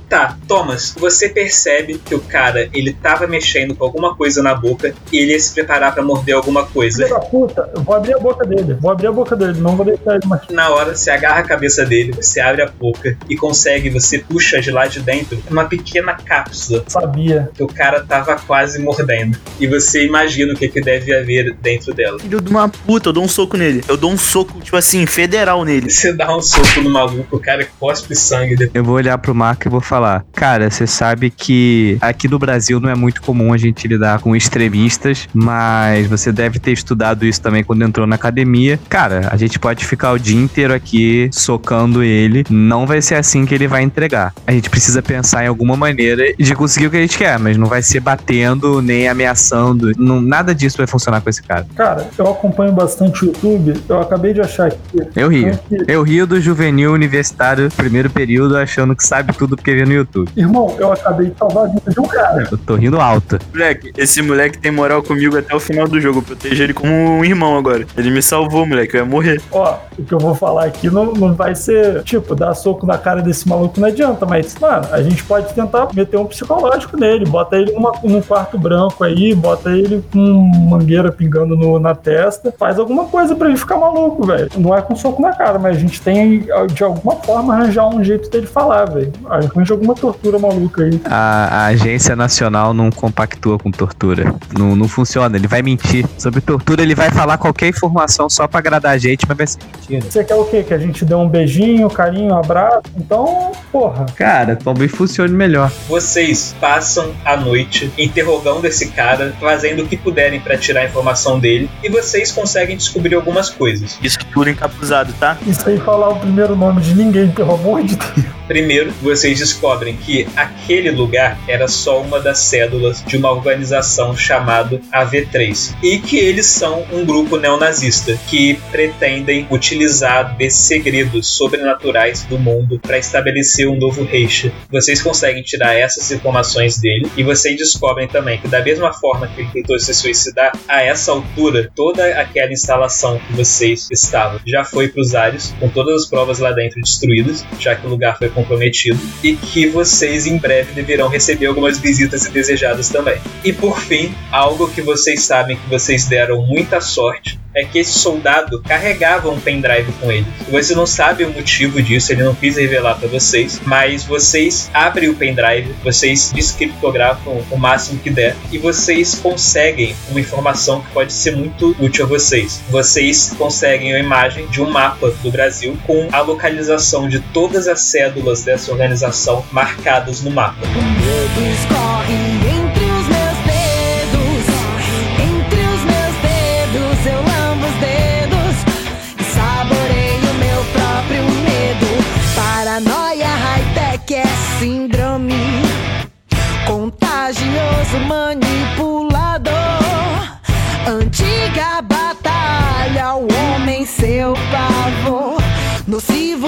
A: Tá, Thomas, você percebe que o cara, ele tava mexendo com alguma coisa na boca e ele ia se preparar pra morder alguma coisa.
D: Filho da puta, eu vou abrir a boca dele. Vou abrir a boca dele, não vou deixar ele mais.
A: Na hora, você agarra a cabeça dele, você abre a boca e consegue, você puxa de lá de dentro uma pequena cápsula
D: Sabia.
A: que o cara tava quase mordendo. E você imagina o que, que deve haver dentro dela.
C: Filho de uma puta, eu dou um soco nele. Eu dou um soco, tipo assim, federal nele.
A: Você dá um soco no maluco, o cara cospe sangue depois.
B: Eu vou olhar pro Marco e vou falar: Cara, você sabe que aqui no Brasil não é muito comum a gente lidar com extremistas, mas você deve ter estudado isso também quando entrou na academia. Cara, a gente pode ficar o dia inteiro aqui socando ele, não vai ser assim que ele vai entregar. A gente precisa pensar em alguma maneira de conseguir o que a gente quer, mas não vai ser batendo nem ameaçando. Não, nada disso vai funcionar com esse cara.
D: Cara, eu acompanho bastante o YouTube. Eu acabei de achar aqui.
B: Eu rio.
D: que-
B: Eu rio do juvenil universitário primeiro período achando que sabe tudo porque vê no YouTube.
D: Irmão, eu acabei de salvar a vida de um cara.
B: Eu tô rindo alto.
C: Moleque, esse moleque tem moral comigo até o final do jogo. Eu protejo ele como um irmão agora. Ele me salvou, moleque. Eu ia morrer.
D: Ó, o que eu vou falar aqui não, não vai ser, tipo, dar soco na cara desse maluco não adianta, mas, mano, a gente pode tentar meter um psicológico nele, bota ele numa, num quarto branco aí, bota ele com mangueira pingando no- na testa, faz alguma coisa pra ele ficar maluco, velho. Não é com soco na cara, mas a gente tem, de alguma forma, arranjar um jeito dele falar, velho. Arranja alguma tortura maluca aí.
B: A, a agência nacional não compactua com tortura. Não, não funciona. Ele vai mentir. Sobre tortura, ele vai falar qualquer informação só pra agradar a gente, mas vai ser mentira.
D: Você quer o quê? Que a gente dê um beijinho, carinho, um abraço? Então, porra.
B: Cara, talvez funcione melhor.
A: Vocês passam a noite interrogando esse cara, fazendo o que puderem pra tirar a informação dele, e vocês conseguem descobrir algumas coisas.
C: Isso tudo encapuzado, tá?
D: E sem falar o primeiro nome de ninguém, pelo amor de Deus.
A: Primeiro, vocês descobrem que aquele lugar era só uma das cédulas de uma organização chamada AV3 e que eles são um grupo neonazista que pretendem utilizar desses segredos sobrenaturais do mundo para estabelecer um novo Reich. Vocês conseguem tirar essas informações dele e vocês descobrem também que da mesma forma que ele tentou se suicidar, a essa altura toda aquela instalação que vocês estavam já foi para os ares com todas as provas lá dentro destruídas, já que o lugar foi comprometido e que vocês em breve deverão receber algumas visitas indesejadas também. E por fim, algo que vocês sabem que vocês deram muita sorte é que esse soldado carregava um pendrive com ele. Você não sabe o motivo disso, ele não quis revelar para vocês, mas vocês abrem o pendrive, vocês descriptografam o máximo que der e vocês conseguem uma informação que pode ser muito útil a vocês. Vocês conseguem a imagem de um mapa do Brasil com a localização de todas as cédulas dessa organização marcadas no mapa.
G: Paranoia high-tech é síndrome. Contagioso manipulador. Antiga batalha, o homem seu pavor. Nocivo